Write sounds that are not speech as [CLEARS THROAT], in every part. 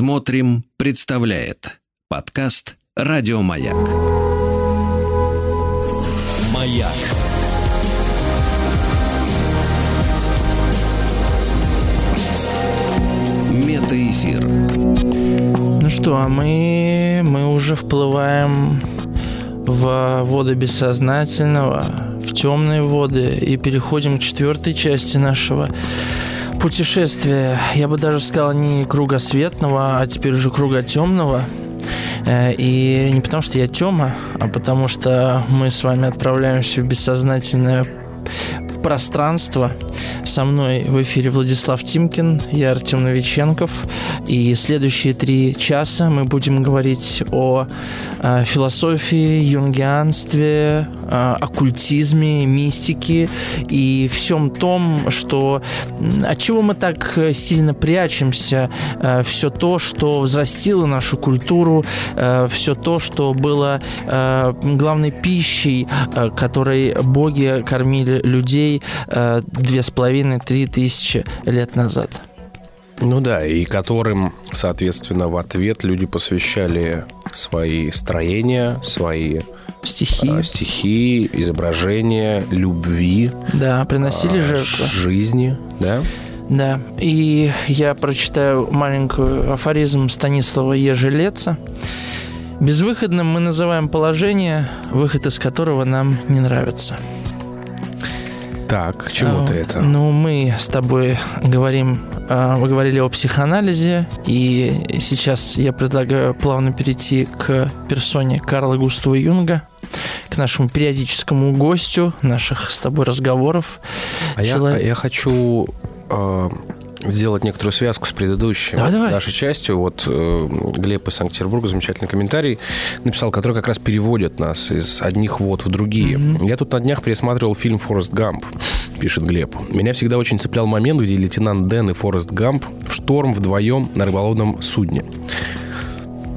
Смотрим, представляет подкаст Радиомаяк. Маяк. Метаэфир. Ну что, а мы, мы уже вплываем в воды бессознательного, в темные воды и переходим к четвертой части нашего путешествия. Я бы даже сказал не кругосветного, а теперь уже круга темного. Э, и не потому, что я Тёма, а потому что мы с вами отправляемся в бессознательное пространство. Со мной в эфире Владислав Тимкин, я Артем Новиченков. И следующие три часа мы будем говорить о э, философии, юнгианстве, э, оккультизме, мистике и всем том, что от чего мы так сильно прячемся, э, все то, что взрастило нашу культуру, э, все то, что было главной пищей, которой боги кормили людей э, две с половиной-три тысячи лет назад. Ну да, и которым, соответственно, в ответ люди посвящали свои строения, свои Стихи. э, стихи, изображения, любви, Да, приносили э, жертвы. жизни, да? Да, и я прочитаю маленькую афоризм Станислава Ежелеца. Безвыходным мы называем положение, выход из которого нам не нравится. Так, к чему ты это? Ну, мы с тобой говорим, а, мы говорили о психоанализе, и сейчас я предлагаю плавно перейти к персоне Карла Густава Юнга, к нашему периодическому гостю наших с тобой разговоров. А я, Человек- а я хочу э, сделать некоторую связку с предыдущей Давай, давай. нашей частью. Вот э, Глеб из Санкт-Петербурга замечательный комментарий написал, который как раз переводит нас из одних вод в другие. Я тут на днях пересматривал фильм «Форест Гамп», [LAUGHS] пишет Глеб. Меня всегда очень цеплял момент, где лейтенант Дэн и Форест Гамп в шторм вдвоем на рыболовном судне.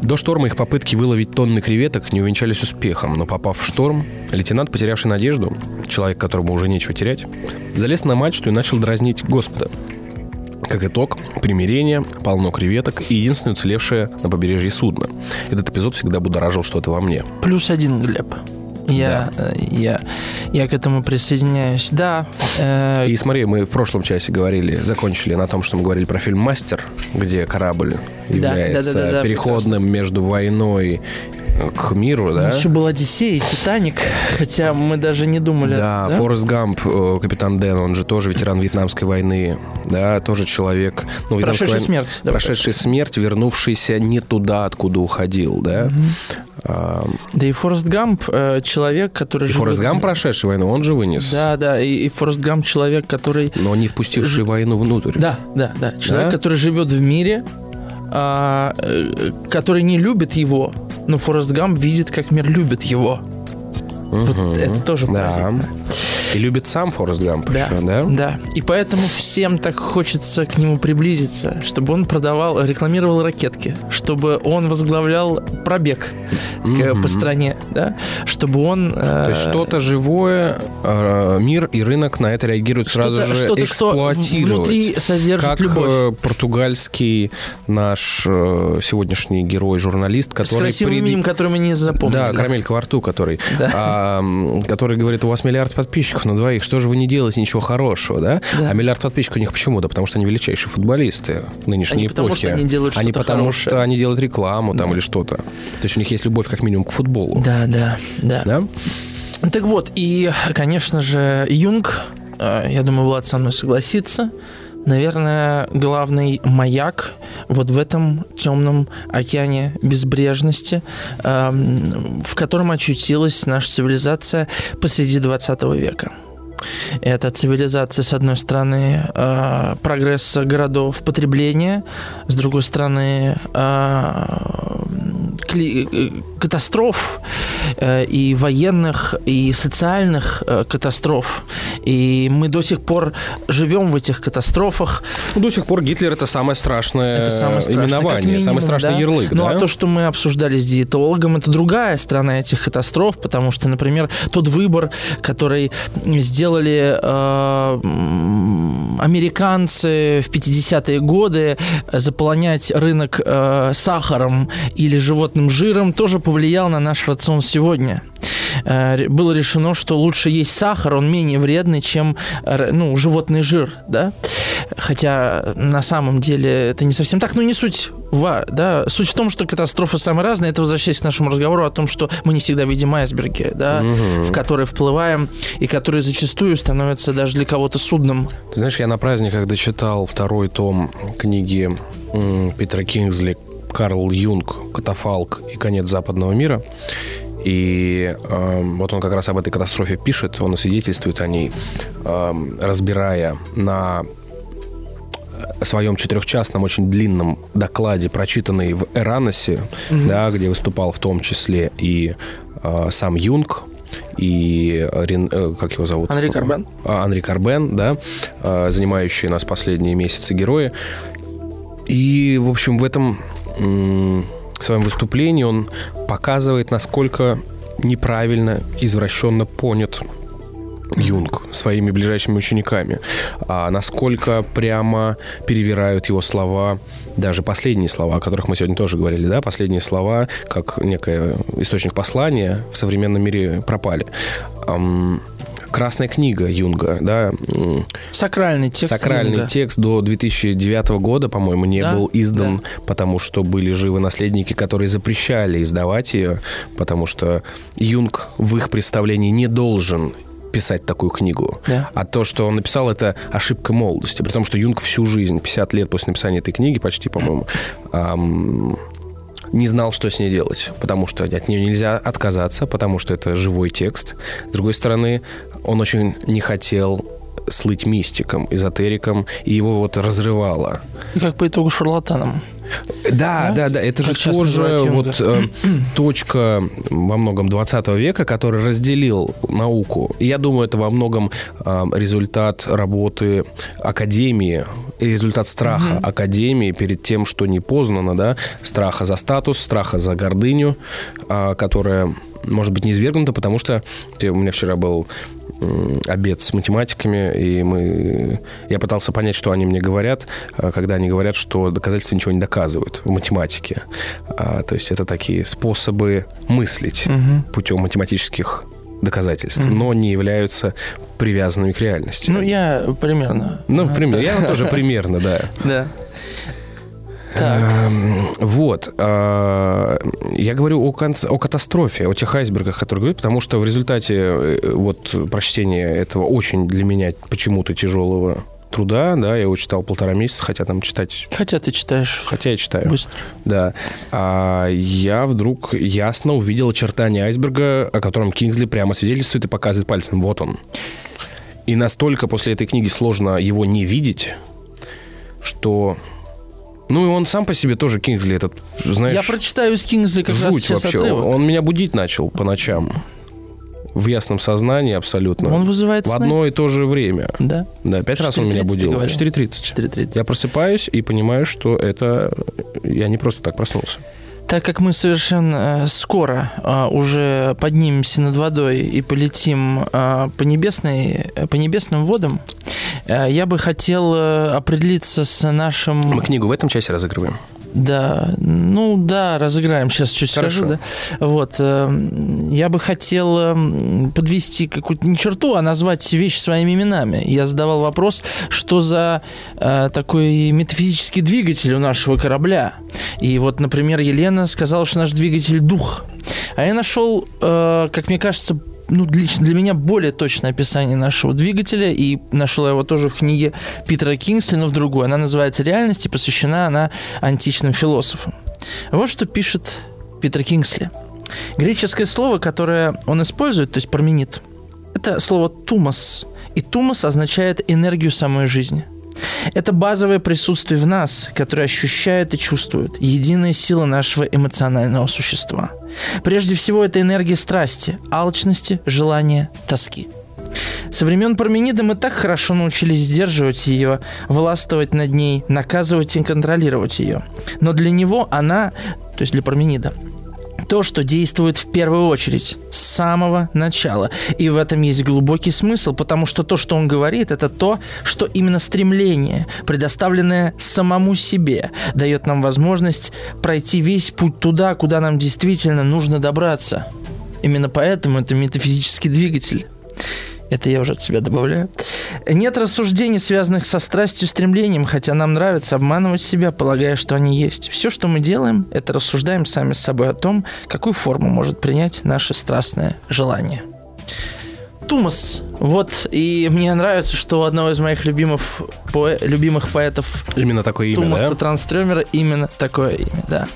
До шторма их попытки выловить тонны креветок не увенчались успехом, но попав в шторм, лейтенант, потерявший надежду, человек, которому уже нечего терять, залез на мачту и начал дразнить Господа. Как итог, примирение, полно креветок и единственное уцелевшее на побережье судно. Этот эпизод всегда будоражил что-то во мне. Плюс один, Глеб. Я, э, я, я к этому присоединяюсь. Да, э, И смотри, мы в прошлом часе говорили, закончили на том, что мы говорили про фильм «Мастер», где корабль является да-да-да-да, переходным между войной к миру, да? еще был Одиссей и Титаник, хотя мы даже не думали. Да, Форест Гамп, э, капитан Дэн, он же тоже ветеран Вьетнамской войны, да, тоже человек... Ну, Прошедший война- смерть. давай Прошедший смерть, вернувшийся не туда, откуда уходил, да. А, Да и Форест Гамп э, человек, который и живет... Форест Гамп, прошедший войну, он же вынес. Да, да, и, и Форест Гамп человек, который... Но не впустивший войну внутрь. Да, да, да. Человек, Да? который живет в мире, а, э, который не любит его, но Форест Гамп видит, как мир любит его. Вот это тоже Да. поразительно. И любит сам Форест Гамп Да, еще, да? да. И поэтому всем так хочется к нему приблизиться, чтобы он продавал, рекламировал ракетки, чтобы он возглавлял пробег к- по стране, да, чтобы он... э, То есть что-то живое, э, мир и рынок на это реагируют сразу же что-то, эксплуатировать. внутри содержит как любовь. э, португальский наш э, сегодняшний герой-журналист, С который... красивым преди- именем, который мы не запомнили. Да, карамелька во рту, который, Да. а, который говорит, у вас миллиард подписчиков на двоих, что же вы не делаете ничего хорошего, да? Да. А миллиард подписчиков у них почему? Да потому что они величайшие футболисты нынешней Они потому эпохи. что они делают что-то потому, хорошее. что они делают рекламу там или что-то. То есть у них есть любовь как минимум к футболу. Да, да, да. Да? Так вот, и, конечно же, Юнг, э, я думаю, Влад со мной согласится, наверное, главный маяк вот в этом темном океане безбрежности, эм, в котором очутилась наша цивилизация посреди 20 века. Это цивилизация, с одной стороны, э, прогресса городов, потребления, с другой стороны, э, э, катастроф э, и военных, и социальных э, катастроф. И мы до сих пор живем в этих катастрофах. Ну, до сих пор Гитлер это самое страшное, Это самое страшное, именование, минимум, самый страшный да. ярлык. Ну, да? а то, что мы обсуждали с диетологом, это другая сторона этих катастроф, потому что, например, тот выбор, который сделали э, американцы в 50-е годы, э, заполонять рынок э, сахаром или животным жиром, тоже повлиял на наш рацион сегодня. Э, Было решено, что лучше есть сахар, он менее вредный, чем э, ну, животный жир, да? Хотя на самом деле это не совсем так, но не суть. Ва, да? Суть в том, что катастрофы самые разные. Это возвращаясь к нашему разговору о том, что мы не всегда видим айсберги, да, в которые вплываем, и которые зачастую становятся даже для кого-то судном. Ты знаешь, я на праздниках дочитал второй том книги Питера Кингсли «Карл Юнг. Катафалк и конец западного мира». И эм, вот он как раз об этой катастрофе пишет, он свидетельствует о ней, эм, разбирая на своем четырехчастном, очень длинном докладе, прочитанный в Эраносе, да, где выступал в том числе и э, сам Юнг, и Рен- э, как его зовут? Анри Карбен. А, Анри Карбен, да, э, занимающие нас последние месяцы герои. И, в общем, в этом м, своем выступлении он показывает, насколько неправильно, извращенно понят Юнг своими ближайшими учениками, а насколько прямо перевирают его слова, даже последние слова, о которых мы сегодня тоже говорили, да, последние слова, как некий источник послания в современном мире пропали. Красная книга Юнга, да, Сакральный текст. Сакральный Юнга. текст до 2009 года, по-моему, не Да, был издан, потому что были живы наследники, которые запрещали издавать ее, потому что Юнг в их представлении не должен писать такую книгу. Да. А то, что он написал, это ошибка молодости. При том, что Юнг всю жизнь, 50 лет после написания этой книги, почти, по-моему, ам, не знал, что с ней делать, потому что от нее нельзя отказаться, потому что это живой текст. С другой стороны, он очень не хотел слыть мистиком, эзотериком, и его вот разрывало. И как по итогу шарлатаном. Да, да, да, это Как же тоже вот э, [CLEARS THROAT] точка во многом 20 века, который разделил науку. И я думаю, это во многом э, результат работы академии, результат страха академии перед тем, что не познано, да, страха за статус, страха за гордыню, а, которая может быть не извергнута, потому что у меня вчера был обед с математиками, и мы, я пытался понять, что они мне говорят, а, когда они говорят, что доказательства ничего не доказывают в математике. А, то есть это такие способы мыслить путем математических доказательств, но не являются привязанными к реальности. Ну, я примерно. Ну, пример, я тоже примерно, да. [LAUGHS] Да. Так. Эм, Вот. э, Я говорю о, конце- о катастрофе, о тех айсбергах, которые говорят, потому что в результате э, вот прочтения этого очень для меня почему-то тяжелого труда, да, я его читал полтора месяца, хотя там читать, Хотя ты читаешь хотя я читаю, быстро. да, а я вдруг ясно увидел очертания айсберга, о котором Кингсли прямо свидетельствует и показывает пальцем. Вот он. И настолько после этой книги сложно его не видеть, что... Ну, и он сам по себе тоже, Кингсли, этот, знаешь... Я прочитаю из Кингсли как раз Жуть сейчас вообще. отрывок. Он меня будить начал по ночам. В ясном сознании абсолютно. Он вызывает В сны. одно и то же время. Да. Да, пять раз он меня 4:30 ты будил. говорил? 4.30. 4.30. Я просыпаюсь и понимаю, что это... Я не просто так проснулся. Так как мы совершенно э, скоро э, уже поднимемся над водой и полетим э, по, небесной, по небесным водам, я бы хотел определиться с нашим... Мы книгу в этом часе разыгрываем. Да, ну да, разыграем сейчас чуть Хорошо. скажу, да. Вот, э, я бы хотел э, подвести какую-то не черту, а назвать вещи своими именами. Я задавал вопрос, что за э, такой метафизический двигатель у нашего корабля. И вот, например, Елена сказала, что наш двигатель дух. А я нашел, э, как мне кажется, ну, лично для меня более точное описание нашего двигателя, и нашел я его тоже в книге Питера Кингсли, но в другой. Она называется «Реальность», и посвящена она античным философам. Вот что пишет Питер Кингсли. Греческое слово, которое он использует, то есть променит, это слово «тумос». И «тумос» означает энергию самой жизни. Это базовое присутствие в нас, которое ощущает и чувствует единая сила нашего эмоционального существа. Прежде всего, это энергия страсти, алчности, желания, тоски. Со времен Парменида мы так хорошо научились сдерживать ее, властвовать над ней, наказывать и контролировать ее. Но для него она, то есть для Парменида, то, что действует в первую очередь, с самого начала. И в этом есть глубокий смысл, потому что то, что он говорит, это то, что именно стремление, предоставленное самому себе, дает нам возможность пройти весь путь туда, куда нам действительно нужно добраться. Именно поэтому это метафизический двигатель. Это я уже от себя добавляю. Нет рассуждений, связанных со страстью, стремлением, хотя нам нравится обманывать себя, полагая, что они есть. Все, что мы делаем, это рассуждаем сами с собой о том, какую форму может принять наше страстное желание. Тумас. Вот, и мне нравится, что у одного из моих любимых, поэ- любимых поэтов Именно такое имя, Тумаса да? Транстрёмера именно такое имя, да.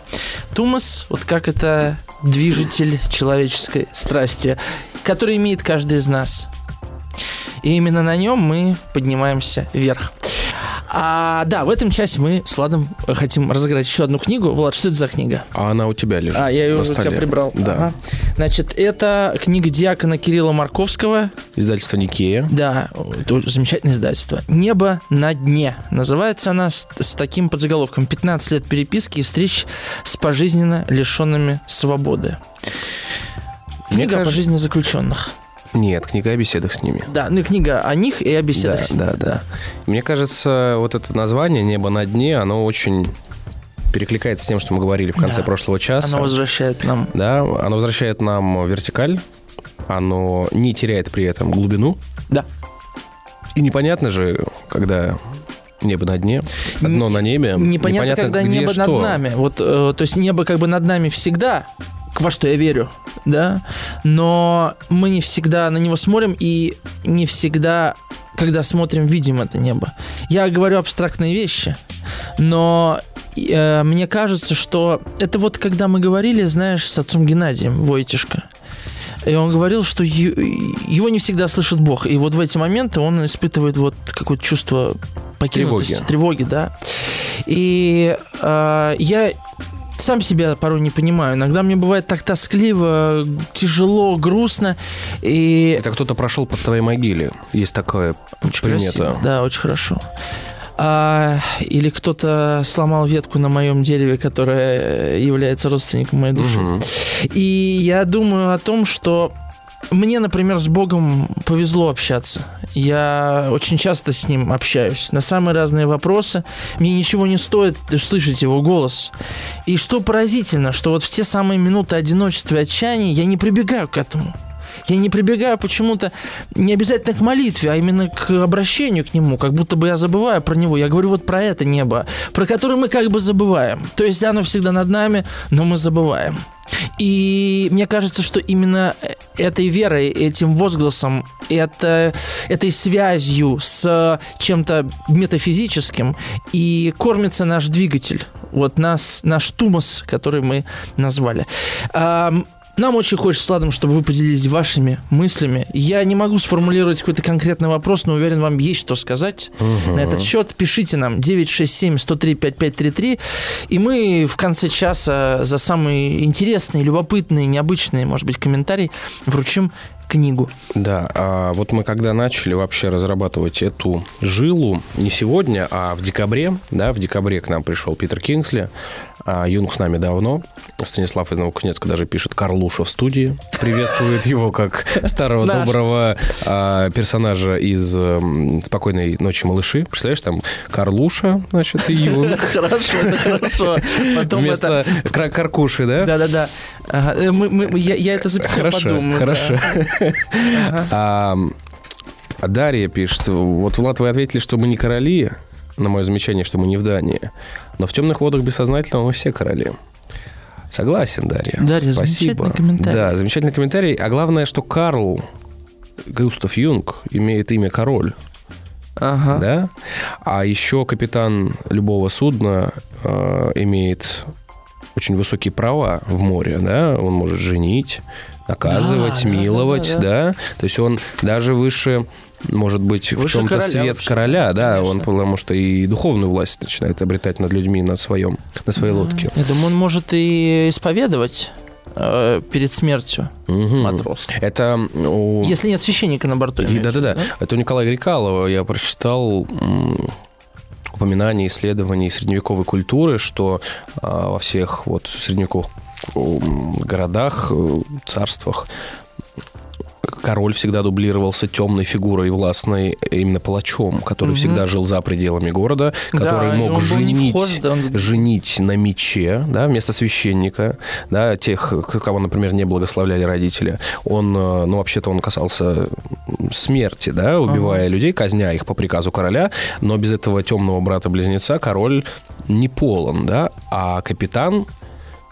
Тумас, вот как это движитель человеческой страсти, который имеет каждый из нас. И именно на нем мы поднимаемся вверх. А, да, в этом части мы с Владом хотим разыграть еще одну книгу. Влад, что это за книга? А она у тебя лежит. А, я ее уже у тебя прибрал. Да. Ага. Значит, это книга диакона Кирилла Марковского Издательство Никея. да, это замечательное издательство. «Небо на дне». Называется она с, с таким подзаголовком «15 лет переписки и встреч с пожизненно лишенными свободы». Книга о кажется- пожизненно заключенных. Нет, книга о беседах с ними. Да, ну и книга о них и о беседах Да, с ними. да, да. Мне кажется, вот это название «Небо на дне», оно очень перекликается с тем, что мы говорили в конце Да. прошлого часа. Она возвращает нам... Да, оно возвращает нам вертикаль, оно не теряет при этом глубину. Да. И непонятно же, когда небо на дне, дно на небе. Непонятно, когда где небо что. над нами. Вот, э, то есть небо как бы над нами всегда, во что я верю, да, но мы не всегда на него смотрим и не всегда, когда смотрим, видим это небо. Я говорю абстрактные вещи, но э, мне кажется, что это вот когда мы говорили, знаешь, с отцом Геннадием Войтишко, и он говорил, что его не всегда слышит Бог. И вот в эти моменты он испытывает вот какое-то чувство покинутости, Тревоги. тревоги, да. И э, я сам себя порой не понимаю. Иногда мне бывает так тоскливо, тяжело, грустно. И Это кто-то прошел под твоей могиле. Есть такое очень примета. красиво. Да, очень хорошо. А, или кто-то сломал ветку на моем дереве, которая является родственником моей души. Мгм. И я думаю о том, что мне, например, с Богом повезло общаться. Я очень часто с ним общаюсь на самые разные вопросы. Мне ничего не стоит слышать его голос. И что поразительно, что вот в те самые минуты одиночества и отчаяния я не прибегаю к этому. Я не прибегаю почему-то не обязательно к молитве, а именно к обращению к нему, как будто бы я забываю про него. Я говорю вот про это небо, про которое мы как бы забываем. То есть оно всегда над нами, но мы забываем. И мне кажется, что именно этой верой, этим возгласом, это, этой связью с чем-то метафизическим и кормится наш двигатель. Вот нас, наш тумас, который мы назвали. Ам, нам очень хочется Ладом, чтобы вы поделились вашими мыслями. Я не могу сформулировать какой-то конкретный вопрос, но уверен, вам есть что сказать на этот счет. Пишите нам 967-103-5533, и мы в конце часа за самые интересные, любопытные, необычные, может быть, комментарий вручим книгу. Да, а вот мы когда начали вообще разрабатывать эту жилу, не сегодня, а в декабре, да, в декабре к нам пришел Питер Кингсли, а Юнг с нами давно, Станислав из Новокузнецка даже пишет Карлуша в студии, приветствует его как старого доброго а, персонажа из «Спокойной ночи, малыши». Представляешь, там Карлуша, значит, и Юнг. [LAUGHS] Хорошо, это хорошо. Вместо Каркуши, да? Да-да-да. Э, я, это запишу, Хорошо, подумаю. хорошо. [LAUGHS] а Дарья пишет, вот, Влад, вы ответили, что мы не короли, на мое замечание, что мы не в Дании, но в темных водах бессознательного мы все короли. Согласен, Дарья. Дарья, Спасибо. замечательный комментарий. Да, замечательный комментарий. А главное, что Карл Густав Юнг имеет имя король, Ага. да? А еще капитан любого судна э, имеет очень высокие права в море, да? Он может женить, наказывать, Да, да, миловать, да, да, да. То есть он даже выше может быть, в Выше чем-то короля свет вообще. короля, да, Конечно. он потому что и духовную власть начинает обретать над людьми на своем, на своей лодке. Я думаю, он может и исповедовать э, перед смертью Мгм. матрос. Это у... Если нет священника на борту. И в Да-да-да. виду, Это у Николая Грикалова. Я прочитал м, упоминания, исследований средневековой культуры, что а, во всех вот средневековых городах, э, царствах король всегда дублировался темной фигурой властной, именно палачом, который Мгм. всегда жил за пределами города, Да, который и мог женить, вхож, да, он- женить на мече, да, вместо священника, да, тех, кого, например, не благословляли родители. Он, э, ну, вообще-то он касался смерти, да, убивая людей, казня их по приказу короля, но без этого темного брата-близнеца король не полон, да, а капитан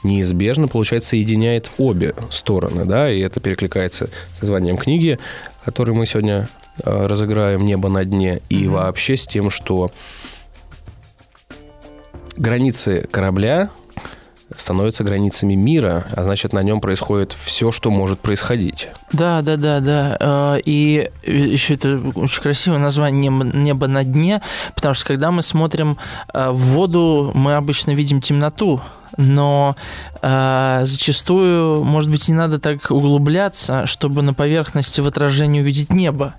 неизбежно, получается, соединяет обе стороны, да, и это перекликается с названием книги, которую мы сегодня э, разыграем «Небо на дне», и вообще с тем, что границы корабля становятся границами мира, а значит, на нем происходит все, что может происходить. Да, да, да, да. Э, И еще это очень красивое название «Небо, «Небо на дне», потому что когда мы смотрим э, в воду, мы обычно видим темноту, но э, зачастую, может быть, не надо так углубляться, чтобы на поверхности в отражении увидеть небо.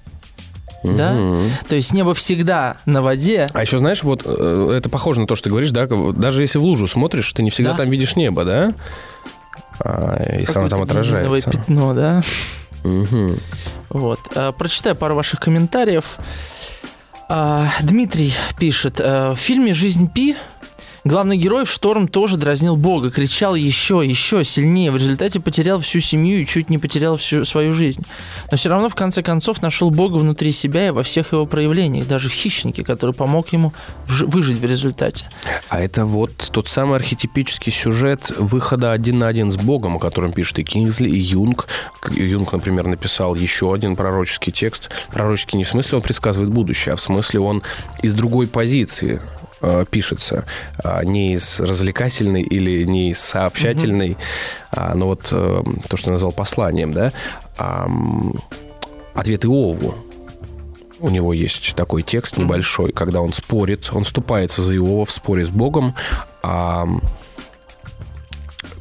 Да? Мгм. То есть небо всегда на воде. А еще, знаешь, вот э, это похоже на то, что ты говоришь, да, даже если в лужу смотришь, ты не всегда Да. там видишь небо, да? А, если оно там отражается. пятно, да? Мгм. Вот. Э, Прочитаю пару ваших комментариев. А, Дмитрий пишет. э, В фильме «Жизнь Пи» главный герой в шторм тоже дразнил Бога, кричал еще, еще сильнее. В результате потерял всю семью и чуть не потерял всю свою жизнь. Но все равно в конце концов нашел Бога внутри себя и во всех его проявлениях, даже в хищнике, который помог ему выжить в результате. А это вот тот самый архетипический сюжет выхода один на один с Богом, о котором пишет и Кингсли, и Юнг. Юнг, например, написал еще один пророческий текст. Пророческий не в смысле он предсказывает будущее, а в смысле он из другой позиции э, пишется, а не из развлекательной или не из сообщательной, а, но вот э, то, что я назвал посланием, да, а, ответ Иову. У него есть такой текст небольшой, когда он спорит, он вступается за Иова в споре с Богом, а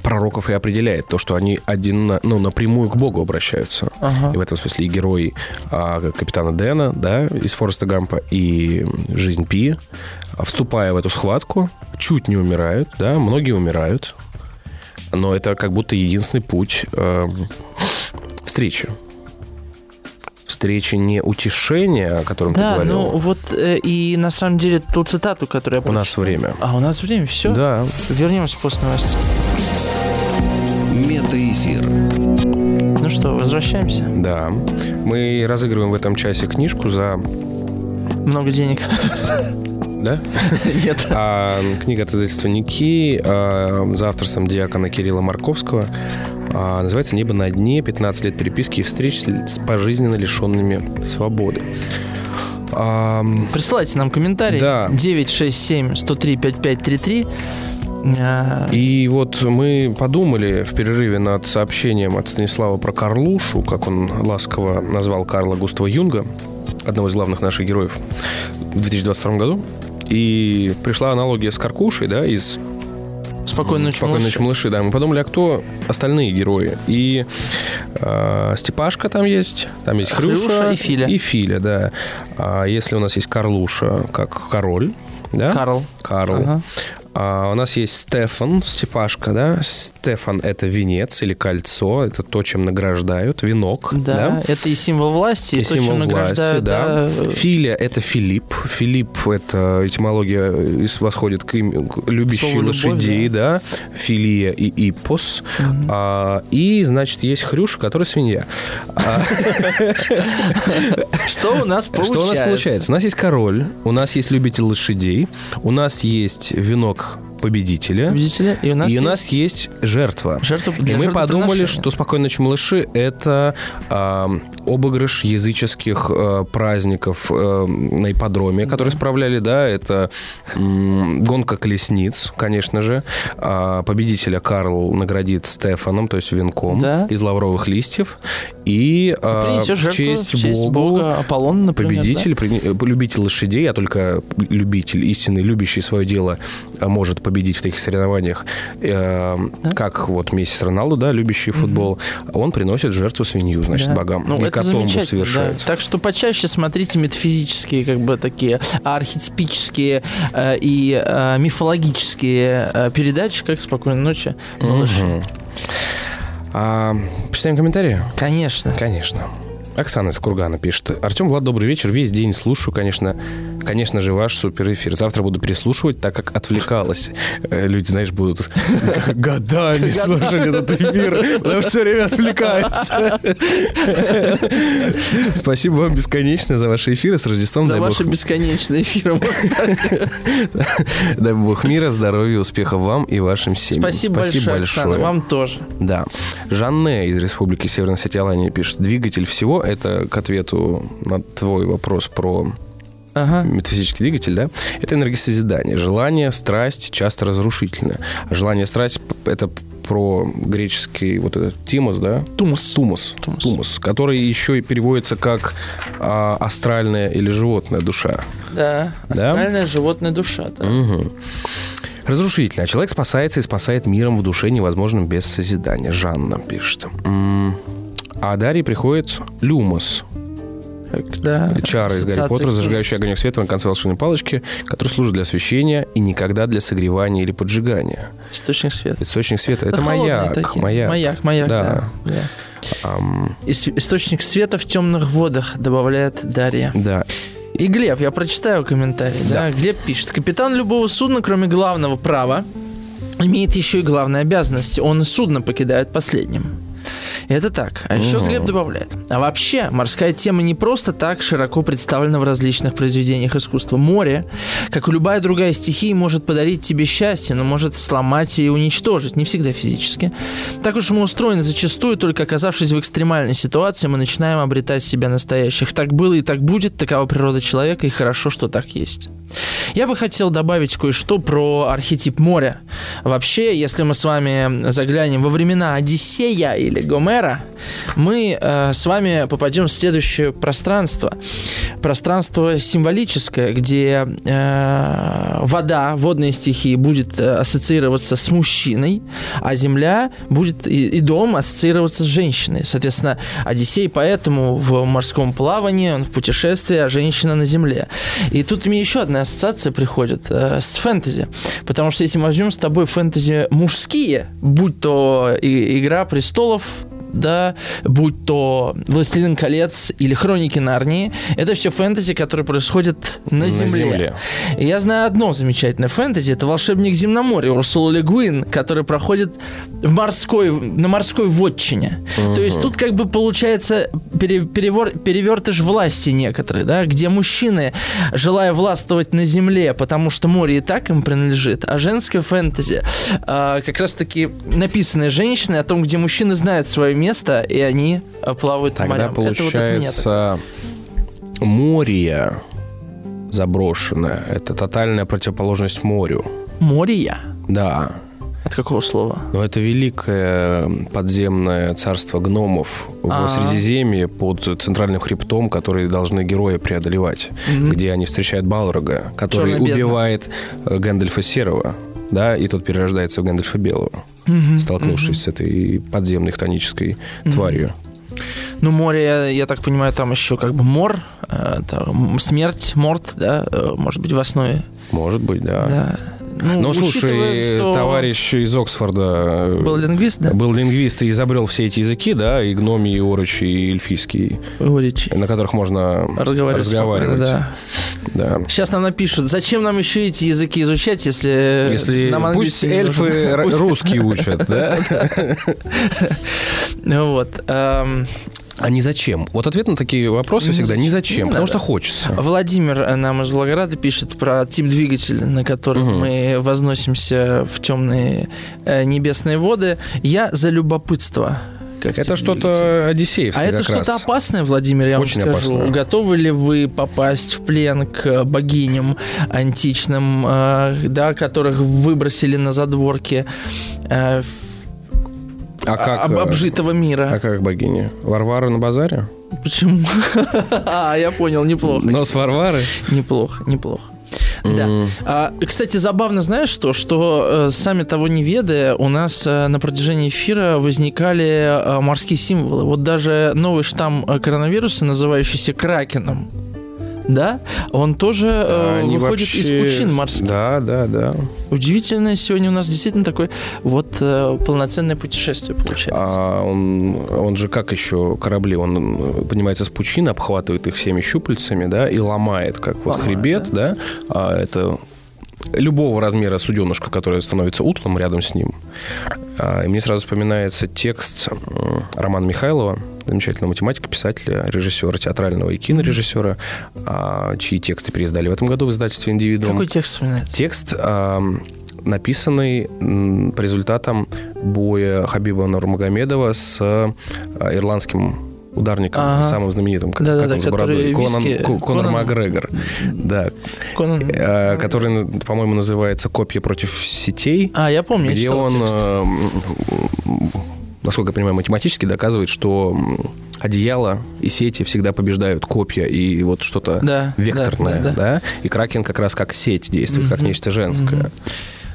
пророков и определяет то, что они один, на- ну, напрямую к Богу обращаются. Ага. И в этом смысле и герой а, капитана Дэна, да, из Фореста Гампа, и жизнь Пи, вступая в эту схватку, чуть не умирают, да, многие умирают, но это как будто единственный путь эм, встречи. Встречи не утешения, о котором ты Да, говорил. ну вот э, и на самом деле ту цитату, которую я У нас прочитал- время. А у нас время, все? Да, Вернемся после новостей. Что, возвращаемся. да. Мы разыгрываем в этом часе книжку за... Много денег. Да? [LAUGHS] Нет. А, книга от издательства Ники а, за авторством диакона Кирилла Марковского. А, называется «Небо на дне. 15 лет переписки и встреч с, пожизненно лишенными свободы». Присылайте нам комментарий. Да. 967 103 5533. А, И вот мы подумали в перерыве над сообщением от Станислава про Карлушу, как он ласково назвал Карла Густава Юнга, одного из главных наших героев в 2022 году. И пришла аналогия с Каркушей, да, из Спокойной ночи, «Спокойной ночи, малыши», да. Мы подумали, а кто остальные герои? И э, Степашка там есть, там есть Хрюша, Хрюша и Филя. И Филя, да. А если у нас есть Карлуша как король, да? Карл. Карл. Ага. А, у нас есть Стефан, Степашка, да. Стефан – это венец или кольцо, это то, чем награждают, венок, Да, да. это и символ власти, и, И то, чем символ власти, награждают. да. да. Филия – это Филипп. Филипп – это этимология из- восходит к, им- к любящий Слово «любовь», лошадей, да. Филия и ипос. А, и, значит, есть Хрюша, который свинья. А, [LAUGHS] Что у нас получается? Что у нас получается? У нас есть король, у нас есть любитель лошадей, у нас есть венок победителя, Видите ли? И у нас и у есть нас есть жертва. жертва И для мы подумали, что «Спокойной ночи, малыши» — это а, обыгрыш языческих а, праздников а, на ипподроме, которые справляли, да, это м, гонка колесниц, конечно же. А, победителя Карл наградит Стефаном, то есть венком Да. из лавровых листьев. И э, в жертву честь, в честь Богу, Бога Аполлона, например, победитель, прини- э, любитель лошадей, а только любитель, истинный, любящий свое дело, э, может победить в таких соревнованиях, э, как вот Месси Роналду, да, любящий футбол, он приносит жертву свинью, значит, Да. богам. Ну, это Замечательно, совершает. да. Так что почаще смотрите метафизические, как бы такие архетипические э, и э, мифологические э, передачи, как «Спокойной ночи, малыши». Мгм. А, почитаем комментарии? Конечно. Конечно. Оксана из Кургана пишет. Артем, Влад, добрый вечер. Весь день слушаю, конечно, конечно же, ваш супер эфир. Завтра буду переслушивать, так как отвлекалась. Э, Люди, знаешь, будут [LAUGHS] годами слушать этот эфир, потому что все время отвлекаются. [LAUGHS] Спасибо вам бесконечно за ваши эфиры. С Рождеством. За ваши бесконечные эфиры. [LAUGHS] дай бог мира, здоровья, успехов вам и вашим семьям. Спасибо большое. Вам тоже. Да. Жанне из Республики Северной Осетия Алания пишет. Двигатель всего, это к ответу на твой вопрос про Ага. метафизический двигатель, да, это энергосозидание. Желание, страсть часто разрушительное. Желание, страсть – это про греческий вот этот тимус, да? Тумус. Тумус. Тумус. Тумус. который еще и переводится как а, астральная или животная душа. Да. Да? Астральная животная душа. да. Мгм. Разрушительно. А человек спасается и спасает миром в душе невозможным без созидания. Жанна пишет. А Дарье приходит люмос, Да. чара из Гарри Поттера, зажигающий огонек света на конце волшебной палочки, который служит для освещения и никогда для согревания или поджигания. Источник света. Источник света – это холодные маяк. такие. Маяк. Маяк, маяк, Да. да. да. Ам, Ис- Источник света в темных водах, добавляет Дарья. да. И Глеб, я прочитаю комментарий. Да. Глеб пишет. Капитан любого судна, кроме главного права, имеет еще и главные обязанности. Он и судно покидает последним. Это так. А еще Мгм. Глеб добавляет. А вообще, морская тема не просто так широко представлена в различных произведениях искусства. Море, как и любая другая стихия, может подарить тебе счастье, но может сломать и уничтожить, не всегда физически. Так уж мы устроены зачастую, только оказавшись в экстремальной ситуации, мы начинаем обретать себя настоящих. Так было и так будет, такова природа человека, и хорошо, что так есть. Я бы хотел добавить кое-что про архетип моря. Вообще, если мы с вами заглянем во времена Одиссея или Гомера, мы э, с вами попадем в следующее пространство. Пространство символическое, где э, вода, водные стихии будет э, ассоциироваться с мужчиной, а земля будет и, и дом ассоциироваться с женщиной. Соответственно, Одиссей поэтому в морском плавании, он в путешествии, а женщина на земле. И тут мне еще одна ассоциация приходит э, с фэнтези. Потому что если мы возьмем с тобой фэнтези мужские, будь то и- «Игра престолов», да, будь то «Властелин колец» или «Хроники Нарнии», это все фэнтези, которые происходят на, На земле. земле. И я знаю одно замечательное фэнтези, это «Волшебник земноморья» Урсула Ле Гуин, который проходит в морской, на морской вотчине. То есть тут как бы получается пере- перевор- перевертыш власти некоторые, да, где мужчины, желая властвовать на земле, потому что море и так им принадлежит, а женское фэнтези а, как раз-таки написанное женщиной о том, где мужчины знают свое место, и они а, плавают по Тогда морям. Это вот получается море заброшенное. Это тотальная противоположность морю. Море. Да. От какого слова? Но это великое подземное царство гномов А. в Средиземье под центральным хребтом, которые должны герои преодолевать, где они встречают Балрога, который убивает э, Гэндальфа Серого, да, и тот перерождается в Гэндальфа Белого, столкнувшись с этой подземной хтонической тварью. Ну, море, я, я так понимаю, там еще как бы мор, э, смерть, морт, да, э, может быть, в основе. Может быть, да. Да. Ну, учитывая, слушай, что товарищ из Оксфорда э, Был лингвист, да? был лингвист и изобрел все эти языки, да, и гноми, и орочи, и эльфийский, Говоричи. на которых можно Разговаривать. разговаривать. да. Да. Сейчас нам напишут, зачем нам еще эти языки изучать, если, Если нам пусть эльфы [LAUGHS] нужен? русский учат, да? Ну [LAUGHS] Вот. А не зачем? Вот ответ на такие вопросы Не всегда не зачем. Не потому надо. что хочется. Владимир э, нам из Волгограда пишет про тип двигателя, на котором Мгм. мы возносимся в темные э, небесные воды. Я за любопытство. как Это что-то одиссеевское А это что-то опасное, Владимир, я Очень вам скажу. опасное. Готовы ли вы попасть в плен к богиням античным, э, да, которых выбросили на задворке? В- А как, об- э, обжитого мира. А как богиня? Варвара на базаре? Почему? [LAUGHS] А, я понял, неплохо. Нос Варвары? Неплохо, неплохо. Да. А, кстати, забавно, знаешь что? Что э, сами того не ведая, у нас э, на протяжении эфира возникали э, морские символы. Вот даже новый штамм коронавируса, называющийся Кракеном, да, он тоже э, Они выходит из вообще- пучин морских. Да, да, да. Удивительно, сегодня у нас действительно такое вот э, полноценное путешествие получается. А он, он же как еще корабли? Он э, поднимается с пучины, обхватывает их всеми щупальцами, да, и ломает, как вот Ломает, хребет, да. А это любого размера суденышко, которое становится утлом рядом с ним. А, И мне сразу вспоминается текст Романа Михайлова, замечательного математика, писателя, режиссера театрального и кинорежиссера, а, чьи тексты переиздали в этом году в издательстве «Индивидуум». Какой текст вспоминается? Текст, написанный по результатам боя Хабиба Нурмагомедова с а, ирландским ударником, Ага. самым знаменитым, как, Да-да-да, как он с бородой, Конан, виски- Ко- Конор Конан- Макгрегор, да, Конан- э, который, по-моему, называется «Копья против сетей», А, я помню, я где читал он, текст. Насколько я понимаю, математически доказывает, что одеяло и сети всегда побеждают копья и вот что-то Да, векторное, да, да, да, да. и Кракен как раз как сеть действует, как нечто женское.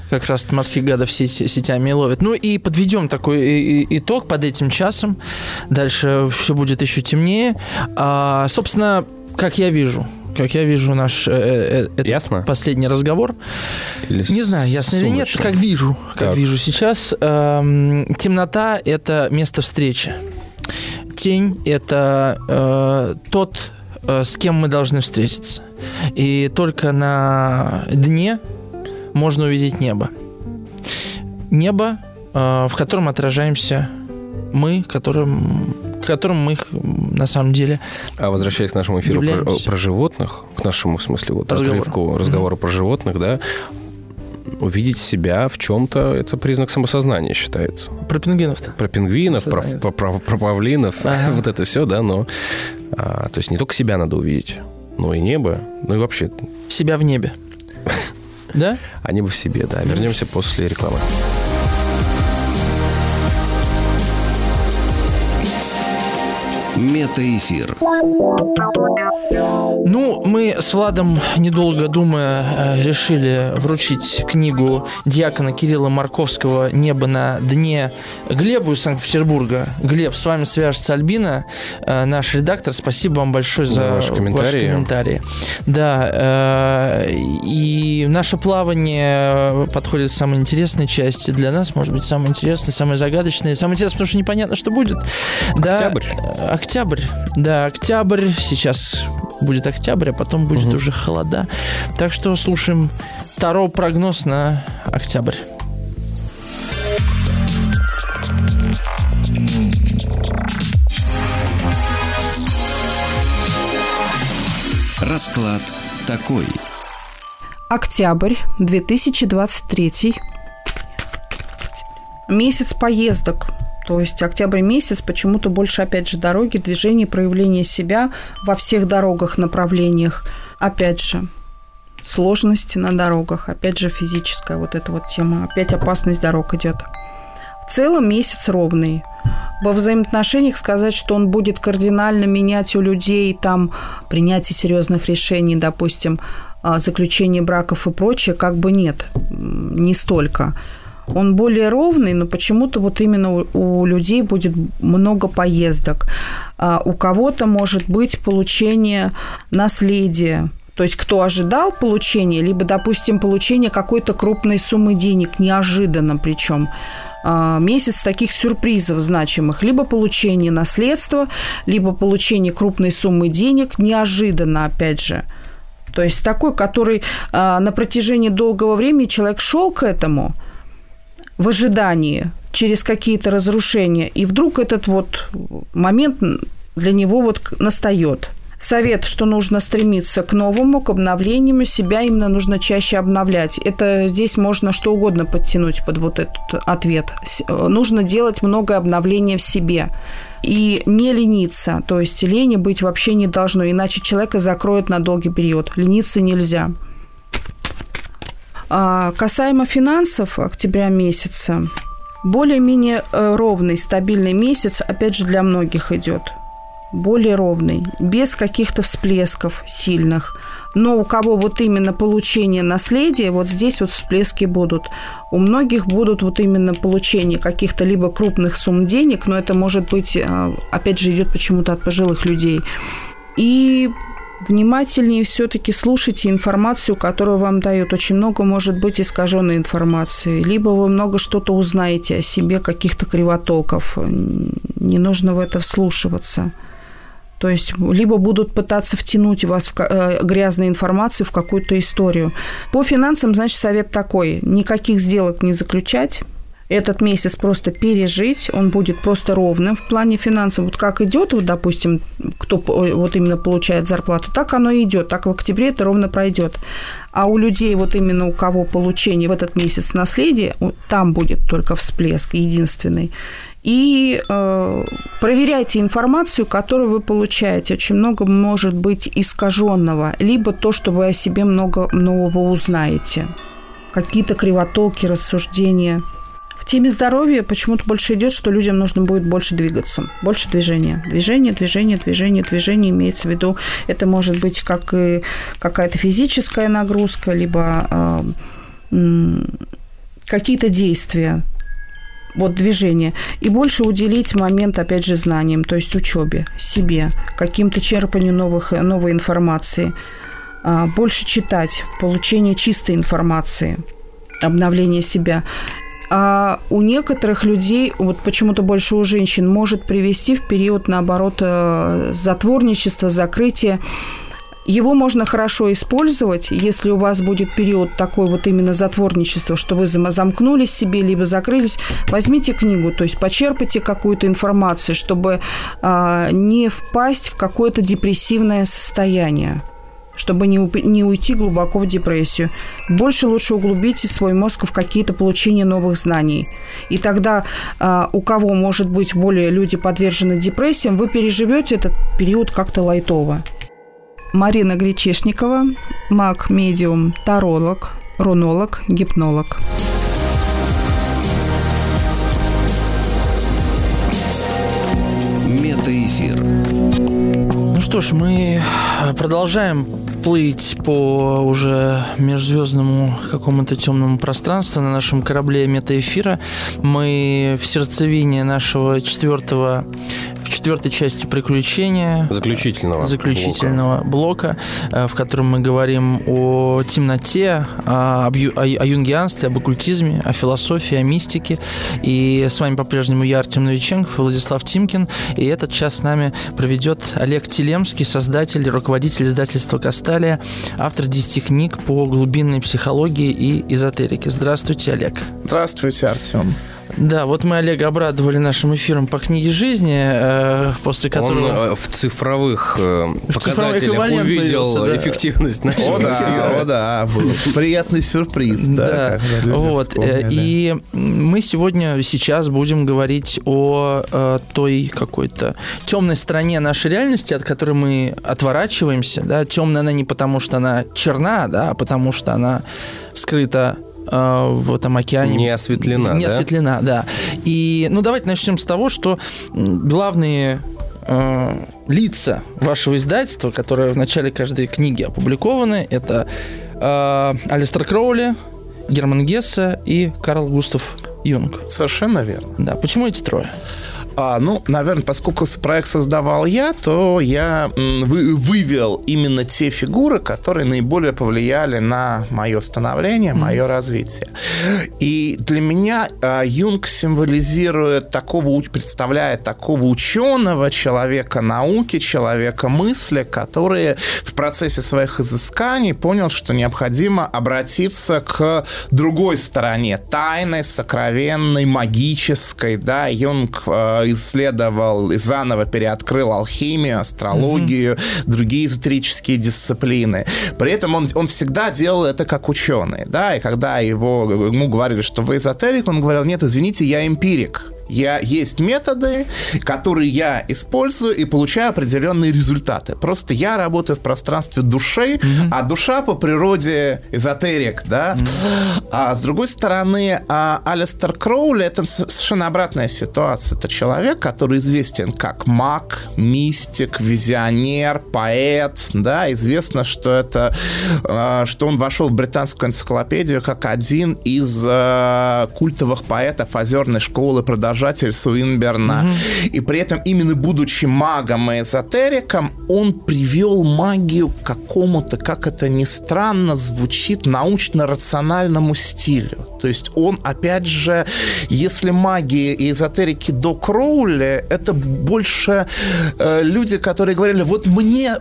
как раз морских гадов сети- сетями и ловят. Ну и подведем такой и- и- итог под этим часом. Дальше все будет еще темнее. А, собственно, как я вижу, как я вижу наш э, э, этот Ясно? последний разговор. Или Не знаю, ясно или нет, как вижу, как Так. вижу сейчас. эм, темнота – это место встречи. Тень – это э, тот, э, с кем мы должны встретиться. И только на дне можно увидеть небо. Небо, э, в котором отражаемся мы, которым, которым мы м, на самом деле А возвращаясь к нашему эфиру про, Являемся. про животных, к нашему, в смысле, вот Разговору. отрывку разговора про животных, да, увидеть себя в чем-то это признак самосознания считается. про пингвинов-то. Про пингвинов, про, Самосознание. про- про- про павлинов, [LAUGHS] Ага. вот это все, да, но а, то есть не только себя надо увидеть, но и небо, ну и вообще, Себя в небе. [LAUGHS] Да? а небо в себе, да. Вернемся после рекламы. Метаэфир. Ну, мы с Владом, недолго думая, э, решили вручить книгу диакона Кирилла Марковского «Небо на дне» Глебу из Санкт-Петербурга. Глеб, с вами свяжется Альбина, э, наш редактор. Спасибо вам большое за, За ваши комментарии. комментарии. Да, э, и наше плавание подходит к самой интересной части для нас, может быть, самой интересной, самой загадочной. Самое интересное, потому что непонятно, что будет. Да, Октябрь. э, Октябрь. Да, октябрь. Сейчас будет октябрь, а потом будет уже холода. Так что слушаем Таро прогноз на октябрь. Расклад такой. Октябрь 2023. Месяц поездок. То есть октябрь месяц почему-то больше, опять же, дороги, движения, проявления себя во всех дорогах, направлениях. Опять же, сложности на дорогах, опять же, физическая вот эта вот тема, опять опасность дорог идет. В целом месяц ровный. Во взаимоотношениях сказать, что он будет кардинально менять у людей там принятие серьезных решений, допустим, а, заключение браков и прочее, как бы нет, не столько. Он более ровный, но почему-то вот именно у, людей будет много поездок. А у кого-то может быть получение наследия, то есть кто ожидал получения, либо, допустим, получение какой-то крупной суммы денег, неожиданно причем, а, месяц таких сюрпризов значимых, либо получение наследства, либо получение крупной суммы денег, неожиданно, опять же. То есть такой, который а, на протяжении долгого времени человек шел к этому в ожидании через какие-то разрушения, и вдруг этот вот момент для него вот настает. Совет, что нужно стремиться к новому, к обновлению, себя именно нужно чаще обновлять. Это здесь можно что угодно подтянуть под вот этот ответ. Э, Нужно делать много обновления в себе и не лениться. То есть лени быть вообще не должно, иначе человека закроет на долгий период. Лениться нельзя. А касаемо финансов октября месяца, Более-менее э, ровный, стабильный месяц, опять же, для многих идет. Более ровный, без каких-то всплесков сильных. Но у кого вот именно получение наследия, вот здесь вот всплески будут. У многих будут вот именно получение каких-то либо крупных сумм денег, но это может быть, э, опять же, идет почему-то от пожилых людей. И внимательнее все-таки слушайте информацию, которую вам дают. Очень много может быть искаженной информации. Либо вы много что-то узнаете о себе, каких-то кривотолков. Не нужно в это вслушиваться. То есть либо будут пытаться втянуть вас в э, грязную информацию в какую-то историю. По финансам, значит, совет такой. Никаких сделок не заключать, этот месяц просто пережить, он будет просто ровным в плане финансов. Вот как идет, вот, допустим, кто вот именно получает зарплату, так оно и идет, так в октябре это ровно пройдет. А у людей, вот именно у кого получение в этот месяц наследия, там будет только всплеск единственный. И э, проверяйте информацию, которую вы получаете. Очень много может быть искаженного, либо то, что вы о себе много нового узнаете. Какие-то кривотолки, рассуждения – теме здоровья почему-то больше идет, что людям нужно будет больше двигаться, больше движения. Движение, движение, движение, движение имеется в виду. Это может быть как и какая-то физическая нагрузка, либо э, какие-то действия, вот движение, и больше уделить момент, опять же, знаниям, то есть учебе, себе, каким-то черпанию новых, новой информации, а, больше читать, получение чистой информации, обновление себя. А у некоторых людей, вот почему-то больше у женщин, может привести в период, наоборот, э, затворничества, закрытия. Его можно хорошо использовать, если у вас будет период такой вот именно затворничества, что вы замкнулись себе, либо закрылись. Возьмите книгу, то есть почерпайте какую-то информацию, чтобы а, не впасть в какое-то депрессивное состояние чтобы не, не уйти глубоко в депрессию. Больше лучше углубите свой мозг в какие-то получения новых знаний. И тогда э, у кого, может быть, более люди подвержены депрессиям, вы переживете этот период как-то лайтово. Марина Гречешникова, маг-медиум, таролог, рунолог, гипнолог. Метаэфир. Ну что ж, мы продолжаем плыть по уже межзвездному какому-то темному пространству на нашем корабле метаэфира. Мы в сердцевине нашего четвертого четвертой части приключения. Заключительного. Заключительного блока, блока э, в котором мы говорим о темноте, о, о, о юнгианстве, об оккультизме, о философии, о мистике. И с вами по-прежнему я, Артем Новиченков, Владислав Тимкин. И этот час с нами проведет Олег Телемский, создатель, руководитель издательства «Касталия», автор 10 книг по глубинной психологии и эзотерике. Здравствуйте, Олег. Здравствуйте, Артем. Да, вот мы Олега обрадовали нашим эфиром по книге жизни, э, после которого... Он э, в цифровых э, в показателях увидел да. эффективность нашего О да, о да, был приятный сюрприз, да, да вот. И мы сегодня, сейчас будем говорить о той какой-то темной стороне нашей реальности, от которой мы отворачиваемся, да, темная она не потому, что она черна, да, а потому что она скрыта Э, в этом океане. Не осветлена, Не да? осветлена, да. И, ну, давайте начнем с того, что главные э, лица вашего издательства, которые в начале каждой книги опубликованы, это э, Алистер Кроули, Герман Гесса и Карл Густав Юнг. Совершенно верно. Да. Почему эти трое? А, ну, наверное, поскольку проект создавал я, то я вы, вывел именно те фигуры, которые наиболее повлияли на мое становление, мое mm-hmm. развитие. И для меня а, Юнг символизирует такого, представляет такого ученого, человека науки, человека мысли, который в процессе своих изысканий понял, что необходимо обратиться к другой стороне, тайной, сокровенной, магической, да, Юнг а, исследовал и заново переоткрыл алхимию, астрологию, mm-hmm. другие эзотерические дисциплины. При этом он, он всегда делал это как ученый, да, и когда его, ему говорили, что вы эзотерик, он говорил, нет, извините, я эмпирик Я, есть методы, которые я использую и получаю определенные результаты. Просто я работаю в пространстве души, mm-hmm. а душа по природе эзотерик, да. Mm-hmm. А с другой стороны, а Алистер Кроули это совершенно обратная ситуация. Это человек, который известен как маг, мистик, визионер, поэт, да. Известно, что это, а, что он вошел в британскую энциклопедию как один из а, культовых поэтов озерной школы продолжения подражатель Суинберна. Угу. И при этом, именно будучи магом и эзотериком, он привел магию к какому-то, как это ни странно звучит, научно-рациональному стилю. То есть он, опять же, если магия и эзотерики до Кроули, это больше э, люди, которые говорили, вот мне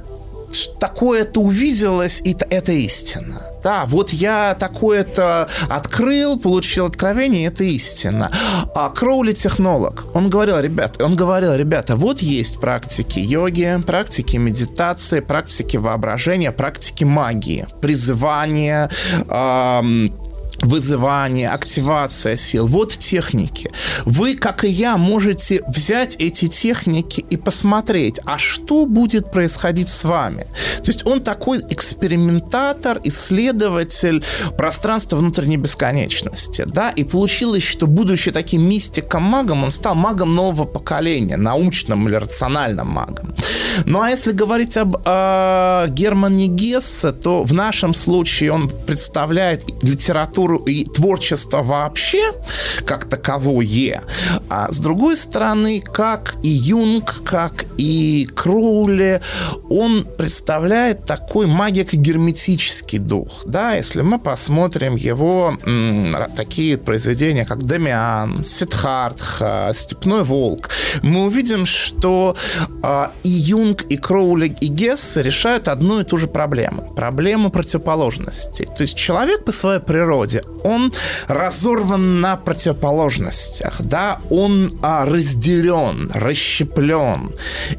такое-то увиделось, и это истина. Да, вот я такое-то открыл, получил откровение, это истина. А Кроули технолог. Он говорил, ребят, он говорил, ребята, вот есть практики йоги, практики медитации, практики воображения, практики магии, призывания, эм, вызывание, активация сил. Вот техники. Вы, как и я, можете взять эти техники и посмотреть, а что будет происходить с вами. То есть он такой экспериментатор, исследователь пространства внутренней бесконечности. Да? И получилось, что будучи таким мистиком-магом, он стал магом нового поколения, научным или рациональным магом. Ну а если говорить об э, Германе Гессе, то в нашем случае он представляет литературу культуру и творчество вообще, как таковое. А с другой стороны, как и Юнг, как и Кроули, он представляет такой магико-герметический дух. Да, если мы посмотрим его м, такие произведения, как Демиан, Сидхартха, Степной волк, мы увидим, что э, и Юнг, и Кроули, и Гесс решают одну и ту же проблему. Проблему противоположностей. То есть человек по своей природе свете, он разорван на противоположностях, да, он а, разделен, расщеплен.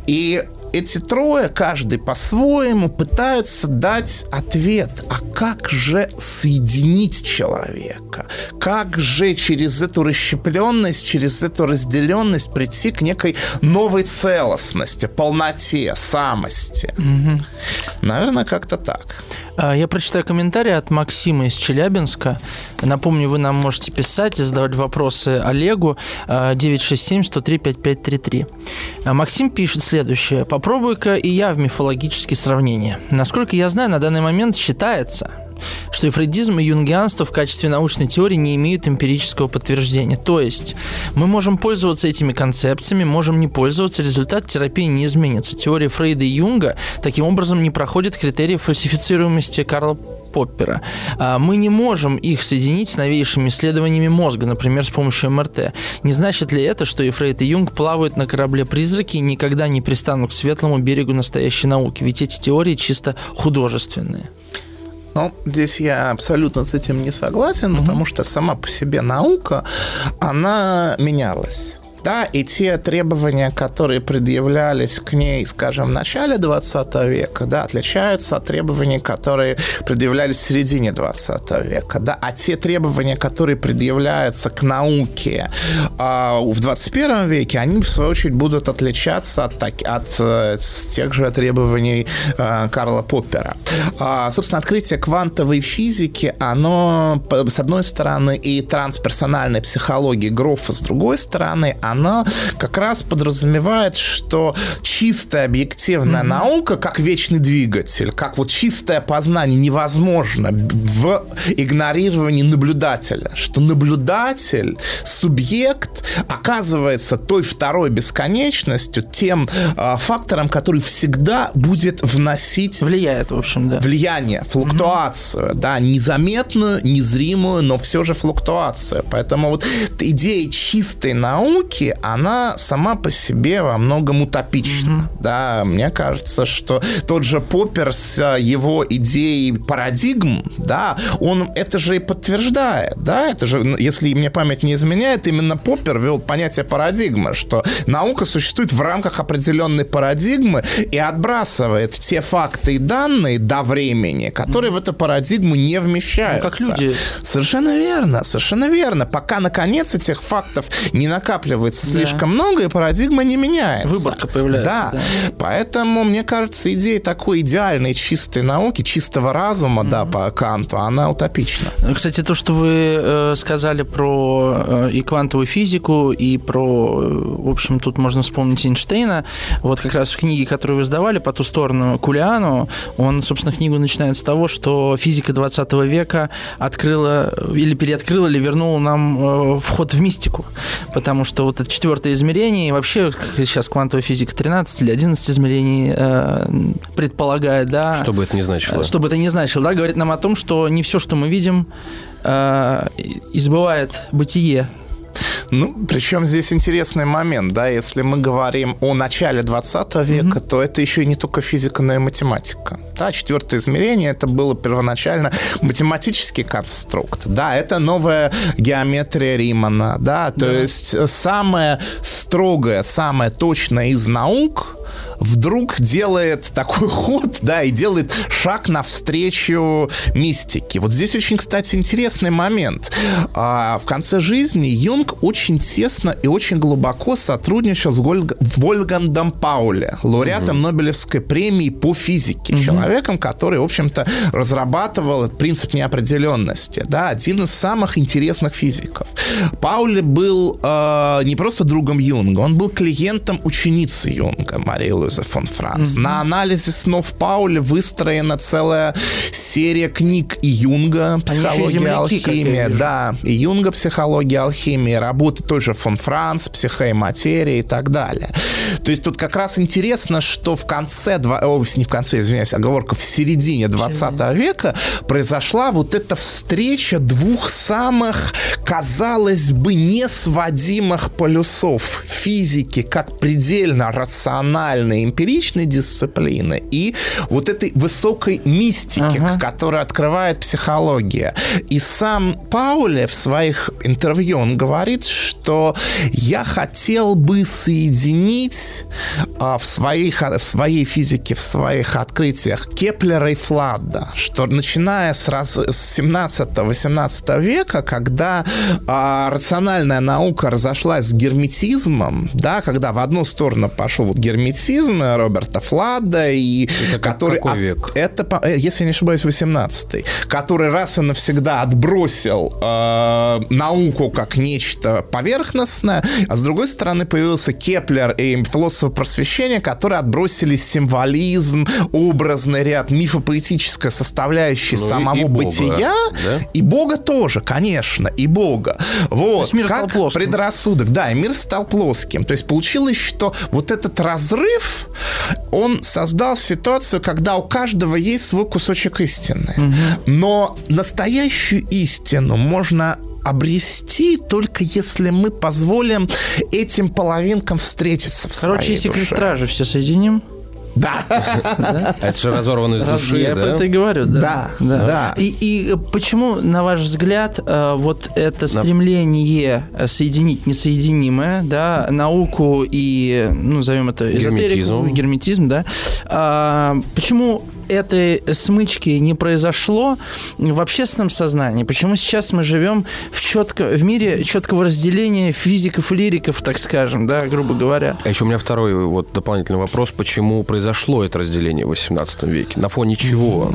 И эти трое, каждый по-своему, пытаются дать ответ, а как же соединить человека? Как же через эту расщепленность, через эту разделенность прийти к некой новой целостности, полноте, самости? Угу. Наверное, как-то так. А, я прочитаю комментарий от Максима из Челябинска. Напомню, вы нам можете писать и задавать вопросы Олегу 967-103-5533. А, Максим пишет следующее. Попробую-ка и я в мифологические сравнения. Насколько я знаю, на данный момент считается, что и фрейдизм, и юнгианство в качестве научной теории не имеют эмпирического подтверждения. То есть мы можем пользоваться этими концепциями, можем не пользоваться, результат терапии не изменится. Теория Фрейда и Юнга таким образом не проходит критерии фальсифицируемости Карла Поппера. А, мы не можем их соединить с новейшими исследованиями мозга, например, с помощью МРТ. Не значит ли это, что и Фрейд, и Юнг плавают на корабле призраки и никогда не пристанут к светлому берегу настоящей науки? Ведь эти теории чисто художественные. Ну, здесь я абсолютно с этим не согласен, угу. потому что сама по себе наука, она менялась. Да, и те требования, которые предъявлялись к ней, скажем, в начале 20 века, да, отличаются от требований, которые предъявлялись в середине 20 века, да, а те требования, которые предъявляются к науке э, в 21 веке, они, в свою очередь, будут отличаться от, от, от э, тех же требований э, Карла Поппера. Э, собственно, открытие квантовой физики, оно, с одной стороны, и трансперсональной психологии Грофа, с другой стороны, она как раз подразумевает, что чистая объективная mm-hmm. наука, как вечный двигатель, как вот чистое познание невозможно в игнорировании наблюдателя, что наблюдатель, субъект оказывается той второй бесконечностью, тем э, фактором, который всегда будет вносить... Влияет, в общем, да. Влияние, флуктуацию, mm-hmm. да, незаметную, незримую, но все же флуктуацию. Поэтому вот идея чистой науки науки, она сама по себе во многом утопична. Mm-hmm. Да, мне кажется, что тот же Поппер с э, его идеей парадигм, да, он это же и подтверждает, да, это же, если мне память не изменяет, именно Поппер ввел понятие парадигмы, что наука существует в рамках определенной парадигмы и отбрасывает те факты и данные до времени, которые mm-hmm. в эту парадигму не вмещаются. Ну, как люди. Совершенно верно, совершенно верно. Пока, наконец, этих фактов не накапливается оказывается Да. слишком много, и парадигма не меняется. Выборка появляется, Да. да. Поэтому, мне кажется, идея такой идеальной чистой науки, чистого разума, да, по Канту, она утопична. Кстати, то, что вы э, сказали про э, и квантовую физику, и про, э, в общем, тут можно вспомнить Эйнштейна. Вот как раз в книге, которую вы сдавали по ту сторону Кулиану, он, собственно, книгу начинает с того, что физика 20 века открыла или переоткрыла, или вернула нам э, вход в мистику. Потому что вот это четвертое измерение, и вообще сейчас квантовая физика 13 или 11 измерений э, предполагает, да. Что бы это ни значило. Что бы это ни значило, да, говорит нам о том, что не все, что мы видим, э, избывает бытие. Ну, причем здесь интересный момент, да, если мы говорим о начале 20 века, то это еще и не только физика, но и математика. Да, четвертое измерение это было первоначально математический конструкт. Да, это новая геометрия Римана, да, то есть э, самая строгая, самая точная из наук вдруг делает такой [LAUGHS] ход, да, и делает шаг навстречу мистике. Вот здесь очень, кстати, интересный момент. А, в конце жизни Юнг очень тесно и очень глубоко сотрудничал с Гольг- Вольгандом Пауле, лауреатом Нобелевской премии по физике, человеком, который, в общем-то, разрабатывал принцип неопределенности, да, один из самых интересных физиков. Пауле был э, не просто другом Юнга, он был клиентом ученицы Юнга, Марии Луизы фон Франц. На анализе снов Пауля выстроена целая серия книг и Юнга, психология, алхимия, да, и Юнга, психология, алхимия, работы той же фон Франц, психо и материя и так далее. То есть тут как раз интересно, что в конце, два- о, не в конце, извиняюсь, оговорка, в середине 20 века произошла вот эта встреча двух самых, казалось бы, несводимых полюсов физики как предельно рациональной, эмпиричной дисциплины и вот этой высокой мистики, Ага. которую открывает психология. И сам Пауле в своих интервью он говорит, что я хотел бы соединить а, в, своих, в своей физике, в своих открытиях Кеплера и Фладда, что начиная с, раз, с 17-18 века, когда а, рациональная наука разошлась с герметизмом, да, когда в одну сторону пошел вот герметизм Роберта Фладда, и Это который какой от- век? это, по- э, если я не ошибаюсь, 18-й, который раз и навсегда отбросил э, науку как нечто поверхностное, а с другой стороны появился Кеплер и философы просвещения, которые отбросили символизм, образный ряд, мифопоэтическая составляющая Ну самого и Бога, бытия, да? и Бога тоже, конечно, и Бога. Вот. есть мир стал как плоским. предрассудок. Да, и мир стал плоским. То есть получилось, что вот этот разрыв, он создал ситуацию, когда у каждого есть свой кусочек истины. Но настоящую истину можно обрести только если мы позволим этим половинкам встретиться в Короче, своей если душе. крестражи все соединим, Да. Это же разорван из души, я про это и говорю, да. Да, да. И, и почему, на ваш взгляд, э, вот это стремление соединить несоединимое, да, науку и, ну, назовем это эзотерику, Герметизм. герметизм, да, а, почему этой смычки не произошло в общественном сознании? Почему сейчас мы живем в, четко, в мире четкого разделения физиков и лириков, так скажем, да, грубо говоря? А еще у меня второй вот дополнительный вопрос. Почему произошло это разделение в 18 веке? На фоне чего?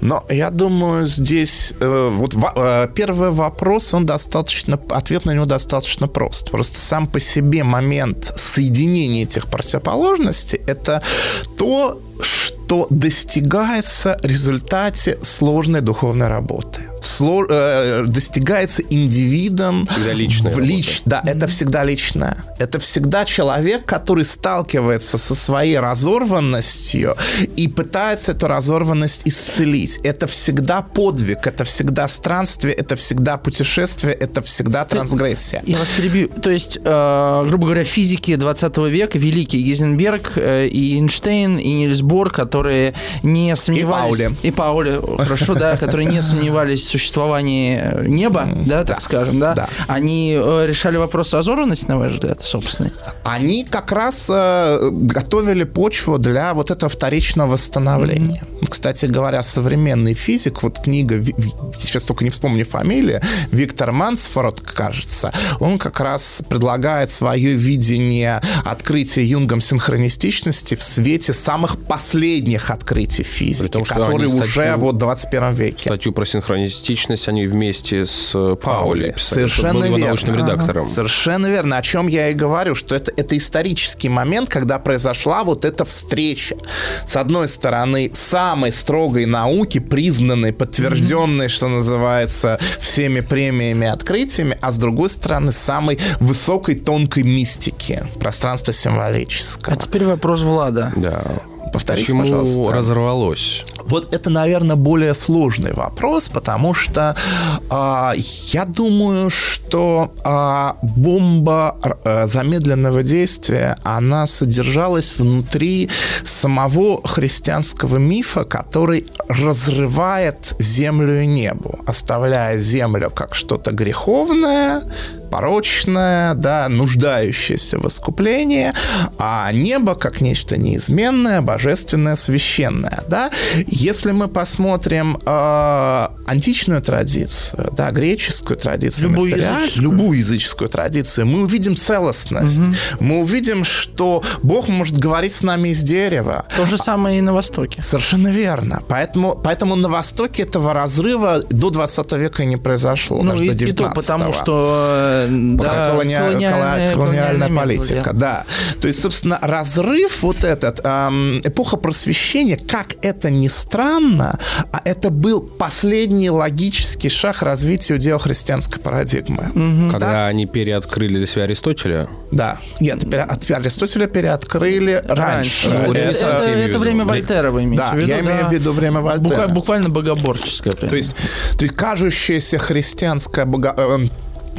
Но я думаю, здесь э, вот во- э, первый вопрос, он достаточно, ответ на него достаточно прост. Просто сам по себе момент соединения этих противоположностей – это то, что достигается в результате сложной духовной работы. Сло- э, достигается индивидом Всегда личная в лич- да, это всегда личное. Это всегда человек, который сталкивается со своей разорванностью и пытается эту разорванность исцелить. Это всегда подвиг, это всегда странствие, это всегда путешествие, это всегда трансгрессия. Я вас перебью. То есть, э, грубо говоря, физики 20 века, великий Гейзенберг э, и Эйнштейн, и Нильс Бор, которые не сомневались... Пауле. И Пауле, хорошо, да, которые не [LAUGHS] сомневались в существовании неба, да, так да, скажем, да, да. они э, решали вопрос разорванности, на ваш взгляд, собственный? Они как раз э, готовили почву для вот этого вторичного восстановления. Mm-hmm. Кстати говоря, современный физик, вот книга, сейчас только не вспомню фамилию, Виктор Мансфорд, кажется, он как раз предлагает свое видение открытия Юнгом синхронистичности в свете самых последних открытий физики, том, которые уже статью, вот в 21 веке. Статью про синхронистичность они вместе с э, Паули писали. Совершенно верно. научным редактором. Совершенно верно. О чем я и говорю, что это, это исторический момент, когда произошла вот эта встреча. С одной стороны, самой строгой науки, признанной, подтвержденной, mm-hmm. что называется, всеми премиями, открытиями, а с другой стороны, самой высокой, тонкой мистики, пространство символическое. А теперь вопрос Влада. Да. Повторите, Почему пожалуйста. разорвалось? Вот это, наверное, более сложный вопрос, потому что э, я думаю, что э, бомба э, замедленного действия, она содержалась внутри самого христианского мифа, который разрывает землю и небо, оставляя землю как что-то греховное, порочное, да, нуждающееся в искуплении, а небо как нечто неизменное, божественное, священное, да. Если мы посмотрим э, античную традицию, да, греческую традицию, любую языческую. любую языческую традицию, мы увидим целостность, угу. мы увидим, что Бог может говорить с нами из дерева. То же самое и на Востоке. Совершенно верно. Поэтому, поэтому на Востоке этого разрыва до 20 века не произошло, ну, даже и, до 19 и то потому, что да, колония... колониальная, колониальная политика, да. То есть, собственно, разрыв вот этот, эм, эпоха просвещения, как это ни странно, а это был последний логический шаг развития иудео-христианской парадигмы. Угу. Когда да? они переоткрыли для себя Аристотеля? Да. Нет, от Аристотеля переоткрыли раньше. раньше. Это, это, это, это время Вольтера вы имеете да, в виду? я имею в виду время Вольтера. Буквально богоборческое время. То есть, то есть кажущееся христианское бого э,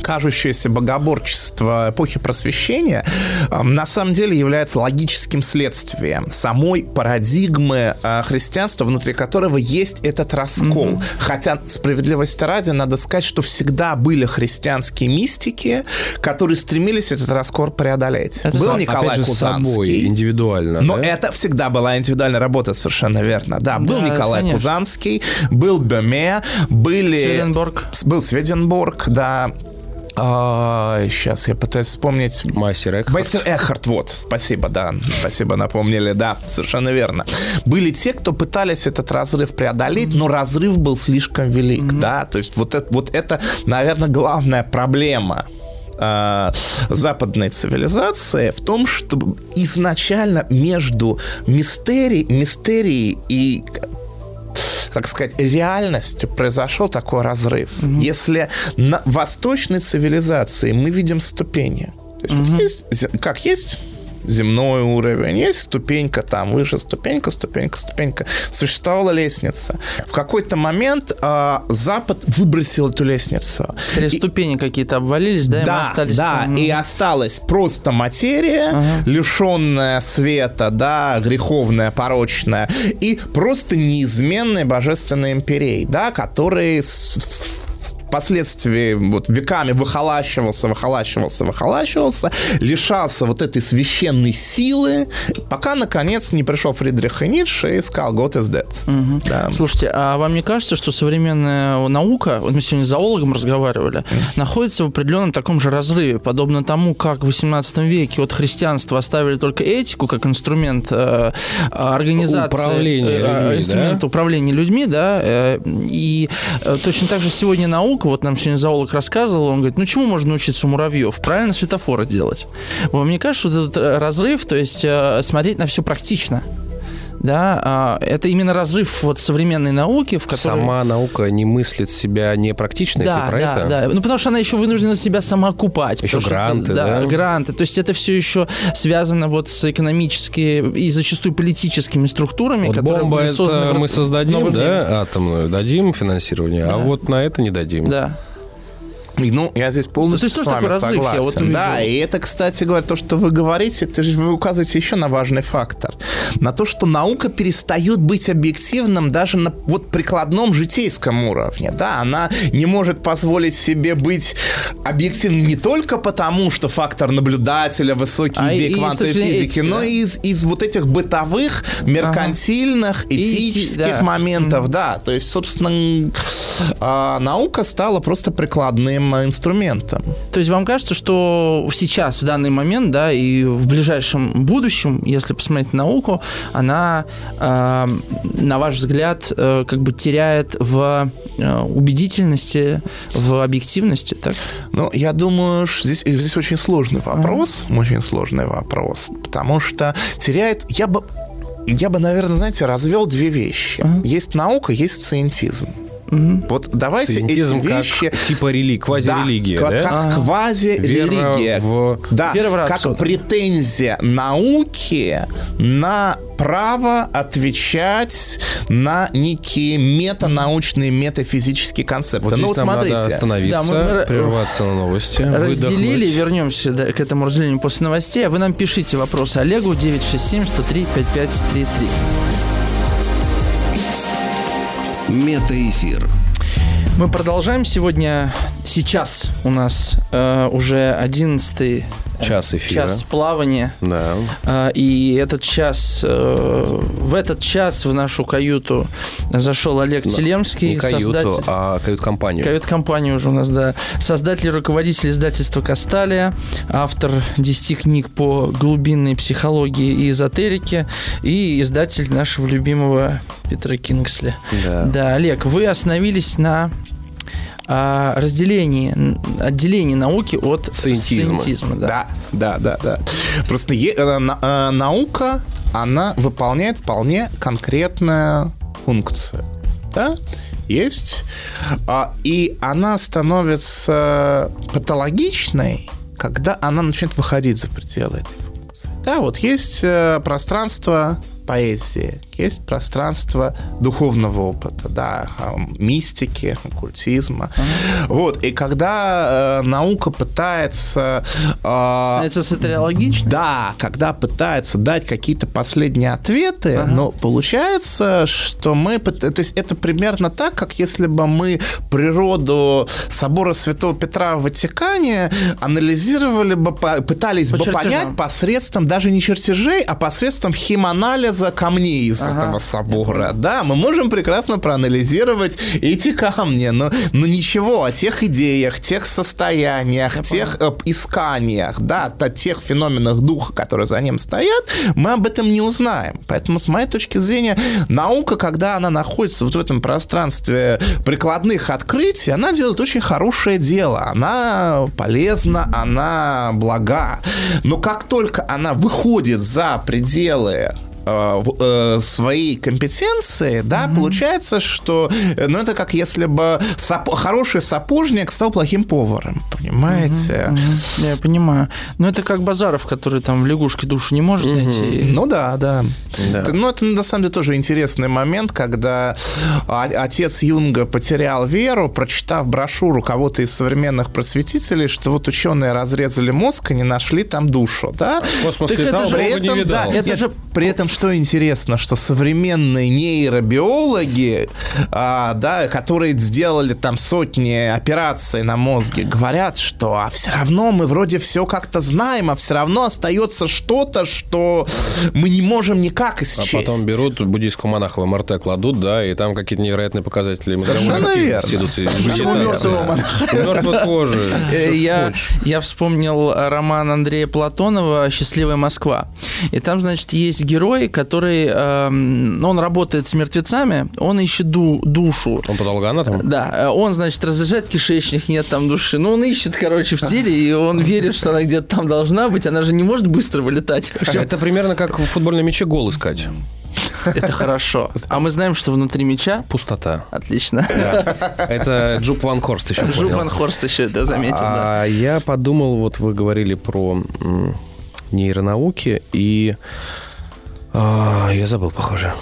кажущееся богоборчество эпохи просвещения на самом деле является логическим следствием самой парадигмы э, христианства, внутри которого есть этот раскол. Mm-hmm. Хотя, справедливости ради, надо сказать, что всегда были христианские мистики, которые стремились этот раскол преодолеть. Это Был сам, Николай опять же, Кузанский. Собой, индивидуально. Но да? это всегда была индивидуальная работа, совершенно верно. Да, был да, Николай конечно. Кузанский, был Беме, были... Сведенборг. Был Сведенборг, да. А, сейчас я пытаюсь вспомнить. Мастер Экхарт. Мастер Экхарт, вот. Спасибо, да. Спасибо, напомнили. Да, совершенно верно. Были те, кто пытались этот разрыв преодолеть, но разрыв был слишком велик, mm-hmm. да. То есть вот это, вот это, наверное, главная проблема а, западной цивилизации в том, что изначально между мистерией, мистерией и так сказать, реальности произошел такой разрыв. Mm-hmm. Если на восточной цивилизации мы видим ступени, то есть, mm-hmm. вот есть, как есть земной уровень, есть ступенька там, выше ступенька, ступенька, ступенька. Существовала лестница. В какой-то момент э, Запад выбросил эту лестницу. Скорее, и... ступени какие-то обвалились, да? И да, остались да, там... и осталась просто материя, ага. лишенная света, да, греховная, порочная, и просто неизменный божественный империй, да, который впоследствии вот веками выхолащивался, выхолащивался, выхолащивался, лишался вот этой священной силы, пока, наконец, не пришел Фридрих Ницше и сказал «God is dead». Угу. Да. Слушайте, а вам не кажется, что современная наука, вот мы сегодня с зоологом разговаривали, mm. находится в определенном таком же разрыве, подобно тому, как в 18 веке от христианства оставили только этику как инструмент э, организации... Управления э, людьми, Инструмент да? управления людьми, да, э, и э, точно так же сегодня наука вот нам сегодня зоолог рассказывал, он говорит, ну чему можно научиться у муравьев? Правильно светофоры делать. Вам не кажется, что этот э, разрыв, то есть э, смотреть на все практично? Да, а, это именно разрыв вот современной науки, в которой... Сама наука не мыслит себя непрактичной, да, про да, это? Да, ну потому что она еще вынуждена себя сама окупать. Еще гранты, что, да, да? гранты. То есть это все еще связано вот с экономическими и зачастую политическими структурами, вот которые бомба были это мы создадим, да, атомную, дадим финансирование, а да. а вот на это не дадим. Да. И, Ну, я здесь полностью То есть с вами согласен. вот увидел. да, и это, кстати говоря, то, что вы говорите, это же вы указываете еще на важный фактор. На то, что наука перестает быть объективным даже на вот прикладном житейском уровне. Да, она не может позволить себе быть объективной не только потому, что фактор наблюдателя, высокие А идеи и- и квантовой зрения физики, но и из, из вот этих бытовых, меркантильных, И эти- этических да. моментов. Да, то есть, собственно, а, наука стала просто прикладным инструментом. То есть вам кажется, что сейчас, в данный момент, да, и в ближайшем будущем, если посмотреть на науку, она, э, на ваш взгляд, э, как бы теряет в э, убедительности, в объективности, так? Ну, я думаю, что здесь, здесь очень сложный вопрос, очень сложный вопрос, потому что теряет... Я бы, я бы, наверное, знаете, развел две вещи. Есть наука, есть сциентизм. Вот давайте Сциентизм эти вещи... как типа рели... квазирелигия, да? да? Как, как квази-религия. Вера в- Да, Вера в как претензия науки на право отвечать на некие метанаучные, метафизические концепты. Вот ну, вот нам смотрите. надо остановиться, Да, мы- прерваться на новости, Разделили, выдохнуть. вернемся да, к этому разделению после новостей, а вы нам пишите вопросы Олегу 967-103-5533. Метаэфир. Мы продолжаем сегодня, сейчас у нас э, уже 11 Час эфира. час плавания. Да. А, И этот час, э, в этот час в нашу каюту зашел Олег Телемский, Не каюту, создатель... а кают-компанию. Кают-компания уже у нас, да. Создатель и руководитель издательства «Касталия», автор 10 книг по глубинной психологии и эзотерике и издатель нашего любимого Питера Кингсли. Да. Да, Олег, вы остановились на а, разделении, отделении науки от Сциентизма. сциентизма, да. Да, да, да, да. Просто е- э, на- э, наука, она выполняет вполне конкретную функцию. Да? Есть. А, И она становится патологичной, когда она начинает выходить за пределы этой функции. Да, вот есть э, пространство поэзии, есть пространство духовного опыта, да, мистики, оккультизма. Вот, и когда э, наука пытается... э, Становится сатериологичной? да, когда пытается дать какие-то последние ответы, но получается, что мы... То есть это примерно так, как если бы мы природу собора Святого Петра в Ватикане анализировали бы, пытались По бы чертежам. понять посредством даже не чертежей, а посредством химанализа камней из Ага. этого собора. Да, мы можем прекрасно проанализировать эти камни, но, но ничего о тех идеях, тех состояниях, тех э, исканиях, да, о тех феноменах духа, которые за ним стоят, мы об этом не узнаем. Поэтому, с моей точки зрения, наука, когда она находится вот в этом пространстве прикладных открытий, она делает очень хорошее дело. Она полезна, она блага. Но как только она выходит за пределы в- э, своей компетенции, да, получается, что, э, ну, это как если бы сап- хороший сапожник стал плохим поваром, понимаете? Мгм, Я понимаю. Но это как Базаров, который там в лягушке душу не может найти. Ну да, да. Да. Это- ну, это на самом деле тоже интересный момент, когда отец Юнга потерял веру, прочитав брошюру кого-то из современных просветителей, что вот ученые разрезали мозг и не нашли там душу, да? Космос Так это летал, же- Бога При не этом, да, видал. Это нет, же- при этом что интересно, что современные нейробиологи, а, да, которые сделали там сотни операций на мозге, говорят, что а все равно мы вроде все как-то знаем, а все равно остается что-то, что мы не можем никак А исчесть. потом берут буддийского монаха в МРТ кладут, да, и там какие-то невероятные показатели. Совершенно верно. активности идут, и Совершенно тоже. Э, я вспомнил роман Андрея Платонова «Счастливая Москва». И там, значит, есть герой, который... эм, он работает с мертвецами, он ищет ду- душу. Он патологоанатом? Да, э, он, значит, разрезает кишечник, нет там души. Ну, он ищет, короче, в теле, и он верит, что она где-то там должна быть. Она же не может быстро вылетать. Общем, Это примерно как в футбольном мяче гол искать. Это хорошо. А мы знаем, что внутри мяча... Пустота. Отлично. Это Джуп Ван Хорст еще понял. Ван Хорст еще это заметил, да. А я подумал, вот вы говорили про нейронауки, и а, я забыл, похоже.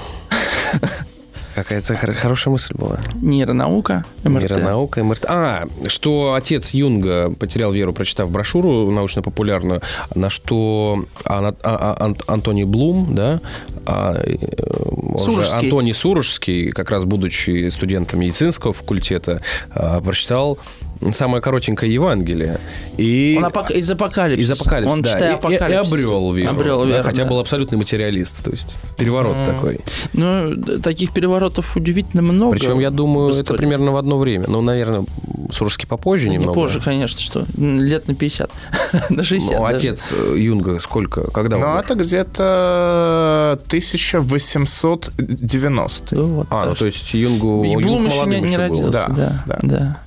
Какая-то хор- хорошая мысль была. Нейронаука, МРТ. Нейронаука, МРТ. А, что отец Юнга потерял веру, прочитав брошюру научно-популярную, на что а- а- Ан- Антоний Блум, да, а, э, Сурожский. Антоний Сурожский, как раз будучи студентом медицинского факультета, а, прочитал самое коротенькое Евангелие. И Он апок- из апокалипсиса. из апокалипсиса, Он да. читая И- и- и, апокалипсис. обрел веру. Обрел да, веру, хотя да. был абсолютный материалист, то есть переворот такой. Ну, таких переворотов удивительно много. Причем, я думаю, это примерно в одно время. Ну, наверное, Сурожский попозже Не немного. позже, конечно, что лет на 50, [LAUGHS] на 60. Ну, отец э, Юнга сколько? Когда Ну, это где-то 1890. Ну, вот, А, ну так то есть Юнгу И Юнг Блум еще не, не еще был. родился. Да, Да, да. да.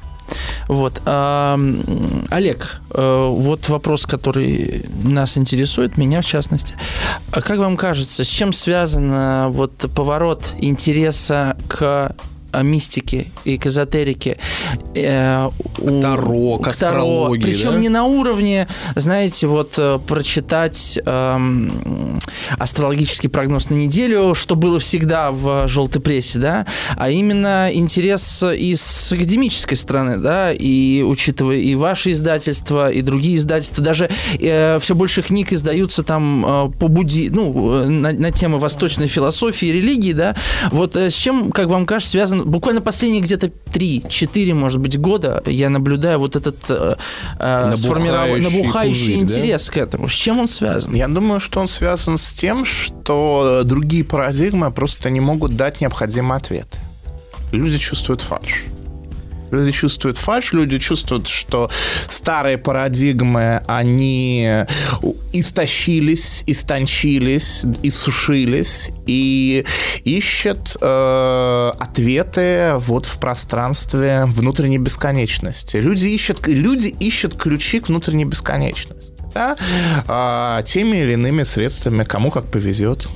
Вот. а, Олег, э, вот вопрос, который нас интересует, меня в частности. А Как вам кажется, с чем связан э, вот поворот интереса к э, мистике и к эзотерике. э, у- Таро, к астрологии, Причем да? не на уровне, знаете, вот э, прочитать эм, астрологический прогноз на неделю, что было всегда в желтой прессе, да, а именно интерес и с академической стороны, да, и учитывая и ваши издательства, и другие издательства, даже все больше книг издаются там э, по будди, ну, э, на, на темы восточной философии и религии, да, вот э, с чем, как вам кажется, связан буквально последние где-то 3-4, может быть, года я наблюдаю вот этот э, э, сформиров- Набухающий набухающий пузырь, да? интерес к этому. С чем он связан? Я думаю, что он связан с тем, что другие парадигмы просто не могут дать необходимый ответ. Люди чувствуют фальш. Люди чувствуют фальш, люди чувствуют, что старые парадигмы, они истощились, истончились, иссушились и ищут э, ответы вот в пространстве внутренней бесконечности. Люди ищут, люди ищут ключи к внутренней бесконечности. Да? А, теми или иными средствами, кому как повезет.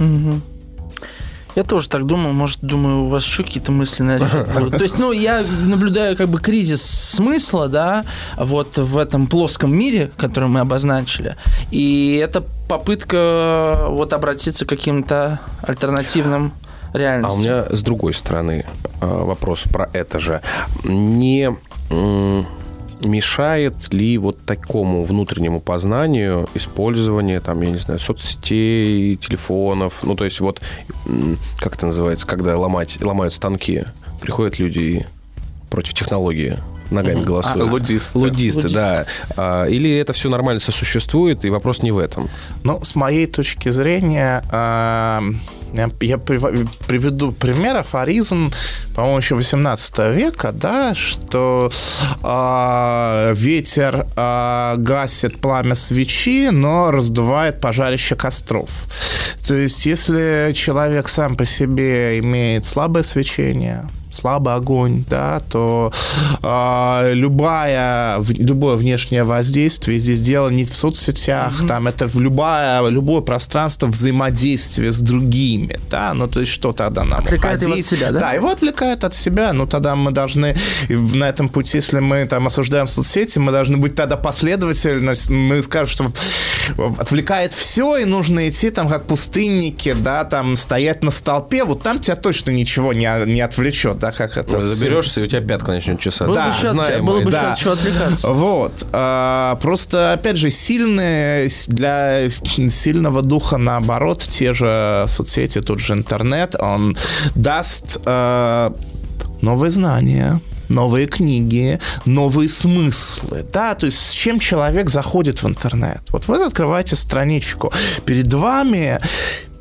Я тоже так думал, может, думаю, у вас еще какие-то мысли на. [LAUGHS] То есть, ну, я наблюдаю как бы кризис смысла, да, вот в этом плоском мире, который мы обозначили. И это попытка вот обратиться к каким-то альтернативным А реальностям. у меня с другой стороны э, вопрос про это же. Не мешает ли вот такому внутреннему познанию использование, там, я не знаю, соцсетей, телефонов, ну, то есть вот, как это называется, когда ломать, ломают станки, приходят люди против технологии ногами голосуют. А, лудисты. Лудисты, Лудисты. да. А, Или это все нормально сосуществует, и вопрос не в этом. Ну, с моей точки зрения, а, я я прив- приведу пример, афоризм, по-моему, еще 18 века, да, что а, ветер гасит пламя свечи, но раздувает пожарище костров. То есть, если человек сам по себе имеет слабое свечение, слабый огонь, да, то а, любая, в- любое внешнее воздействие здесь дело не в соцсетях, там это в любое, любое пространство взаимодействия с другими, да, ну то есть что тогда нам Отвлекает его от себя, да? Да, его отвлекает от себя, ну тогда мы должны на этом пути, если мы там осуждаем соцсети, мы должны быть тогда последовательны, мы скажем, что отвлекает все, и нужно идти там как пустынники, да, там стоять на столпе, вот там тебя точно ничего не, не отвлечет, да, как это... Заберешься, и у тебя пятка начнет чесаться. Да, от- знаем было бы да. чего отвлекаться. Вот. а, Просто, опять же, сильные для сильного духа, наоборот, те же соцсети, тот же интернет, он даст а, новые знания, новые книги, новые смыслы, да, то есть с чем человек заходит в интернет. Вот вы открываете страничку, перед вами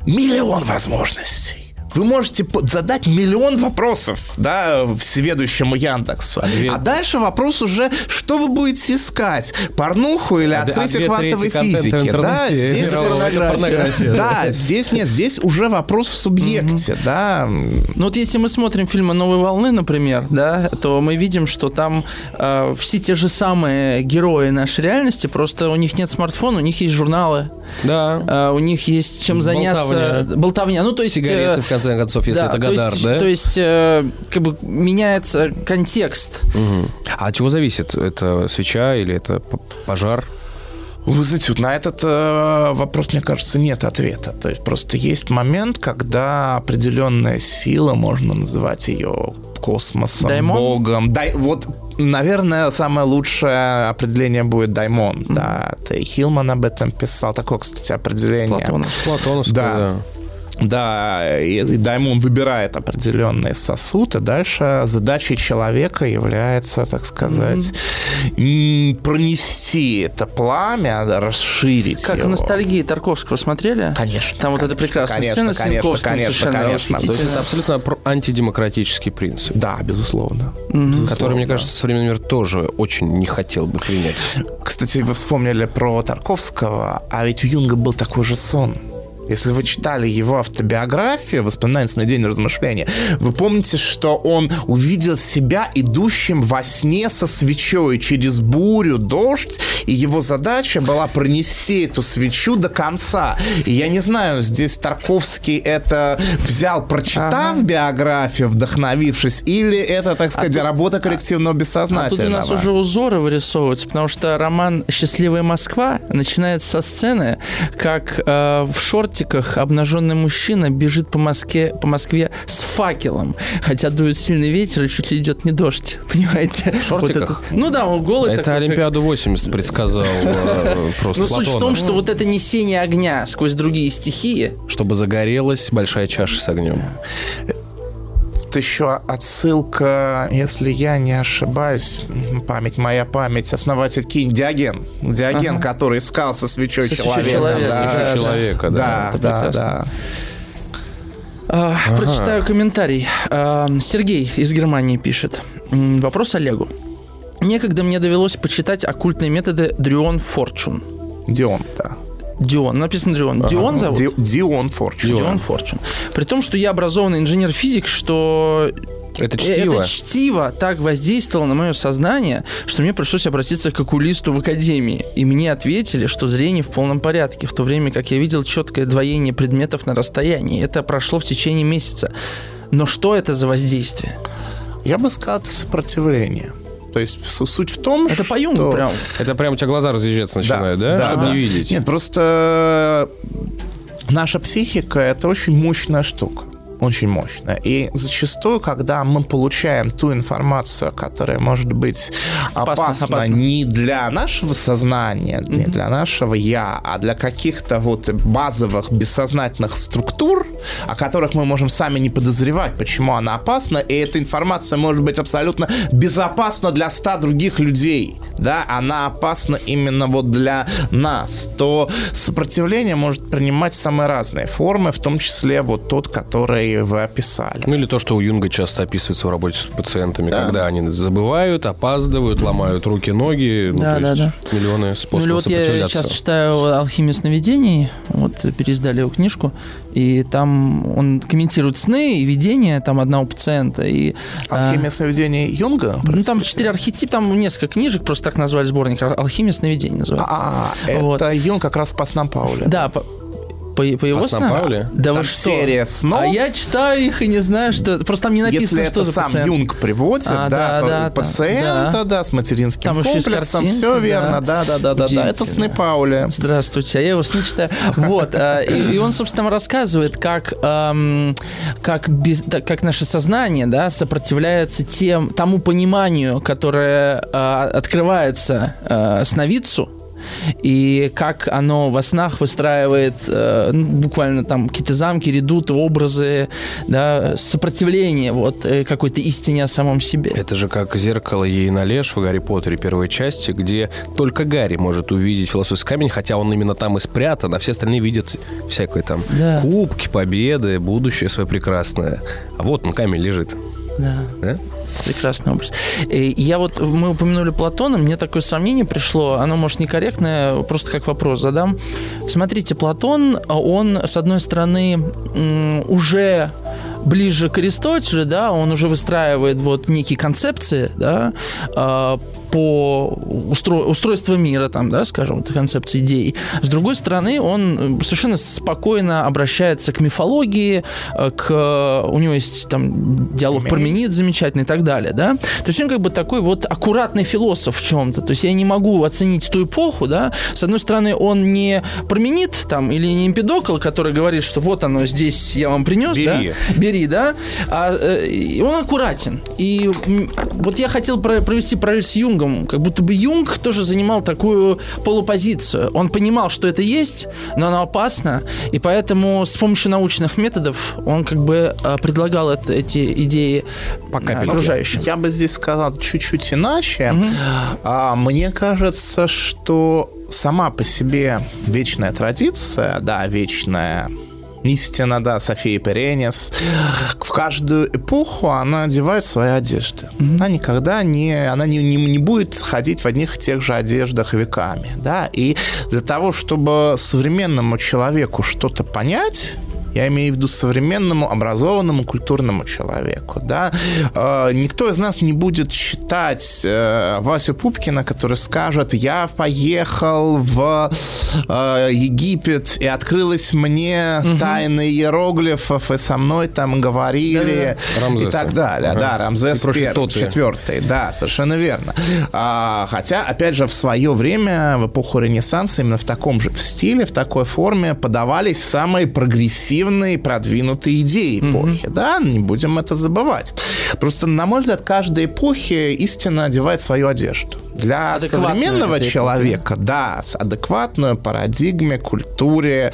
миллион возможностей. Вы можете задать миллион вопросов, да, всеведущему Яндексу. две- А дальше вопрос уже, что вы будете искать? Порнуху или А открытие две квантовой физики? Да, здесь... порнография. порнография, да. Здесь нет, здесь уже вопрос в субъекте, да. Ну вот если мы смотрим фильмы «Новой волны», например, да, то мы видим, что там э, все те же самые герои нашей реальности, просто у них нет смартфона, у них есть журналы, Да. э, у них есть чем заняться. Болтовня. Болтовня. Ну, то есть... Сигареты, э, в конце концов, если это то Гадар, есть, да? То есть, э, как бы меняется контекст. Мгм. А от чего зависит? Это свеча или это пожар? Вы знаете, вот на этот э, вопрос, мне кажется, нет ответа. То есть просто есть момент, когда определенная сила, можно называть ее космосом, Даймон? богом. Дай, вот, наверное, самое лучшее определение будет даймон. Да, и Хилман об этом писал. Такое, кстати, определение. Платонов. Платоновская, Да. да. Да, и, и Даймон выбирает определенный сосуд, и дальше задачей человека является, так сказать, м, пронести это пламя, да, расширить Как его. в ностальгии Тарковского смотрели? Конечно, Там вот эта конечно, прекрасная конечно, сцена с конечно, Янковским конечно, совершенно конечно. То есть это абсолютно антидемократический принцип, Да, безусловно. Безусловно. который, мне кажется, современный мир тоже очень не хотел бы принять. Кстати, вы вспомнили про Тарковского, а ведь у Юнга был такой же сон. Если вы читали его автобиографию «Воспоминания на день размышления», вы помните, что он увидел себя идущим во сне со свечой через бурю, дождь, и его задача была пронести эту свечу до конца. И я не знаю, здесь Тарковский это взял, прочитав биографию, вдохновившись, или это, так сказать, тут- работа коллективного А тут бессознательного? у нас уже узоры вырисовываются, потому что роман «Счастливая Москва» начинается со сцены, как э, в шортиках обнаженный мужчина бежит по Москве, по Москве с факелом, хотя дует сильный ветер и чуть ли идет не дождь, [LAUGHS] понимаете? В шортиках? ну да, он голый Это такой, Олимпиаду 80 предсказал э, просто Но суть в том, что вот это несение огня сквозь другие стихии, Чтобы загорелась большая чаша с огнем. Тут еще отсылка, если я не ошибаюсь, память моя память, основатель Кинь Диоген. Диоген, который искал со свечой Со свечой человека. человека, да, человека, да. да, да. А, Прочитаю комментарий. А, Сергей из Германии пишет. Вопрос Олегу. Некогда мне довелось почитать оккультные методы Дрюон Форчун. Дион, да. Дион, написано Дрион. Дион зовут? Ди- Дион Форчун. Дион Форчун. При том, что я образованный инженер-физик, что Это чтиво. это чтиво так воздействовало на мое сознание, что мне пришлось обратиться к окулисту в академии. И мне ответили, что зрение в полном порядке, в то время как я видел четкое двоение предметов на расстоянии. Это прошло в течение месяца. Но что это за воздействие? Я бы сказал, это сопротивление. То есть су- суть в том, Это что... по Юнгу прям. Это прям у тебя глаза разъезжаться начинают, да? Чтобы да. не видеть. Нет, просто наша психика это очень мощная штука. Очень мощная. И зачастую, когда мы получаем ту информацию, которая может быть Опасно, опасна, опасно. не для нашего сознания, не для нашего я, а для каких-то вот базовых бессознательных структур, о которых мы можем сами не подозревать, почему она опасна, и эта информация может быть абсолютно безопасна для ста других людей, да, она опасна именно вот для нас, то сопротивление может принимать самые разные формы, в том числе вот тот, который вы описали. Ну или то, что у Юнга часто описывается в работе с пациентами, когда они забывают, опаздывают, ломают руки, ноги. Ну, Да, то да, есть Миллионы Ну, или способов вот я сопротивляться. сейчас читаю «Алхимия сновидений», вот переиздали его книжку, и там он комментирует сны и видения там одного пациента. И, а, Алхимия сновидений Юнга? ну, там четыре архетипа, там несколько книжек, просто так назвали сборник. «Алхимия сновидений» называется. А, это Вот. Юнг как раз по снам Пауля. Да, по, по, по его По снам? Пауля? Да Там вы что? серия снов. А я читаю их и не знаю, что... Просто там не написано, Если что это за сам пациент. Юнг приводит, А, да, да, да, да, пациента, да. с материнским Там комплексом, картинки, все да. верно, да, да, да, да, да, это сны. Пауля. Здравствуйте, а я его сны читаю. Вот, а, и, он, собственно, рассказывает, как, как, без- да, как наше сознание да, сопротивляется тем, тому пониманию, которое а, открывается а, сновидцу, и как оно во снах выстраивает э, ну, буквально там какие-то замки, редуты, образы, да, сопротивление вот э, какой-то истине о самом себе. Это же как зеркало ей належь в Гарри Поттере первой части, где только Гарри может увидеть философский камень, хотя он именно там и спрятан, а все остальные видят всякое там Да. кубки, победы, будущее свое прекрасное. А вот он камень лежит. Да. Да? Прекрасный образ. И я вот, мы упомянули Платона, мне такое сомнение пришло, оно, может, некорректное, просто как вопрос задам. Смотрите, Платон, он, с одной стороны, уже ближе к Аристотелю, да, он уже выстраивает вот некие концепции, да, а, по устро- устройству мира, там, да, скажем, это концепция идей. С другой стороны, он совершенно спокойно обращается к мифологии, э, к... У него есть там диалог про Менид замечательный и так далее, да. То есть он как бы такой вот аккуратный философ в чем-то. То есть я не могу оценить ту эпоху, да. С одной стороны, он не променит там или не эмпидокл, который говорит, что вот оно здесь я вам принес, Бери. да. Бери, да. А, э, он аккуратен. И вот я хотел про- провести параллель с Юнгом. Как будто бы Юнг тоже занимал такую полупозицию. Он понимал, что это есть, но оно опасно. И поэтому с помощью научных методов он как бы э, предлагал это- эти идеи По э, капельке. окружающим. Я бы здесь сказал чуть-чуть иначе. А, мне кажется, что сама по себе вечная традиция, да, вечная истина, да, София Перенес, в каждую эпоху она одевает свои одежды. Она никогда не, она не, не, не будет ходить в одних и тех же одеждах веками, да, и для того, чтобы современному человеку что-то понять, я имею в виду современному, образованному, культурному человеку. Да? Э, Никто из нас не будет читать э, Васю Пупкина, который скажет, я поехал в э, Египет, и открылось мне тайны иероглифов, и со мной там говорили, и Рамзеса. так далее. Ага. Да, Рамзес И четвертый, да, совершенно верно. А, хотя, опять же, в свое время, в эпоху Ренессанса, именно в таком же стиле, в такой форме подавались самые прогрессивные, продвинутые идеи эпохи, да, не будем это забывать. Просто, на мой взгляд, каждая эпохи истинно одевает свою одежду. Для современного эпохи. человека, да, с адекватной парадигме, культуре,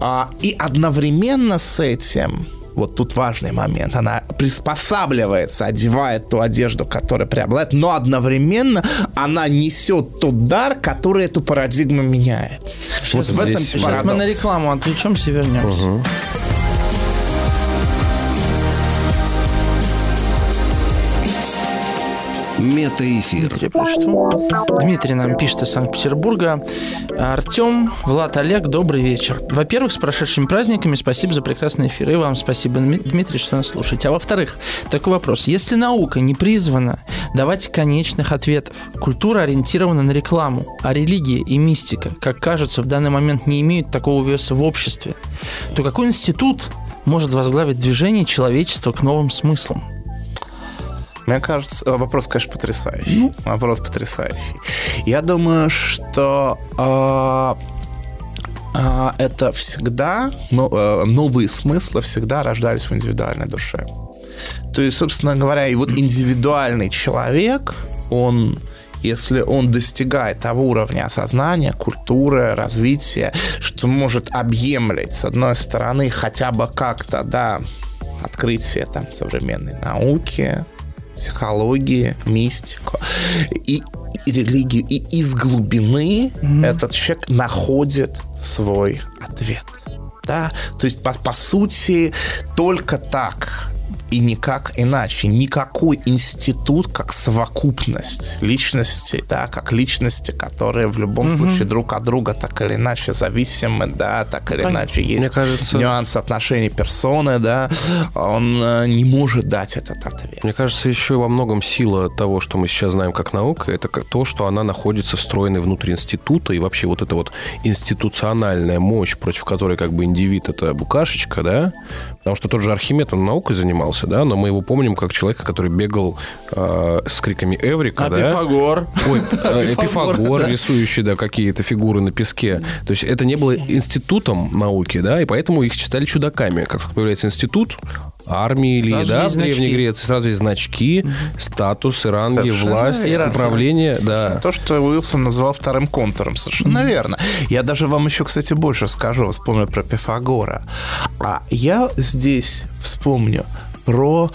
а, и одновременно с этим вот тут важный момент. Она приспосабливается, одевает ту одежду, которая преобладает, но одновременно она несет тот дар, который эту парадигму меняет. вот в этом Сейчас мы парадокс. на рекламу отвлечемся и вернемся. Метаэфир. Дмитрий, прочту. Дмитрий нам пишет из Санкт-Петербурга. Артем, Влад, Олег, добрый вечер. Во-первых, с прошедшими праздниками спасибо за прекрасный эфир. И вам спасибо, Дми- Дмитрий, что нас слушаете. А во-вторых, такой вопрос. Если наука не призвана давать конечных ответов, культура ориентирована на рекламу, а религия и мистика, как кажется, в данный момент не имеют такого веса в обществе, то какой институт может возглавить движение человечества к новым смыслам? Мне кажется, э, вопрос, конечно, потрясающий. Вопрос потрясающий. Я думаю, что э, э, это всегда, э, новые смыслы всегда рождались в индивидуальной душе. То есть, собственно говоря, и вот индивидуальный человек, он если он достигает того уровня осознания, культуры, развития, что может объемлять, с одной стороны, хотя бы как-то, да, открытие там современной науки, психологии, мистику и, и религию. И из глубины этот человек находит свой ответ. Да? То есть, по, по сути, только так и никак иначе. Никакой институт, как совокупность личностей, да, как личности, которые в любом случае друг от друга так или иначе зависимы, да, так или иначе есть Мне кажется- нюанс отношений персоны, да, он э, не может дать этот ответ. Мне кажется, еще во многом сила того, что мы сейчас знаем как наука, это то, что она находится встроенной внутрь института, и вообще вот эта вот институциональная мощь, против которой как бы индивид это букашечка, да, потому что тот же Архимед, он наукой занимался, да, но мы его помним как человека, который бегал э, с криками «Эврика», А да? Пифагор? Ой, [LAUGHS] э, Пифагор, рисующий, да, какие-то фигуры на песке. То есть это не было институтом науки, да, и поэтому их считали чудаками. Как появляется институт, армии или, да, в Древней значки. Греции, сразу есть значки, статусы, ранги, Совершенно власть, верно. управление, да. То, что Уилсон называл вторым контуром, совершенно верно. Я даже вам еще, кстати, больше скажу, вспомню про Пифагора. А я здесь вспомню про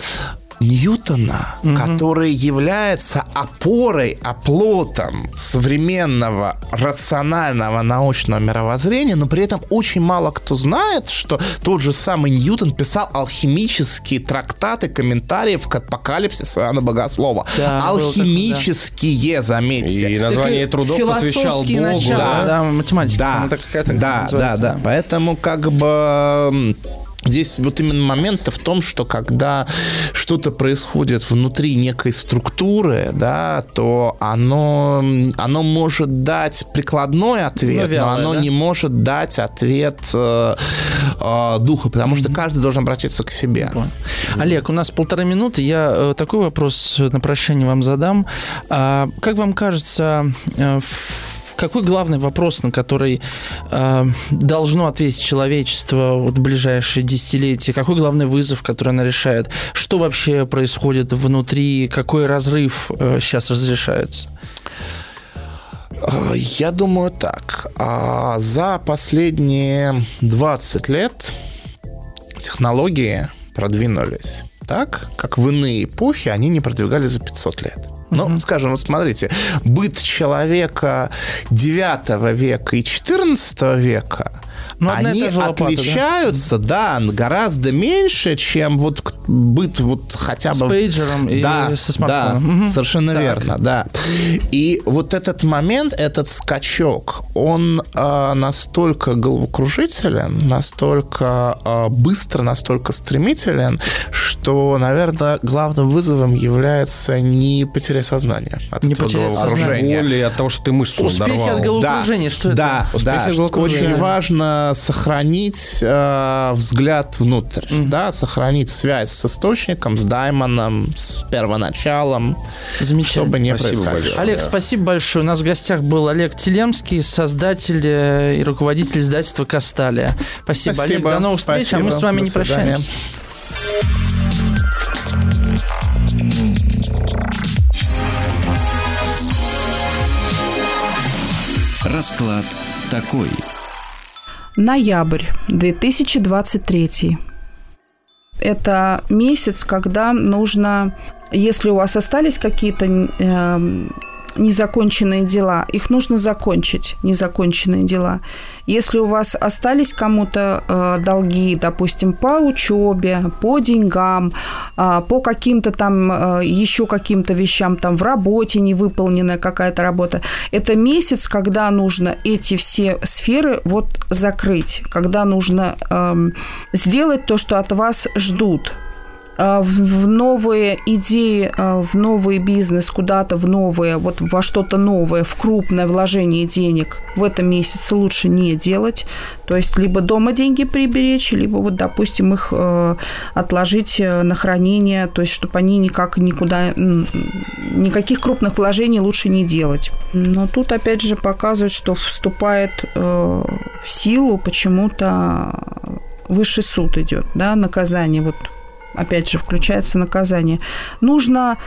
Ньютона, который является опорой, оплотом современного рационального научного мировоззрения, но при этом очень мало кто знает, что тот же самый Ньютон писал алхимические трактаты, комментарии к апокалипсису Иоанна Богослова. Да, было такое, да. Алхимические, заметьте. И название Так и трудов посвящал философские Богу. начала, да. да, математика. Да, там это какая-то да, да, да. Поэтому как бы Здесь вот именно момент в том, что когда что-то происходит внутри некой структуры, да, то оно, оно может дать прикладной ответ, Ну, вялое, но оно да? не может дать ответ э, э, духа, потому что каждый должен обратиться к себе. Понял. Олег, у нас полторы минуты. Я э, такой вопрос на прощание вам задам. А, как вам кажется, э, в- какой главный вопрос, на который э, должно ответить человечество вот в ближайшие десятилетия? Какой главный вызов, который она решает? Что вообще происходит внутри? Какой разрыв э, сейчас разрешается? Э, Я думаю так. А, За последние 20 лет технологии продвинулись так, как в иные эпохи они не продвигались за 500 лет. Ну, скажем, вот смотрите, быт человека 9 века и 14 века, И они лопата, да? отличаются, да? гораздо меньше, чем вот быт вот хотя С бы... пейджером и да, со смартфоном. Да, Мгм. совершенно Так. верно, да. И вот этот момент, этот скачок, он э, настолько головокружителен, настолько э, быстро, настолько стремителен, что, наверное, главным вызовом является не потерять сознание от Не этого потерять головокружения. Боли от того, что ты мышцу Успехи надорвал. от головокружения, что это? Да, Успехи да. от. Очень важно сохранить э, взгляд внутрь, да, сохранить связь с источником, с даймоном, с первоначалом, Замечательно. чтобы не Спасибо происходило. большое. Олег, спасибо большое. У нас в гостях был Олег Телемский, создатель э, и руководитель издательства Касталия. Спасибо, Олег. Спасибо, До новых встреч, а мы с спасибо. вами До не свидания. прощаемся. Расклад такой. Ноябрь 2023. Это месяц, когда нужно, если у вас остались какие-то эм, незаконченные дела, их нужно закончить, незаконченные дела. Если у вас остались кому-то э, долги, допустим, по учебе, по деньгам, а, по каким-то там э, еще каким-то вещам, там в работе не выполненная какая-то работа, это месяц, когда нужно эти все сферы вот закрыть, когда нужно эм, сделать то, что от вас ждут э, в в новые идеи, э, в новый бизнес, куда-то в новое, вот во что-то новое, в крупное вложение денег в этом месяце лучше не делать. То есть либо дома деньги приберечь, либо вот, допустим, их э, отложить э, на хранение, то есть чтобы они никак никуда, никаких крупных вложений лучше не делать. Но тут опять же показывает, что вступает э, в силу почему-то высший суд идет, да, наказание вот опять же, включается наказание. Нужно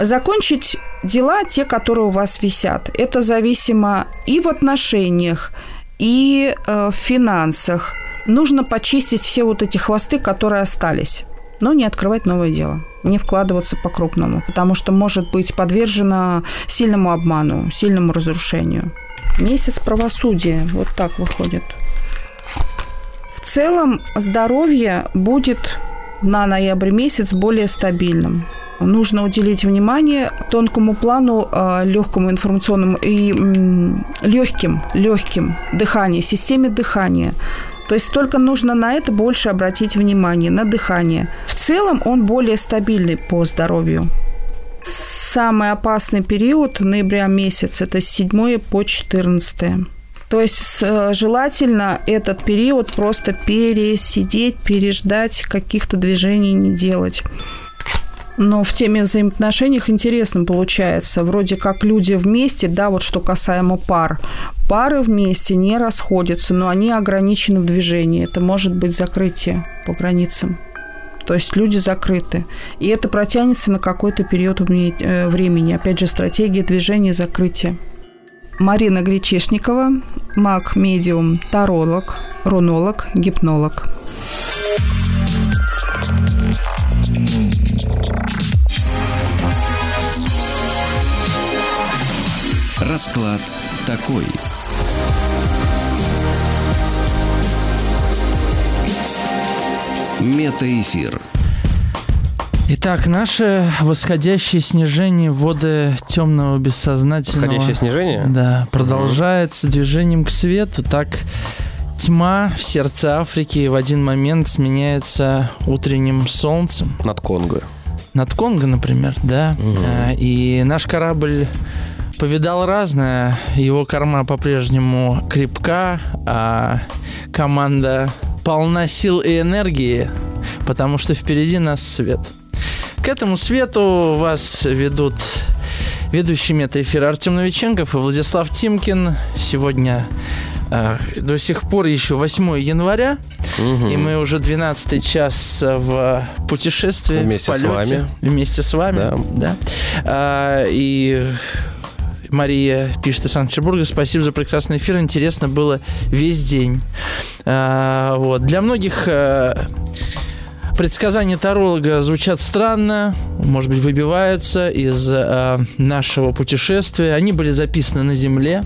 закончить дела, те, которые у вас висят. Это зависимо и в отношениях, и э, в финансах. Нужно почистить все вот эти хвосты, которые остались. Но не открывать новое дело, не вкладываться по-крупному, потому что может быть подвержено сильному обману, сильному разрушению. Месяц правосудия, вот так выходит. В целом здоровье будет на ноябрь месяц более стабильным. Нужно уделить внимание тонкому плану, э, легкому информационному и легким, легким дыханию, системе дыхания. То есть только нужно на это больше обратить внимание, на дыхание. В целом он более стабильный по здоровью. Самый опасный период ноября месяц – это с 7 по 14. То есть с- желательно этот период просто пересидеть, переждать, каких-то движений не делать. Но в теме взаимоотношениях интересно получается. Вроде как люди вместе, да, вот что касаемо пар. Пары вместе не расходятся, но они ограничены в движении. Это может быть закрытие по границам. То есть люди закрыты. И это протянется на какой-то период э, времени. Опять же, стратегия движения закрытия. Марина Гречишникова, маг, медиум, таролог, рунолог, гипнолог. Расклад такой. Метаэфир. Итак, наше восходящее снижение ввода темного бессознательного... Восходящее снижение? Да, продолжается движением к свету. Так тьма в сердце Африки в один момент сменяется утренним солнцем. Над Конго. Над Конго, например, да. А, И наш корабль повидал разное. Его корма по-прежнему крепка, а команда полна сил и энергии, потому что впереди нас свет. К этому свету вас ведут ведущие мета-эфира Артем Новиченков и Владислав Тимкин. Сегодня а, до сих пор еще 8 января, и мы уже 12 час в путешествии, Вместе в с полете. вами. Вместе с вами, Да. да. А, и Мария пишет из Санкт-Петербурга. Спасибо за прекрасный эфир. Интересно было весь день. А, вот. Для многих э, предсказания таролога звучат странно, может быть, выбиваются из э, нашего путешествия. Они были записаны на Земле,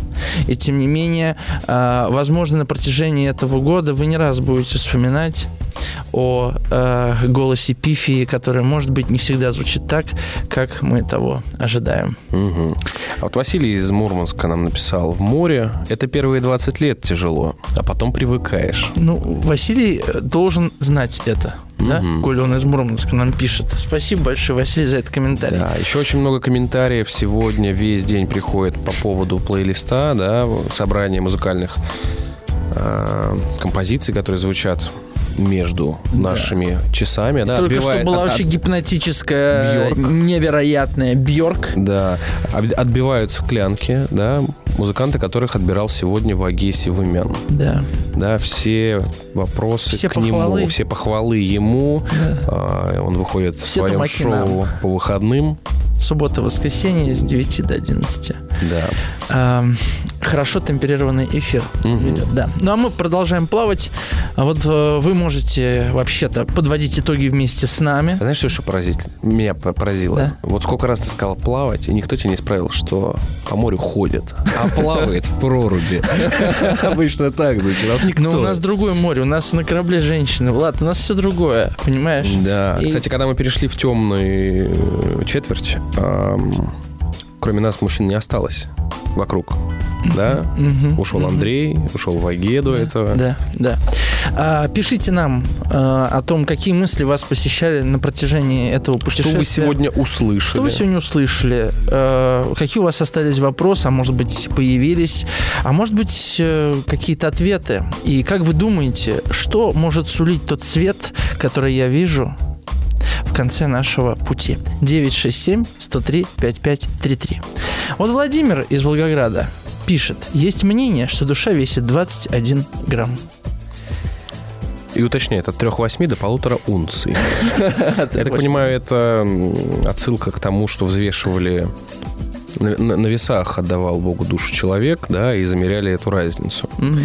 и тем не менее, э, возможно, на протяжении этого года вы не раз будете вспоминать о э, голосе Пифии, который, может быть, не всегда звучит так, как мы того ожидаем. Мгм. А вот Василий из Мурманска нам написал, в море это первые 20 лет тяжело, а потом привыкаешь. Ну, Василий э, должен знать это, да, Мгм. коли он из Мурманска нам пишет. Спасибо большое, Василий, за этот комментарий. Да, еще очень много комментариев сегодня весь день приходит по поводу плейлиста, да, собрания музыкальных э, композиций, которые звучат между нашими часами. Да, Только отбивает- что была от- вообще от- гипнотическая, Бьорк. невероятная Бьорк. Да, отбиваются клянки, да, музыканты, которых отбирал сегодня в Агесе Вымян. Да. Да, все вопросы Все к нему, похвалы. все похвалы ему. А, он выходит в Все своем тумаки нам. шоу по выходным. Суббота, воскресенье с 9 до 11. Да. А, хорошо темперированный эфир идет, да. Ну а мы продолжаем плавать. А вот э, вы можете вообще-то подводить итоги вместе с нами. Знаешь, что еще поразительно? Меня по- поразило. Да. Вот сколько раз ты сказал плавать, и никто тебе не исправил, что по морю ходит, а плавает в проруби. [LAUGHS] Обычно так звучит. А. Но у нас другое море, у нас на корабле женщины. Влад, у нас все другое, понимаешь? Да. Кстати, когда мы перешли в темную э, четверть, кроме нас мужчин не осталось вокруг. Да? Ушел. Андрей, ушел Ваге до этого. Да, да. А, пишите нам а, о том, какие мысли вас посещали на протяжении этого Что путешествия. вы сегодня услышали? Что вы сегодня услышали? Э, Какие у вас остались вопросы, а может быть появились, а может быть э, какие-то ответы? И как вы думаете, что может сулить тот цвет, который я вижу в конце нашего пути? 967-103-5533. Вот Владимир из Волгограда пишет, есть мнение, что душа весит 21 грамм. И уточняет, от 3,8 до полутора унций. [LAUGHS] Я так понимаю, это отсылка к тому, что взвешивали на, на- на весах отдавал Богу душу человек, да, и замеряли эту разницу. Мгм.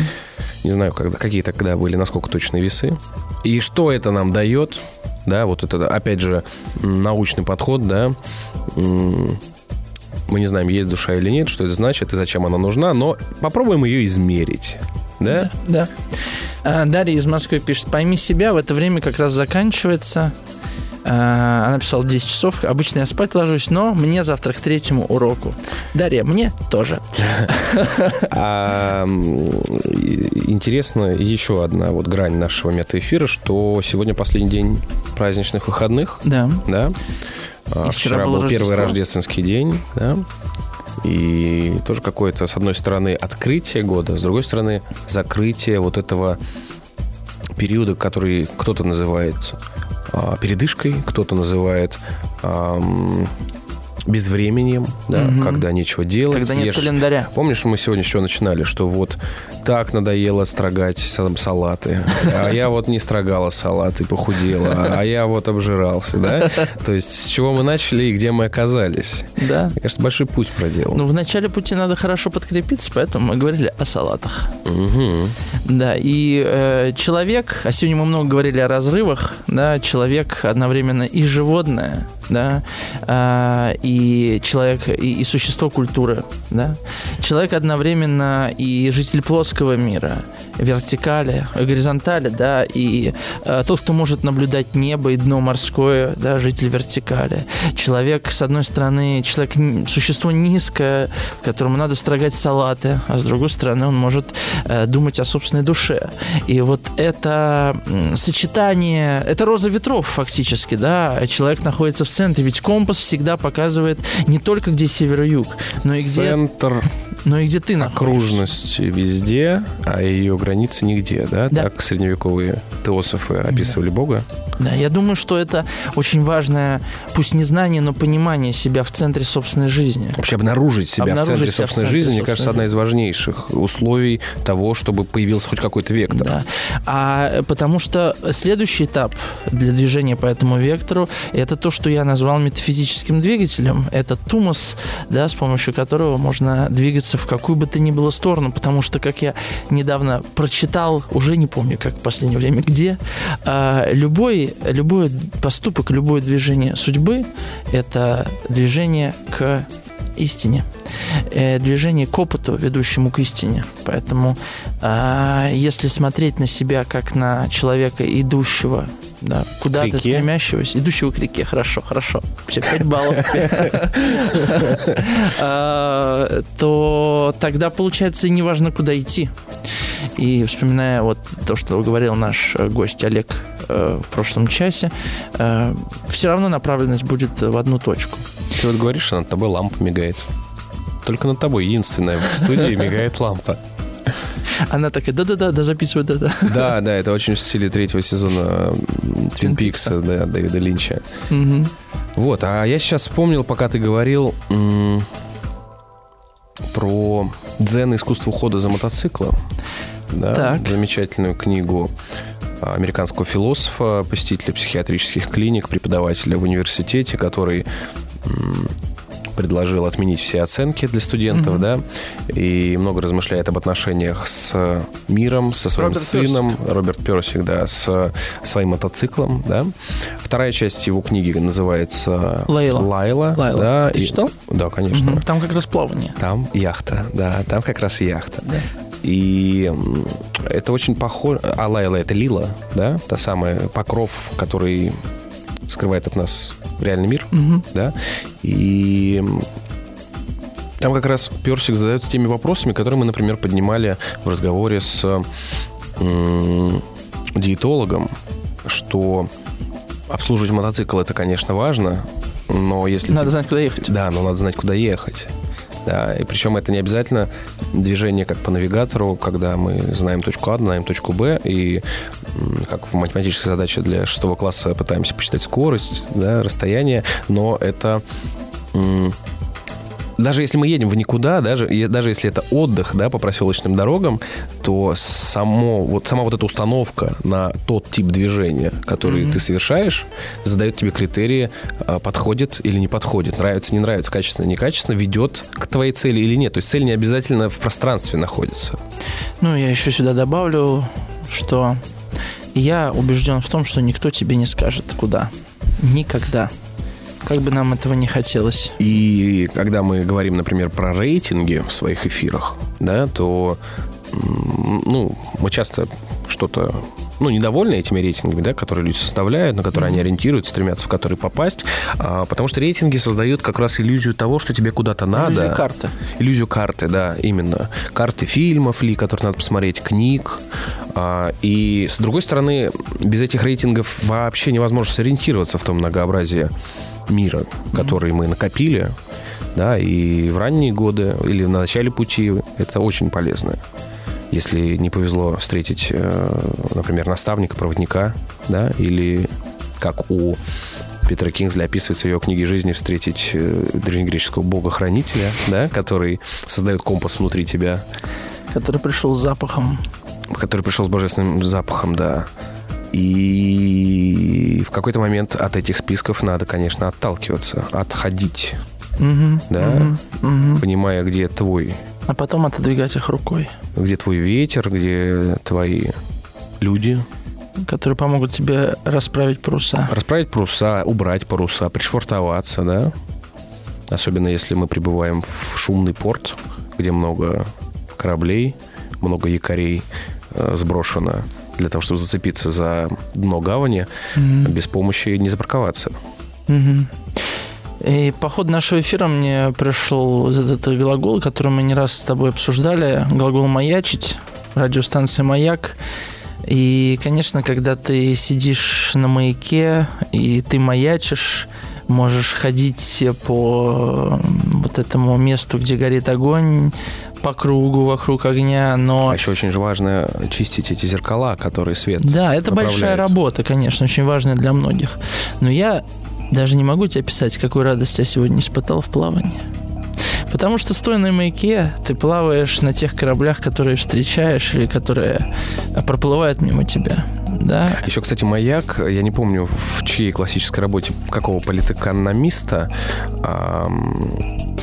Не знаю, когда, какие тогда были, насколько точные весы. И что это нам дает, да, вот это, опять же, научный подход, да, мы не знаем, есть душа или нет, что это значит и зачем она нужна, но попробуем ее измерить, да? Да. А, Дарья из Москвы пишет, пойми себя, в это время как раз заканчивается. А, Она писала 10 часов. Обычно я спать ложусь, но мне завтра к третьему уроку. Дарья, мне тоже. [LAUGHS] А, интересно еще одна вот грань нашего метаэфира, что сегодня последний день праздничных выходных, Да. да? А, вчера был первый рождественский день, да? И тоже какое-то, с одной стороны, открытие года, с другой стороны, закрытие вот этого периода, который кто-то называет передышкой, кто-то называет безвременем, да, Мгм. когда нечего делать. Когда нет ешь- календаря. Помнишь, мы сегодня еще начинали, что вот так надоело строгать са- салаты, а я вот не строгала салаты, похудела, а я вот обжирался, да? То есть с чего мы начали и где мы оказались? Да. Мне кажется, большой путь проделал. Ну, в начале пути надо хорошо подкрепиться, поэтому мы говорили о салатах. Мгм. Да, и э, человек, а сегодня мы много говорили о разрывах, да, человек одновременно и животное, да, а, и человек, и, и существо культуры, да. Человек одновременно и житель плоского мира, вертикали, горизонтали, да, и э, тот, кто может наблюдать небо и дно морское, да, житель вертикали. Человек, с одной стороны, человек существо низкое, которому надо строгать салаты, а с другой стороны, он может э, думать о собственной душе. И вот это сочетание, это роза ветров фактически, да, человек находится в центре, ведь компас всегда показывает не только где север и юг, но и где... Центр но и где ты находишься. Окружность везде, а ее границы нигде, да? Да. Так средневековые теософы описывали Бога. Да, я думаю, что это очень важное, пусть не знание, но понимание себя в центре собственной жизни. Вообще обнаружить себя в Обнаружить центре себя в собственной центре жизни, мне кажется, одна из важнейших условий того, чтобы появился хоть какой-то вектор. Да. А потому что следующий этап для движения по этому вектору это то, что я назвал метафизическим двигателем. Это тумус, да, с помощью которого можно двигаться в какую бы то ни было сторону. Потому что, как я недавно прочитал, уже не помню, как в последнее время, где, а, любой, любой поступок, любое движение судьбы – это движение к истине, э, движение к опыту, ведущему к истине. Поэтому, а, если смотреть на себя как на человека, идущего да, куда-то стремящегося, идущего к реке, хорошо, хорошо, все, 5 баллов, [LAUGHS] А, то тогда, получается, и неважно, куда идти. И вспоминая вот то, что говорил наш э, гость Олег э, в прошлом часе, все равно направленность будет в одну точку. Ты вот говоришь, что над тобой лампа мигает. Только над тобой единственная в студии [LAUGHS] мигает лампа. Она такая, да-да-да, да, записывай, да-да. Да, да, это очень в стиле третьего сезона Твин Пикса, да, Дэвида Линча. Вот, а я сейчас вспомнил, пока ты говорил м, про дзен искусство ухода за мотоциклом. Да, Так. замечательную книгу американского философа, посетителя психиатрических клиник, преподавателя в университете, который предложил отменить все оценки для студентов, да, и много размышляет об отношениях с миром, со своим Роберт сыном, Роберт Персик, да, с своим мотоциклом, да. Вторая часть его книги называется Лейла. Лайла. Лайла. Да, Ты и- читал? Да, конечно. Мгм. Там как раз плавание. Там яхта, да, там как раз яхта. Да. И это очень похоже... А Лайла это Лила, да? Та самая покров, который скрывает от нас реальный мир, Мгм. да? И там как раз Персик задается теми вопросами, которые мы, например, поднимали в разговоре с диетологом, что обслуживать мотоцикл это, конечно, важно, но если Надо тебе- знать, куда ехать. да, но надо знать, куда ехать. Да, и причем это не обязательно движение как по навигатору, когда мы знаем точку А, знаем точку Б, и как в математической задаче для шестого класса пытаемся посчитать скорость, да, расстояние, но это даже если мы едем в никуда, даже, даже если это отдых да, по проселочным дорогам, то само, вот, сама вот эта установка на тот тип движения, который ты совершаешь, задает тебе критерии, а, подходит или не подходит, нравится, не нравится, качественно, некачественно, ведет к твоей цели или нет. То есть цель не обязательно в пространстве находится. Ну, я еще сюда добавлю, что я убежден в том, что никто тебе не скажет, куда. Никогда. Как бы нам этого не хотелось. И когда мы говорим, например, про рейтинги в своих эфирах, да, то ну, мы часто что-то ну, недовольны этими рейтингами, да, которые люди составляют, на которые они ориентируются, стремятся в которые попасть, а, потому что рейтинги создают как раз иллюзию того, что тебе куда-то надо. Иллюзию карты. Иллюзию карты, да, именно. Карты фильмов ли, которые надо посмотреть, книг. А, И, с другой стороны, без этих рейтингов вообще невозможно сориентироваться в том многообразии мира, который мы накопили. Да, и в ранние годы или на начале пути это очень полезно. Если не повезло встретить, э, например, наставника, проводника, да, или как у Питера Кингсли описывается в ее книге жизни встретить э, древнегреческого бога-хранителя, да, который создает компас внутри тебя, Который пришел с запахом. который пришел с божественным запахом, да. И в какой-то момент от этих списков надо, конечно, отталкиваться, отходить, Мгм, да, мгм, мгм. понимая, где твой, А потом отодвигать их рукой. где твой ветер, где твои люди, Которые помогут тебе расправить паруса. расправить паруса, убрать паруса, пришвартоваться, да. Особенно если мы прибываем в шумный порт, где много кораблей, много якорей, э, сброшена для того, чтобы зацепиться за дно гавани, mm-hmm. без помощи не запарковаться. Mm-hmm. И по ходу нашего эфира мне пришел этот глагол, который мы не раз с тобой обсуждали, глагол «маячить», радиостанция «Маяк». И, конечно, когда ты сидишь на маяке, и ты маячишь, можешь ходить по вот этому месту, где горит огонь, по кругу вокруг огня, но... А еще очень же важно чистить эти зеркала, которые свет Да, это большая работа, конечно, очень важная для многих. Но я даже не могу тебе описать, какую радость я сегодня испытал в плавании. Потому что, стоя на маяке, ты плаваешь на тех кораблях, которые встречаешь или которые проплывают мимо тебя. Да. Еще, кстати, маяк, я не помню, в чьей классической работе какого политэкономиста эм,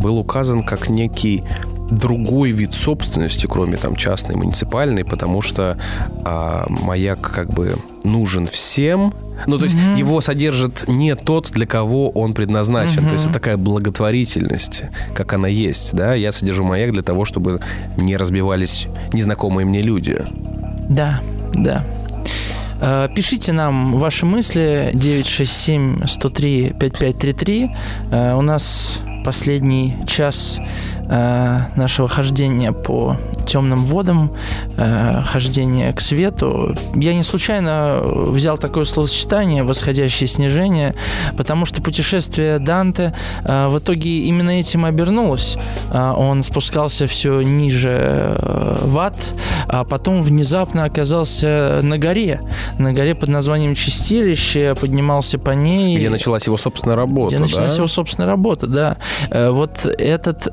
был указан как некий другой вид собственности, кроме там частной, муниципальной, потому что а, маяк как бы нужен всем. Ну, то есть mm-hmm. его содержит не тот, для кого он предназначен. Mm-hmm. То есть это такая благотворительность, как она есть. Да? Я содержу маяк для того, чтобы не разбивались незнакомые мне люди. Да, да. Э, пишите нам ваши мысли 967 103 5533. У нас последний час Э, нашего хождения по темным водам, э, хождения к свету. Я не случайно взял такое словосочетание «восходящее снижение», потому что путешествие Данте э, в итоге именно этим обернулось. Он спускался все ниже в ад, а потом внезапно оказался на горе, на горе под названием Чистилище, поднимался по ней. Где началась его собственная работа, Где началась да? его собственная работа, да. Вот этот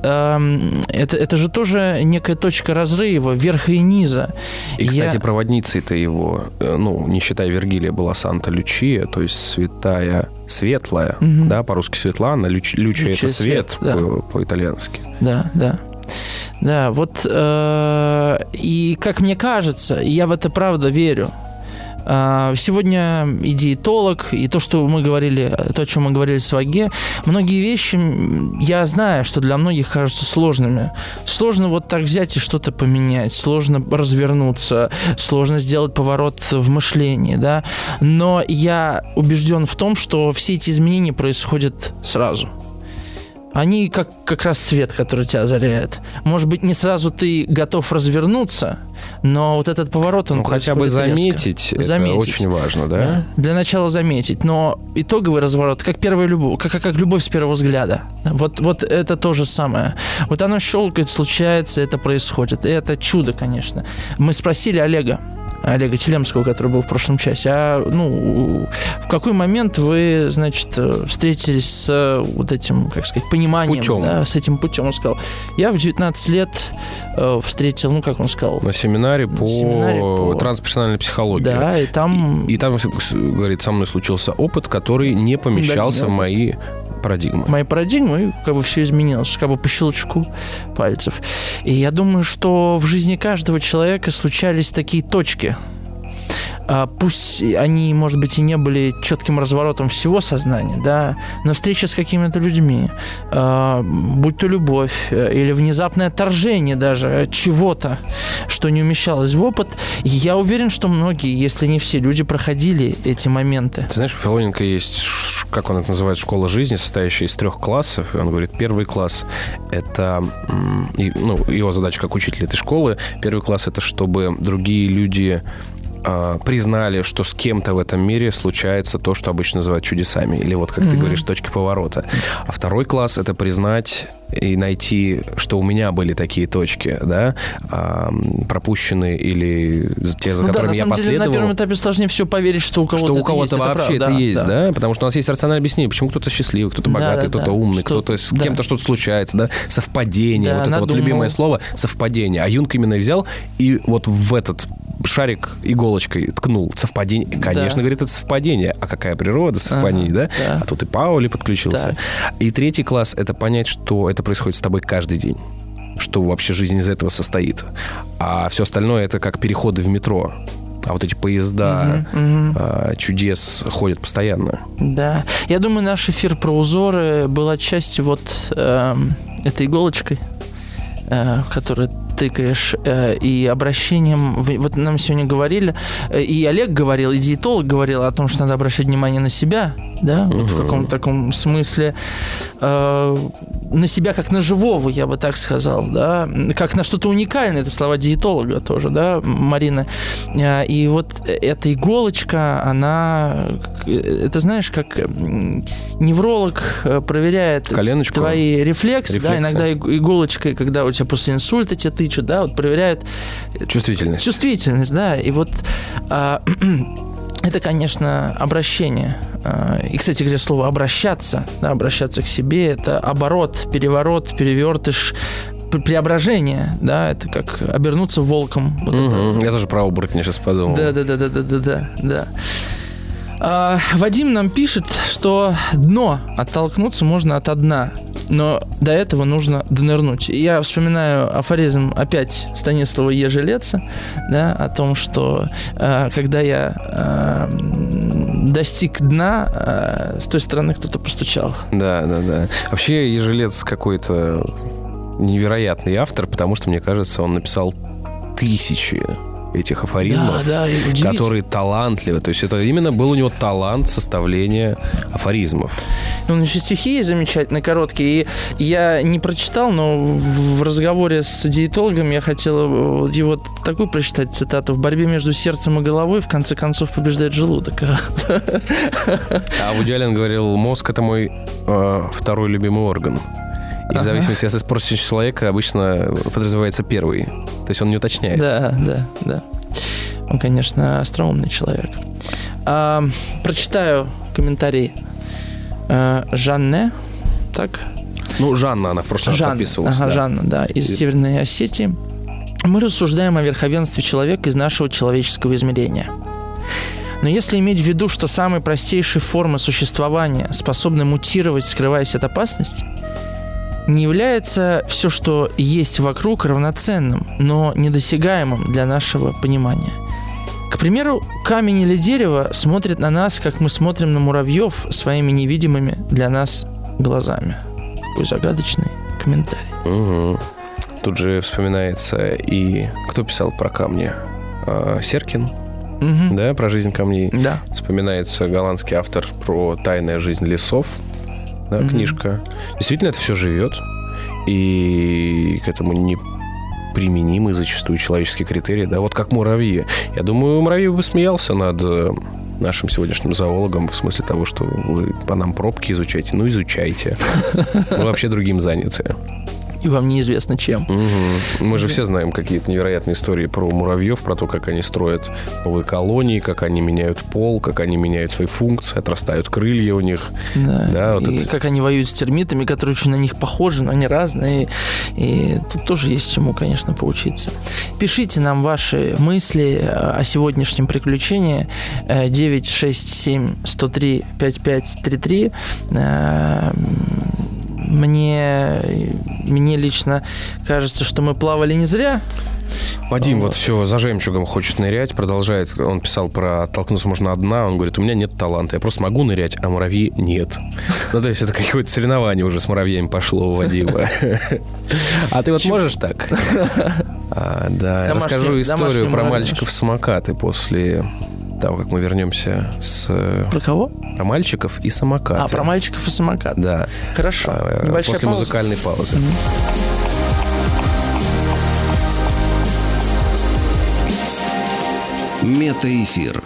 это, это же тоже некая точка разрыва верха и низа. И, кстати, Я... проводницей-то его, э, ну, не считая Вергилия, была Санта-Лючия, то есть святая светлая, угу. да, по-русски Светлана, Люч, Лючия это свет, свет да. по, по-итальянски. Да, да. Да, вот э, и как мне кажется, я в это правда верю, сегодня и диетолог, и то, что мы говорили, то, о чем мы говорили с Ваге, многие вещи я знаю, что для многих кажутся сложными. Сложно вот так взять и что-то поменять, сложно развернуться, сложно сделать поворот в мышлении, да. Но я убежден в том, что все эти изменения происходят сразу они как, как раз свет, который тебя озаряет. Может быть, не сразу ты готов развернуться, но вот этот поворот, он ну, хотя бы заметить, это заметить. очень важно, да? да? Для начала заметить, но итоговый разворот, как первая любовь, как, как любовь с первого взгляда. Вот, вот это то же самое. Вот оно щелкает, случается, это происходит. И это чудо, конечно. Мы спросили Олега, Олега Телемского, который был в прошлом часе. А ну, в какой момент вы, значит, встретились с вот этим, как сказать, пониманием, путем. Да, с этим путем? Он сказал, я в 19 лет э, встретил, ну, как он сказал? На семинаре по, семинаре по... трансперсональной психологии. Да, и там... И, и там, говорит, со мной случился опыт, который не помещался да, в мои парадигмы. Мои парадигмы, как бы все изменилось, как бы по щелчку пальцев. И я думаю, что в жизни каждого человека случались такие точки, пусть они, может быть, и не были четким разворотом всего сознания, да, но встреча с какими-то людьми, а, будь то любовь э, или внезапное отторжение даже чего-то, что не умещалось в опыт, я уверен, что многие, если не все люди, проходили эти моменты. Ты знаешь, у Филоненко есть, как он это называет, школа жизни, состоящая из трех классов, и он говорит, первый класс – это, ну, его задача как учитель этой школы, первый класс – это чтобы другие люди э, признали, что с кем-то в этом мире случается то, что обычно называют чудесами, или вот, как mm-hmm. ты говоришь, точки поворота. А второй класс — это признать и найти, что у меня были такие точки, да, э, пропущенные или те, за ну, которыми да, я последовал. Деле, на первом этапе сложнее всего поверить, что у кого-то Что у кого-то вообще это, это есть, да, да, потому что у нас есть рациональное объяснение, почему кто-то счастливый, кто-то богатый, да, кто-то да. умный, что, кто-то с да. кем-то что-то случается, да, совпадение, да, вот это надумал. вот любимое слово, совпадение. А Юнг именно взял и вот в этот шарик иголочкой ткнул. Совпадение. Конечно, да. говорит, это совпадение. А какая природа совпадений, ага, да? да? А тут и Паули подключился. Да. И третий класс — это понять, что это происходит с тобой каждый день что вообще жизнь из этого состоит. А все остальное это как переходы в метро. А вот эти поезда угу, угу. А, чудес ходят постоянно. Да. Я думаю, наш эфир про узоры был отчасти вот э, этой иголочкой, э, которая тыкаешь, э, и обращением, вот нам сегодня говорили, э, и Олег говорил, и диетолог говорил о том, что надо обращать внимание на себя, да, вот в каком-то таком смысле, э, на себя как на живого, я бы так сказал, да, как на что-то уникальное, это слова диетолога тоже, да, Марина. И вот эта иголочка, она, это знаешь, как невролог проверяет Коленочку. твои рефлексы, да, Рефлексы. иногда иг- иголочкой, когда у тебя после инсульта тебя тычут, да, вот проверяют Чувствительность. чувствительность, да, и вот а, [CLEARS THROAT] это, конечно, обращение. А, И, кстати говоря, слово обращаться, да, обращаться к себе, это оборот, переворот, перевертыш, пр- преображение, да, это как обернуться волком. Вот это. Мгм. Я тоже про оборотня сейчас подумал. Да, да, да, да, да, да, да. А, Вадим нам пишет, что дно оттолкнуться можно от дна, но до этого нужно донырнуть. И я вспоминаю афоризм опять Станислава Ежелеца, да, о том, что а, когда я а, достиг дна, а, с той стороны кто-то постучал. Да, да, да. Вообще, Ежелец какой-то невероятный автор, потому что, мне кажется, он написал тысячи этих афоризмов, Да, да, и удивительно. которые талантливы. То есть это именно был у него талант составления афоризмов. Он еще стихи есть замечательные, короткие. И я не прочитал, но в разговоре с диетологом я хотел э, его такую прочитать цитату. «В борьбе между сердцем и головой в конце концов побеждает желудок». А Вуди Аллен говорил, мозг это мой э, второй любимый орган. И в зависимости от испорченности человека обычно подразумевается первый. То есть он не уточняет. Да, да, да. Он, конечно, остроумный человек. А, прочитаю комментарий а, Жанне. Так? Ну, Жанна, она в прошлый раз Жанна, подписывалась. ага, да. Жанна, да, из И- Северной Осетии. Мы рассуждаем о верховенстве человека из нашего человеческого измерения. Но если иметь в виду, что самые простейшие формы существования способны мутировать, скрываясь от опасности, не является все, что есть вокруг, равноценным, но недосягаемым для нашего понимания. К примеру, камень или дерево смотрят на нас, как мы смотрим на муравьев своими невидимыми для нас глазами. Такой загадочный комментарий. Мгм. Тут же вспоминается и кто писал про камни? А, Серкин, Мгм. да, про жизнь камней. Да. Вспоминается голландский автор про тайная жизнь лесов, да, Мгм. книжка. Действительно, это все живет, и к этому не применимы зачастую человеческие критерии, да, вот как муравьи. Я думаю, муравей бы смеялся над э, нашим сегодняшним зоологом в смысле того, что вы по нам пробки изучаете. Ну, изучайте. [LAUGHS] Мы вообще другим заняты. И вам неизвестно чем. Мгм. Мы же все знаем какие-то невероятные истории про муравьев, про то, как они строят новые колонии, как они меняют пол, как они меняют свои функции, отрастают крылья у них. Да. Да, вот и это- как они воюют с термитами, которые очень на них похожи, но они разные. И тут тоже есть чему, конечно, поучиться. Пишите нам ваши мысли э, о сегодняшнем приключении. Э, 967 103 5533. Мне, мне лично кажется, что мы плавали не зря. Вадим вот все за жемчугом хочет нырять, продолжает. Он писал про оттолкнуться можно одна. Он говорит, у меня нет таланта, я просто могу нырять, а муравьи нет. Ну, то есть это какое-то соревнование уже с муравьями пошло у Вадима. А ты вот можешь так? А, Да, расскажу историю про мальчиков-самокаты после того, как мы вернемся с... э, Про кого? Про мальчиков и самокаты. А, про мальчиков и самокат. Да. Хорошо. А, Небольшая После пауза. музыкальной паузы. Метаэфир.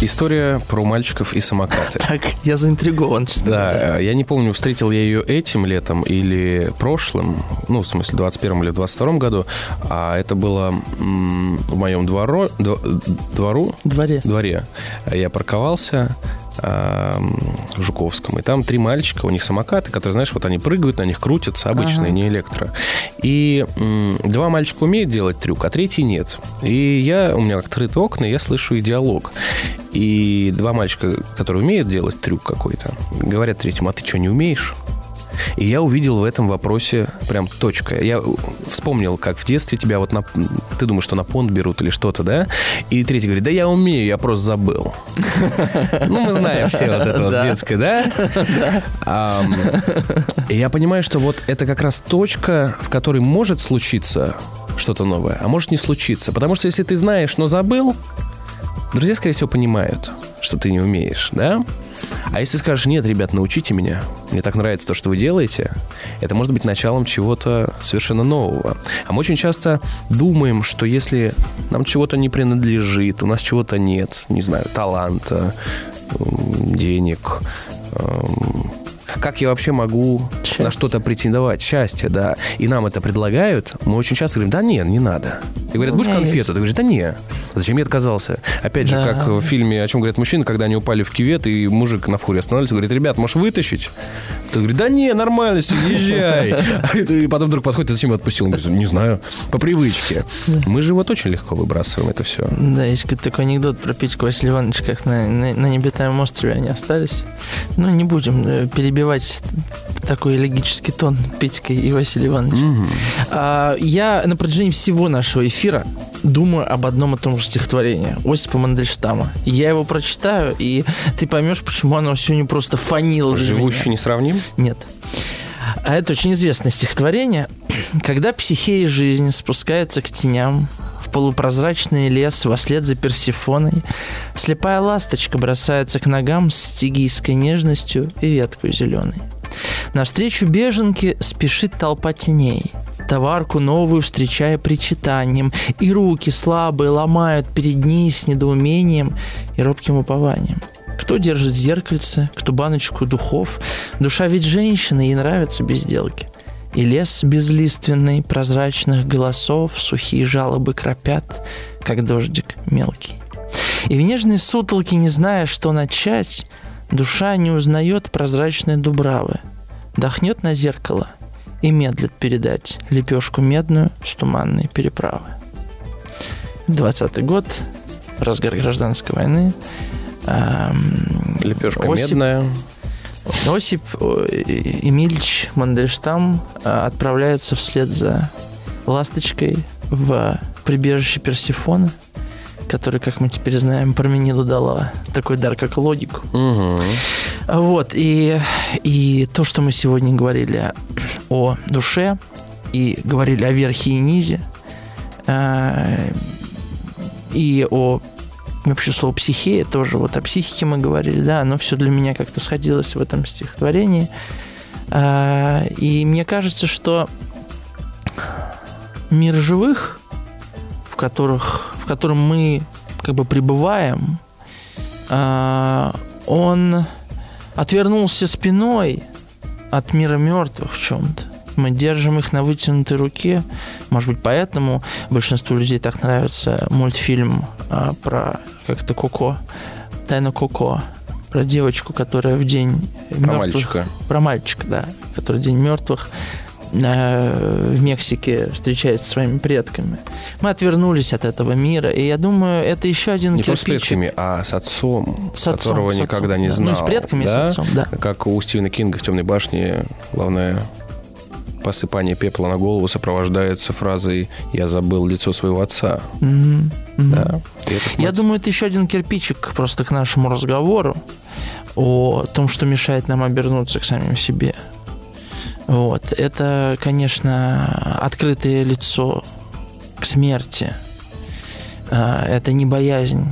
История про мальчиков и самокаты. [LAUGHS] Так, я заинтригован, честно. Да, э, я не помню, встретил я ее этим летом или прошлым, ну, в смысле, 21 или 22 году, а это было в моем двору, В дворе. дворе. Я парковался в Жуковском, и там три мальчика, у них самокаты, которые, знаешь, вот они прыгают, на них крутятся, обычные, Ага. не электро. И два мальчика умеют делать трюк, а третий нет. И я, у меня открыты окна, я слышу и диалог. И два мальчика, которые умеют делать трюк какой-то, говорят третьему, а ты что, не умеешь? И я увидел в этом вопросе прям точка. Я вспомнил, как в детстве тебя вот на... Ты думаешь, что на понт берут или что-то, да? И третий говорит, да я умею, я просто забыл. [LAUGHS] Ну, мы знаем все вот это вот детское, да? [LAUGHS] И я понимаю, что вот это как раз точка, в которой может случиться что-то новое, а может не случиться. Потому что если ты знаешь, но забыл, друзья, скорее всего, понимают, что ты не умеешь, да? А если скажешь, нет, ребят, научите меня, мне так нравится то, что вы делаете, это может быть началом чего-то совершенно нового. А мы очень часто думаем, что если нам чего-то не принадлежит, у нас чего-то нет, не знаю, таланта, денег, как я вообще могу Счастье. на что-то претендовать? Счастье, да. И нам это предлагают, мы очень часто говорим, да нет, не надо. И говорят, будешь конфету? Ты говоришь, да не. Зачем я отказался? Опять да. же, как в фильме «О чем говорят мужчины», когда они упали в кювет, и мужик на фуре останавливается, говорит, ребят, можешь вытащить? Ты говорит, да не, нормально, все, езжай. [LAUGHS] И потом вдруг подходит, зачем отпустил? Он говорит, не знаю, по привычке. Мы же вот очень легко выбрасываем это все. Да, есть такой анекдот про Петьку Василия Ивановича, как на, на, на небитаемом острове они остались. Ну, не будем э, перебивать такой элегический тон Петькой и Василия Ивановича. Угу. А, я на протяжении всего нашего эфира думаю об одном и том же стихотворении Осипа Мандельштама. Я его прочитаю, и ты поймешь, почему оно сегодня просто фанило. Живущий не сравним? Нет. А это очень известное стихотворение. Когда психея жизни спускается к теням, полупрозрачный лес вслед за Персифоной, слепая ласточка бросается к ногам с стигийской нежностью и веткой зеленой. Навстречу беженке спешит толпа теней – товарку новую встречая причитанием, и руки слабые ломают перед ней с недоумением и робким упованием. Кто держит зеркальце, кто баночку духов. Душа ведь женщины, ей нравятся безделки. И лес безлиственный, прозрачных голосов, сухие жалобы кропят, как дождик мелкий. И в нежной сутолке, не зная, что начать, душа не узнает прозрачной дубравы. Дохнет на зеркало, и медлит передать лепешку медную с туманной переправы. 20 год, разгар гражданской войны. Лепешка Осип, медная. Осип Эмильевич Мандельштам а, отправляется вслед за ласточкой в прибежище Персифона – который, как мы теперь знаем, Пармениду дала такой дар, как логику. Угу. Вот, и, и то, что мы сегодня говорили о душе, и говорили о верхе и низе, э, и о вообще слово психея тоже, вот о психике мы говорили, да, оно все для меня как-то сходилось в этом стихотворении. Э, и мне кажется, что мир живых, в которых котором мы как бы пребываем, а, он отвернулся спиной от мира мертвых в чем-то. Мы держим их на вытянутой руке. Может быть, поэтому большинству людей так нравится мультфильм а, про как-то Коко, Тайна Коко, про девочку, которая в день про мертвых... мальчика. Про мальчика, да. Который в день мертвых Э, в Мексике встречается со своими предками. Мы отвернулись от этого мира, и я думаю, это еще один не кирпич. Не с предками, а с отцом, с отцом которого с никогда не знал. Ну, с предками, да? с отцом, да. Как у Стивена Кинга в «Темной башне» главное посыпание пепла на голову сопровождается фразой «Я забыл лицо своего отца». Mm-hmm. Mm-hmm. Да. Я думаю, это еще один кирпичик просто к нашему разговору о том, что мешает нам обернуться к самим себе. Вот. Это, конечно, открытое лицо к смерти. А, это не боязнь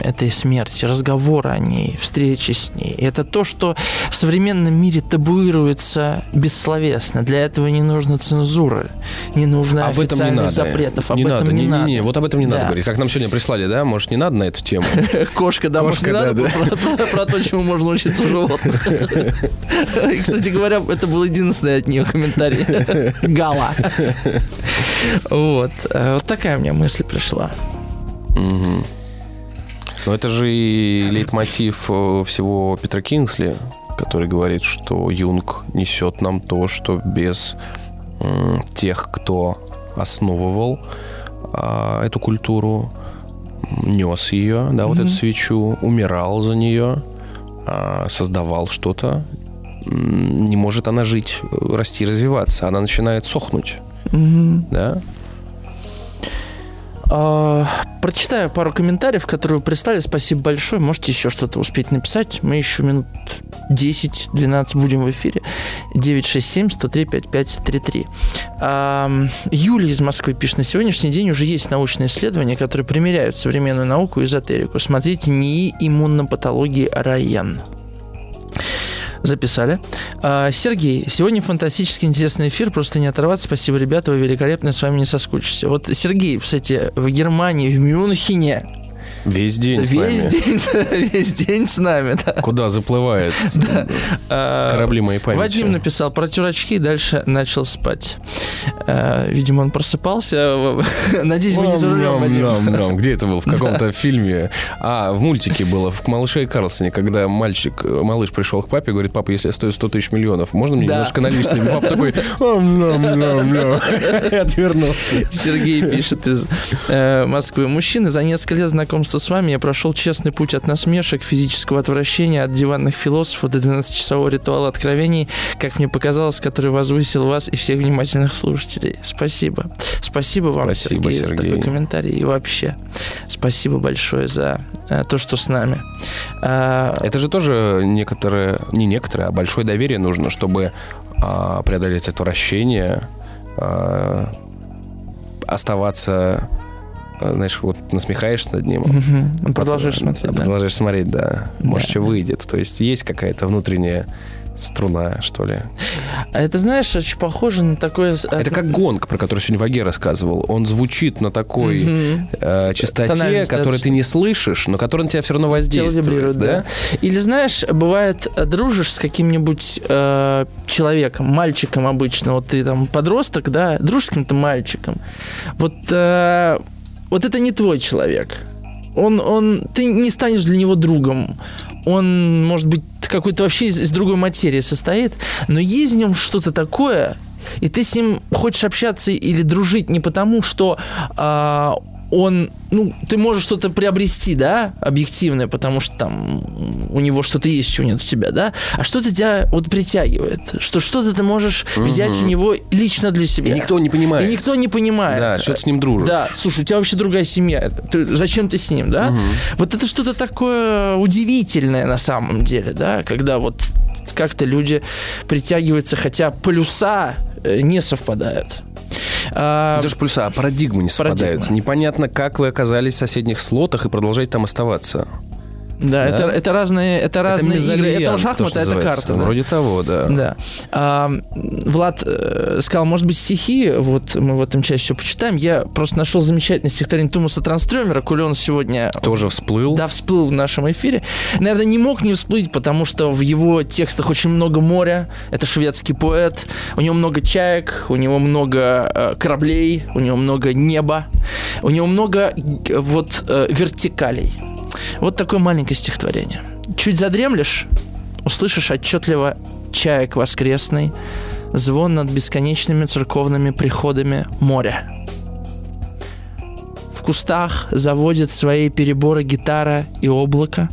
этой смерти, разговоры о ней, встречи с ней. Это то, что в современном мире табуируется бессловесно. Для этого не нужно цензуры, не нужно об официальных этом не надо. запретов. Не об надо, этом не, не, надо. Не, не, вот об этом не да. надо говорить. Как нам сегодня прислали, да? Может, не надо на эту тему? [LAUGHS] Кошка, да, может, не надо про то, чему можно учиться у животных. [LAUGHS] Кстати говоря, это был единственный от нее комментарий. [LAUGHS] Гала. Вот. Э, вот такая у меня мысль пришла. Угу. Но это же и лейтмотив э, всего Петра Кингсли, который говорит, что Юнг несет нам то, что без тех, кто основывал а, эту культуру, нес ее, да, mm-hmm. вот эту свечу, умирал за нее, а, создавал что-то, не может она жить, э, расти, развиваться. Она начинает сохнуть. Да? А, прочитаю пару комментариев, которые вы прислали. Спасибо большое. Можете еще что-то успеть написать. Мы еще минут 10-12 будем в эфире. 967-103-5533. А, Юлия из Москвы пишет, на сегодняшний день уже есть научные исследования, которые примеряют современную науку и эзотерику. Смотрите НИИ иммунопатологии РАЕН. Записали. А, Сергей, сегодня фантастически интересный эфир, просто не оторваться. Спасибо, ребята, вы великолепны, с вами не соскучишься. Вот Сергей, кстати, в Германии, в Мюнхене, Весь день с весь нами. день, [LAUGHS] весь день с нами, да. Куда заплывают [LAUGHS] А, [LAUGHS] корабли моей памяти? Вадим написал про тюрачки и дальше начал спать. А, Видимо, он просыпался. Надеюсь, вы не за рулем, Вадим. Где это был? В каком-то фильме? А, в мультике было, в «Малыше и Карлсоне», когда мальчик, малыш пришел к папе и говорит, папа, если я стою 100 тысяч миллионов, можно мне Да. немножко наличными? Папа такой, отвернулся. Сергей пишет из э, Москвы. Мужчины, за несколько лет знакомства с вами я прошел честный путь от насмешек, физического отвращения, от диванных философов до 12-часового ритуала откровений, как мне показалось, который возвысил вас и всех внимательных слушателей. Спасибо. Спасибо вам, Спасибо, Сергей, за Сергей. такой комментарий. И вообще, спасибо большое за э, то, что с нами. А, Это же тоже некоторое, не некоторое, а большое доверие нужно, чтобы а, преодолеть отвращение, а, оставаться, знаешь, вот насмехаешься над ним. мгм. Продолжаешь потом- смотреть, а да? Продолжаешь смотреть, да. Может, Да. что выйдет. То есть есть какая-то внутренняя струна, что ли. А это, знаешь, очень похоже на такое... Это как гонг, про который сегодня Ваге рассказывал. Он звучит на такой Мгм. э, частоте, Тональность, да, которую что- ты не слышишь, но которая на тебя все равно воздействует. вибрирует, да? Или знаешь, бывает, э, дружишь с каким-нибудь э, человеком, мальчиком обычно, вот ты там подросток, да, дружишь с каким-то мальчиком. Вот, э, вот это не твой человек. Он, он, ты не станешь для него другом. Он, может быть, какой-то вообще из, из другой материи состоит, но есть в нем что-то такое, и ты с ним хочешь общаться или дружить не потому, что а, он, ну, ты можешь что-то приобрести, да, объективное, потому что там у него что-то есть, чего нет у тебя, да, а что-то тебя вот притягивает, что что-то ты можешь взять у него лично для себя. И никто не понимает. И никто не понимает. Да, что ты с ним дружишь. Да, слушай, у тебя вообще другая семья. Ты- зачем ты с ним, да? Вот это что-то такое удивительное на самом деле, да, когда вот как-то люди притягиваются, хотя полюса э, не совпадают. А, даже плюса, а парадигмы не совпадают. Парадигма. Непонятно, как вы оказались в соседних слотах и продолжаете там оставаться. Да, Это, это разные, это разные игры. Это мезальянс, то, шахматы, что а это карта. да. Вроде того, да. Да. А, Влад э, сказал, может быть, стихи, вот мы в этом части еще почитаем. Я просто нашел замечательное стихотворение Томаса Транстрёмера, коли он сегодня Тоже всплыл. да, всплыл в нашем эфире. Наверное, не мог не всплыть, потому что в его текстах очень много моря. Это шведский поэт. У него много чаек, у него много э, кораблей, у него много неба, у него много э, вот э, вертикалей. Вот такое маленькое стихотворение. Чуть задремлешь, услышишь отчетливо чаек воскресный, звон над бесконечными церковными приходами моря. В кустах заводит свои переборы гитара и облако.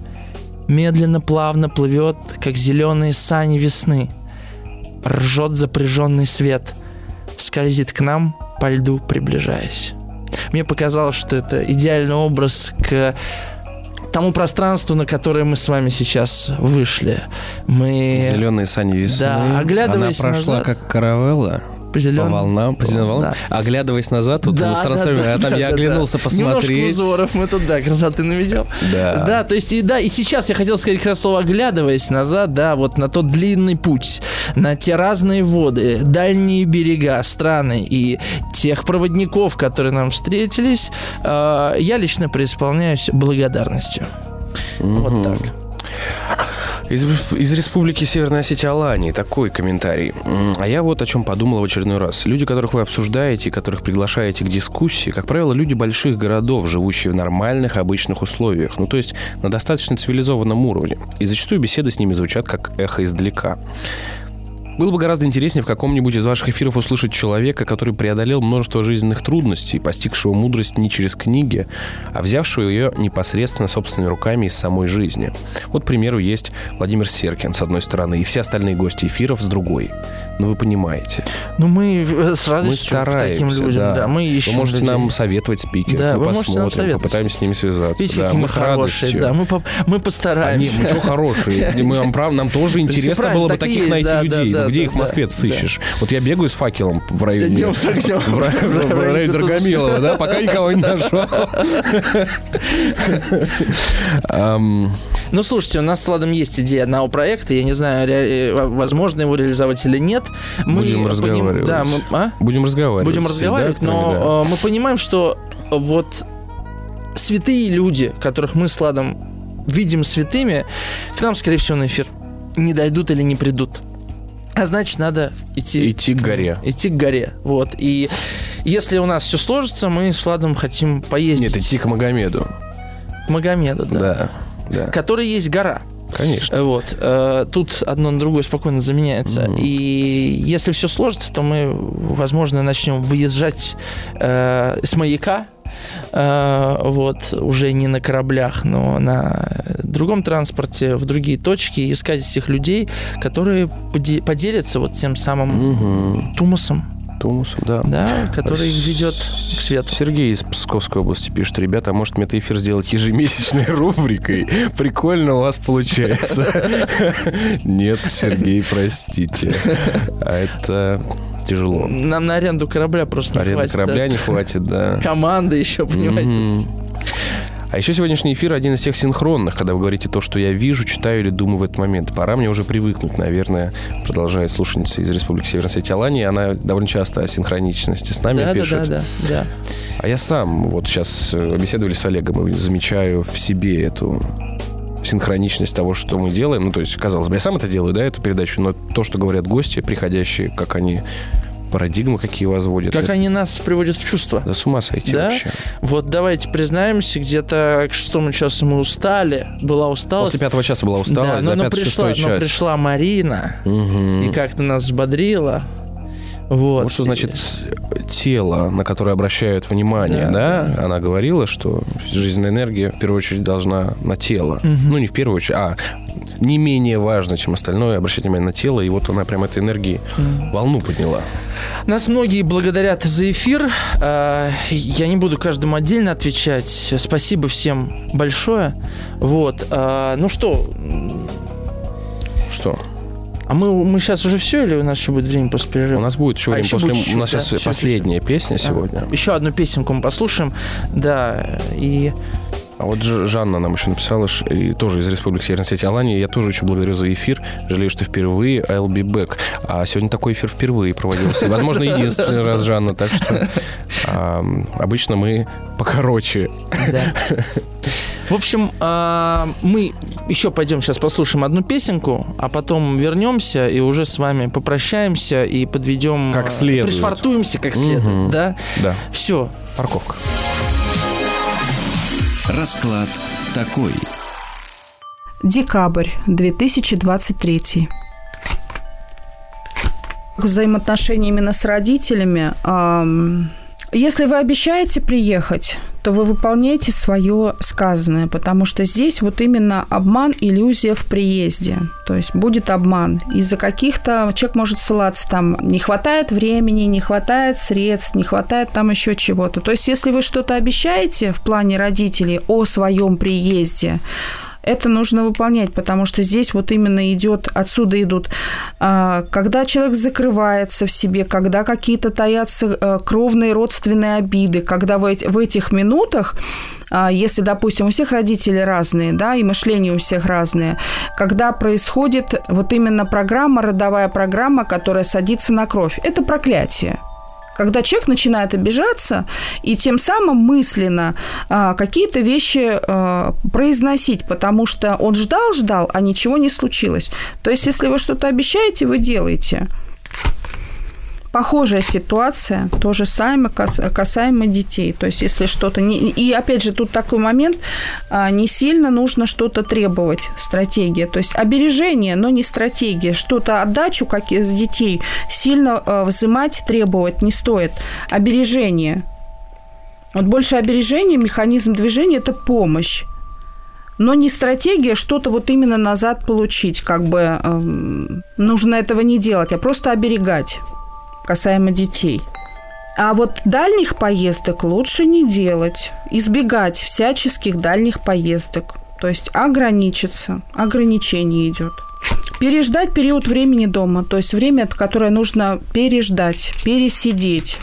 Медленно, плавно плывет, как зеленые сани весны. Ржет запряженный свет. Скользит к нам, по льду приближаясь. Мне показалось, что это идеальный образ к тому пространству, на которое мы с вами сейчас вышли. Мы Зеленые сани весны. Да, оглядываясь Она прошла назад. как каравелла. По зеленым... По волнам, по зеленым волнам. Да. Оглядываясь назад, тут Да, трансформером, да, а там да, я да, оглянулся да. посмотреть. Немножко узоров мы тут, да, красоты наведем. Да. Да, то есть, и, да, и сейчас я хотел сказать как раз слово оглядываясь назад, да, вот на тот длинный путь, на те разные воды, дальние берега страны и тех проводников, которые нам встретились, э, я лично преисполняюсь благодарностью. Вот так. Из, из республики Северная Осетия Алании такой комментарий. А я вот о чем подумал в очередной раз. Люди, которых вы обсуждаете, которых приглашаете к дискуссии, как правило, люди больших городов, живущие в нормальных, обычных условиях. Ну, то есть на достаточно цивилизованном уровне. И зачастую беседы с ними звучат как эхо издалека. Было бы гораздо интереснее в каком-нибудь из ваших эфиров услышать человека, который преодолел множество жизненных трудностей, постигшего мудрость не через книги, а взявшего ее непосредственно собственными руками из самой жизни. Вот, к примеру, есть Владимир Серкин с одной стороны и все остальные гости эфиров с другой. Ну, вы понимаете. Ну, мы э, с Мы радостью к таким людям, да. мы ищем Вы можете людей. нам советовать спикеров, Да, мы нам посмотрим, попытаемся с ними связаться. Видите, да, какие мы мы хорошие, радостью. да, мы, по- мы А постараемся. нет, мы что хорошие. [LAUGHS] Мы прав, нам тоже интересно было бы таких найти да, людей. да, Где да, их в Москве да. сыщешь? Вот я бегаю с факелом в районе... Днем с огнем. [LAUGHS] В рай- в районе Драгомилова, да, пока никого не нашел. Ну, слушайте, у нас с Владом есть идея одного проекта. Я не знаю, ре- э, возможно его реализовать или нет. Мы Будем поним- разговаривать. Да, мы, а? Будем разговаривать. Будем разговаривать, редакторами, да. но э, мы понимаем, что вот святые люди, которых мы с Ладом видим святыми, к нам, скорее всего, на эфир не дойдут или не придут. А значит, надо идти, Идти к горе. идти к горе. Вот. И если у нас все сложится, мы с Владом хотим поездить Нет, идти к Магомеду. к Магомеду, да. Да, да, Который есть гора. конечно. Вот. э, Тут одно на другое спокойно заменяется. И если все сложится, то мы, возможно, начнем выезжать э, с маяка. Э, вот, уже не на кораблях, но на другом транспорте, в другие точки, искать этих людей, которые поде- поделятся вот тем самым Мгм. тумусом, Тумусом, да. да, который их ведет к свету. Сергей из Псковской области пишет, ребята, а может метаэфир сделать ежемесячной рубрикой? Прикольно у вас получается. [LAUGHS] Нет, Сергей, простите. А это тяжело. Нам на аренду корабля просто не Аренда хватит. корабля да. не хватит, да. Команда еще, понимаете. А еще сегодняшний эфир один из тех синхронных, когда вы говорите то, что я вижу, читаю или думаю в этот момент. Пора мне уже привыкнуть, наверное, продолжает слушательница из Республики Северной Осетии Алания. Она довольно часто о синхроничности с нами Да, да, пишет. да, да, да. А я сам, вот сейчас э, беседовали с Олегом, и замечаю в себе эту синхроничность того, что мы делаем. Ну, то есть, казалось бы, я сам это делаю, да, эту передачу, но то, что говорят гости, приходящие, как они парадигмы какие возводят. Как это- они нас приводят в чувство. Да с ума сойти Да? вообще. Вот давайте признаемся, где-то к шестому часу мы устали, была усталость. После пятого часа была усталость, да, но, но пятый, пришла, шестой но час. пришла Марина Мгм. и как-то нас взбодрила. Вот. Вот что значит тело, на которое обращают внимание, Да, да? Она говорила, что жизненная энергия в первую очередь должна на тело. Ну, не в первую очередь, а не менее важно, чем остальное, обращать внимание на тело. И вот она прям этой энергии волну подняла. Нас многие благодарят за эфир. А, Я не буду каждому отдельно отвечать. Спасибо всем большое. Вот. А, Ну что, Что? А мы, мы сейчас уже все или у нас еще будет время после перерыва? У нас будет еще А, время еще после... чуть-чуть, у нас да? сейчас Сейчас, последняя песня сегодня. Еще одну песенку мы послушаем. Да, и А вот Жанна нам еще написала, и тоже из Республики Северной Осетии Алании. Я тоже очень благодарю за эфир. Жалею, что впервые I'll be back. А сегодня такой эфир впервые проводился. И, Возможно, единственный раз, Жанна. Так что обычно мы покороче. Да. В общем, а, мы еще пойдем сейчас послушаем одну песенку, а потом вернемся и уже с вами попрощаемся и подведем... Как а, следует. Пришвартуемся как следует, да? Да, Все. парковка. Расклад такой. Декабрь 2023. Взаимоотношения именно с родителями. Если вы обещаете приехать, то вы выполняете свое сказанное, потому что здесь вот именно обман, иллюзия в приезде. То есть будет обман. Из-за каких-то... Человек может ссылаться там, не хватает времени, не хватает средств, не хватает там еще чего-то. То есть если вы что-то обещаете в плане родителей о своем приезде, это нужно выполнять, потому что здесь вот именно идет, отсюда идут, а, когда человек закрывается в себе, когда какие-то таятся э, кровные родственные обиды, когда в эти- в этих минутах, а, если, допустим, у всех родители разные, да, и мышление у всех разное, когда происходит вот именно программа, родовая программа, которая садится на кровь, это проклятие когда человек начинает обижаться и тем самым мысленно а, какие-то вещи а, произносить, потому что он ждал, ждал, а ничего не случилось. То есть, если вы что-то обещаете, вы делаете. Похожая ситуация, то же самое касаемо детей. То есть, если что-то... Не... И, опять же, тут такой момент, а, не сильно нужно что-то требовать, стратегия. То есть, обережение, но не стратегия. Что-то отдачу как из детей сильно а, взимать, требовать не стоит. Обережение. Вот больше обережение, механизм движения – это помощь но не стратегия что-то вот именно назад получить, как бы э, нужно этого не делать, а просто оберегать касаемо детей. А вот дальних поездок лучше не делать, избегать всяческих дальних поездок. То есть ограничиться, ограничение идет. Переждать период времени дома, то есть время, которое нужно переждать, пересидеть.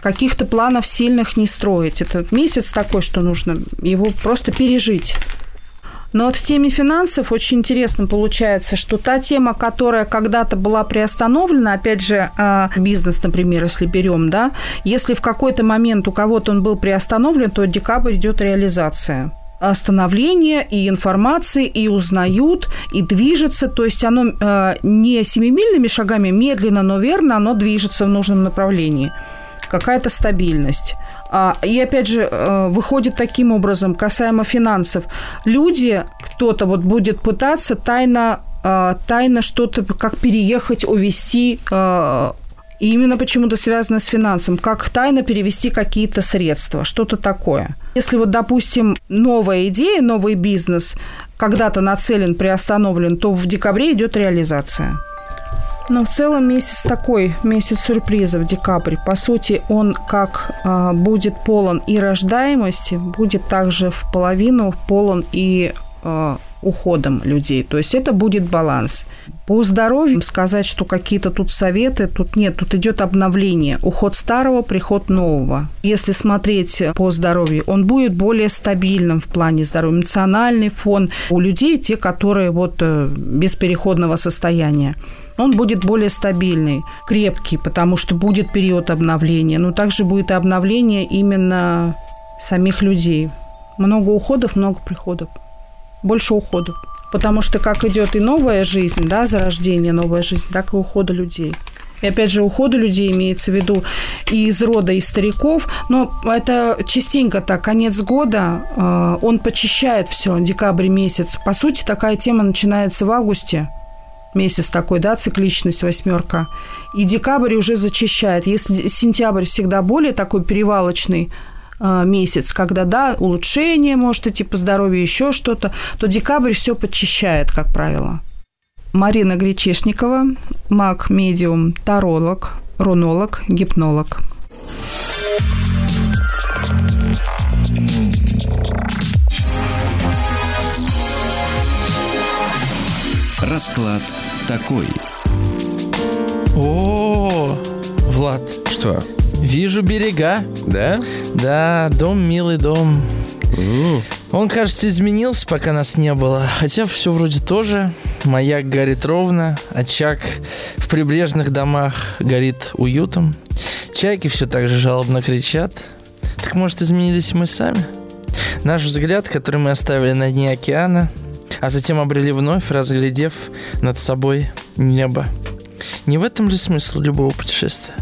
Каких-то планов сильных не строить. Это месяц такой, что нужно его просто пережить. Но вот в теме финансов очень интересно получается, что та тема, которая когда-то была приостановлена, опять же, а, бизнес, например, если берем, да, если в какой-то момент у кого-то он был приостановлен, то декабрь идет реализация становление и информации, и узнают, и движется. То есть оно э, не семимильными шагами, медленно, но верно, оно движется в нужном направлении. Какая-то стабильность. А, и опять же, э, выходит таким образом, касаемо финансов, люди, кто-то вот будет пытаться тайно, э, тайно что-то, как переехать, увести э, и именно почему-то связано с финансом, как тайно перевести какие-то средства, что-то такое. Если вот, допустим, новая идея, новый бизнес когда-то нацелен, приостановлен, то в декабре идет реализация. Но в целом месяц такой, месяц сюрпризов, декабрь. По сути, он как э, будет полон и рождаемости, будет также в половину полон и э, уходом людей. То есть это будет баланс. По здоровью сказать, что какие-то тут советы, тут нет, тут идет обновление. Уход старого, приход нового. Если смотреть по здоровью, он будет более стабильным в плане здоровья. Эмоциональный фон у людей, те, которые вот э, без переходного состояния он будет более стабильный, крепкий, потому что будет период обновления. Но также будет и обновление именно самих людей. Много уходов, много приходов. Больше уходов. Потому что как идет и новая жизнь, да, зарождение, новая жизнь, так и ухода людей. И опять же, ухода людей имеется в виду и из рода, и стариков. Но это частенько так, конец года, э, он почищает все, декабрь месяц. По сути, такая тема начинается в августе месяц такой, да, цикличность восьмерка. И декабрь уже зачищает. Если сентябрь всегда более такой перевалочный э, месяц, когда, да, улучшение может идти по здоровью, еще что-то, то декабрь все подчищает, как правило. Марина Гречешникова, маг, медиум, таролог, рунолог, гипнолог. Расклад такой. О, Влад. Что? Вижу берега. Да? Да, дом, милый дом. Он, кажется, изменился, пока нас не было. Хотя все вроде тоже. Маяк горит ровно, очаг в прибрежных домах горит уютом. Чайки все так же жалобно кричат. Так может, изменились мы сами? Наш взгляд, который мы оставили на дне океана, а затем обрели вновь, разглядев над собой небо. Не в этом ли смысл любого путешествия?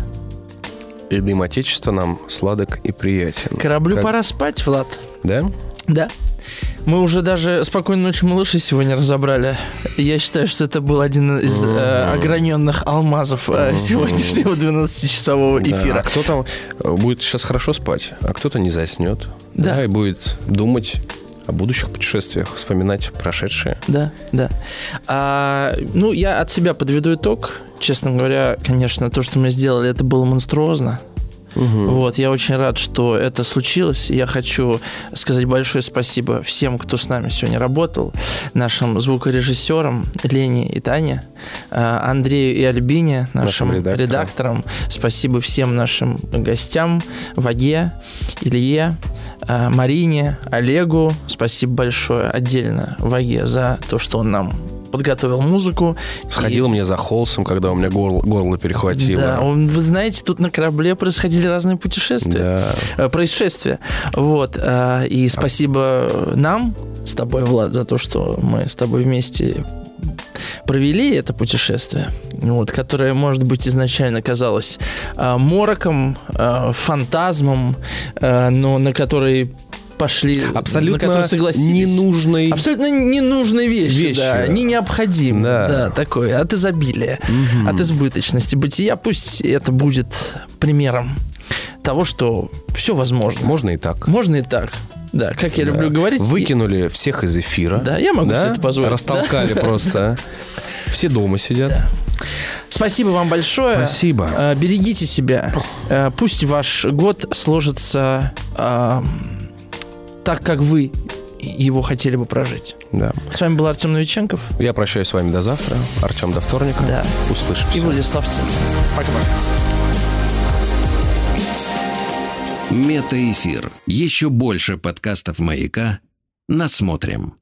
И дым Отечества нам сладок и приятен. Кораблю Как- пора спать, Влад. Да? Да. Мы уже даже «Спокойной ночи, малыши» сегодня разобрали. Я считаю, что это был один из э, ограненных алмазов э, сегодняшнего 12-часового Да. эфира. А кто там э, будет сейчас хорошо спать, а кто-то не заснет. Да. и будет думать о будущих путешествиях, вспоминать прошедшие. Да, да. А, ну, я от себя подведу итог. Честно говоря, конечно, то, что мы сделали, это было монструозно. Вот, я очень рад, что это случилось. Я хочу сказать большое спасибо всем, кто с нами сегодня работал, нашим звукорежиссерам Лене и Тане, а, Андрею и Альбине, нашим, Нашим редакторам. редакторам. Спасибо всем нашим гостям, Ваге, Илье, а, Марине, Олегу. Спасибо большое отдельно Ваге за то, что он нам подготовил музыку. Сходил И- мне за холсом, когда у меня горло, горло перехватило. да, он- вы знаете, тут на корабле происходили разные путешествия, Да. э, происшествия. Вот. э, И спасибо нам с тобой, Влад, за то, что мы с тобой вместе провели это путешествие, вот, которое, может быть, изначально казалось э, мороком, э, фантазмом, э, но на который пошли, Абсолютно на согласились. ненужной Абсолютно ненужной вещи, Вещью. да, не необходимой, Да. да. такой, от изобилия, от избыточности бытия. Пусть это будет примером того, что все возможно. Можно и так. Можно и так. Да, как я люблю говорить. Выкинули всех из эфира. Да, я могу себе это позволить. Растолкали просто. Все дома сидят. Спасибо вам большое. Спасибо. Э, Берегите себя. Э, Пусть ваш год сложится э, так, как вы его хотели бы прожить. Да. С вами был Артем Новиченков Я прощаюсь с вами до завтра. Артем до вторника. Да. Услышимся. и Владислав Цин. Пока-пока. Метаэфир. Еще больше подкастов «Маяка» насмотрим.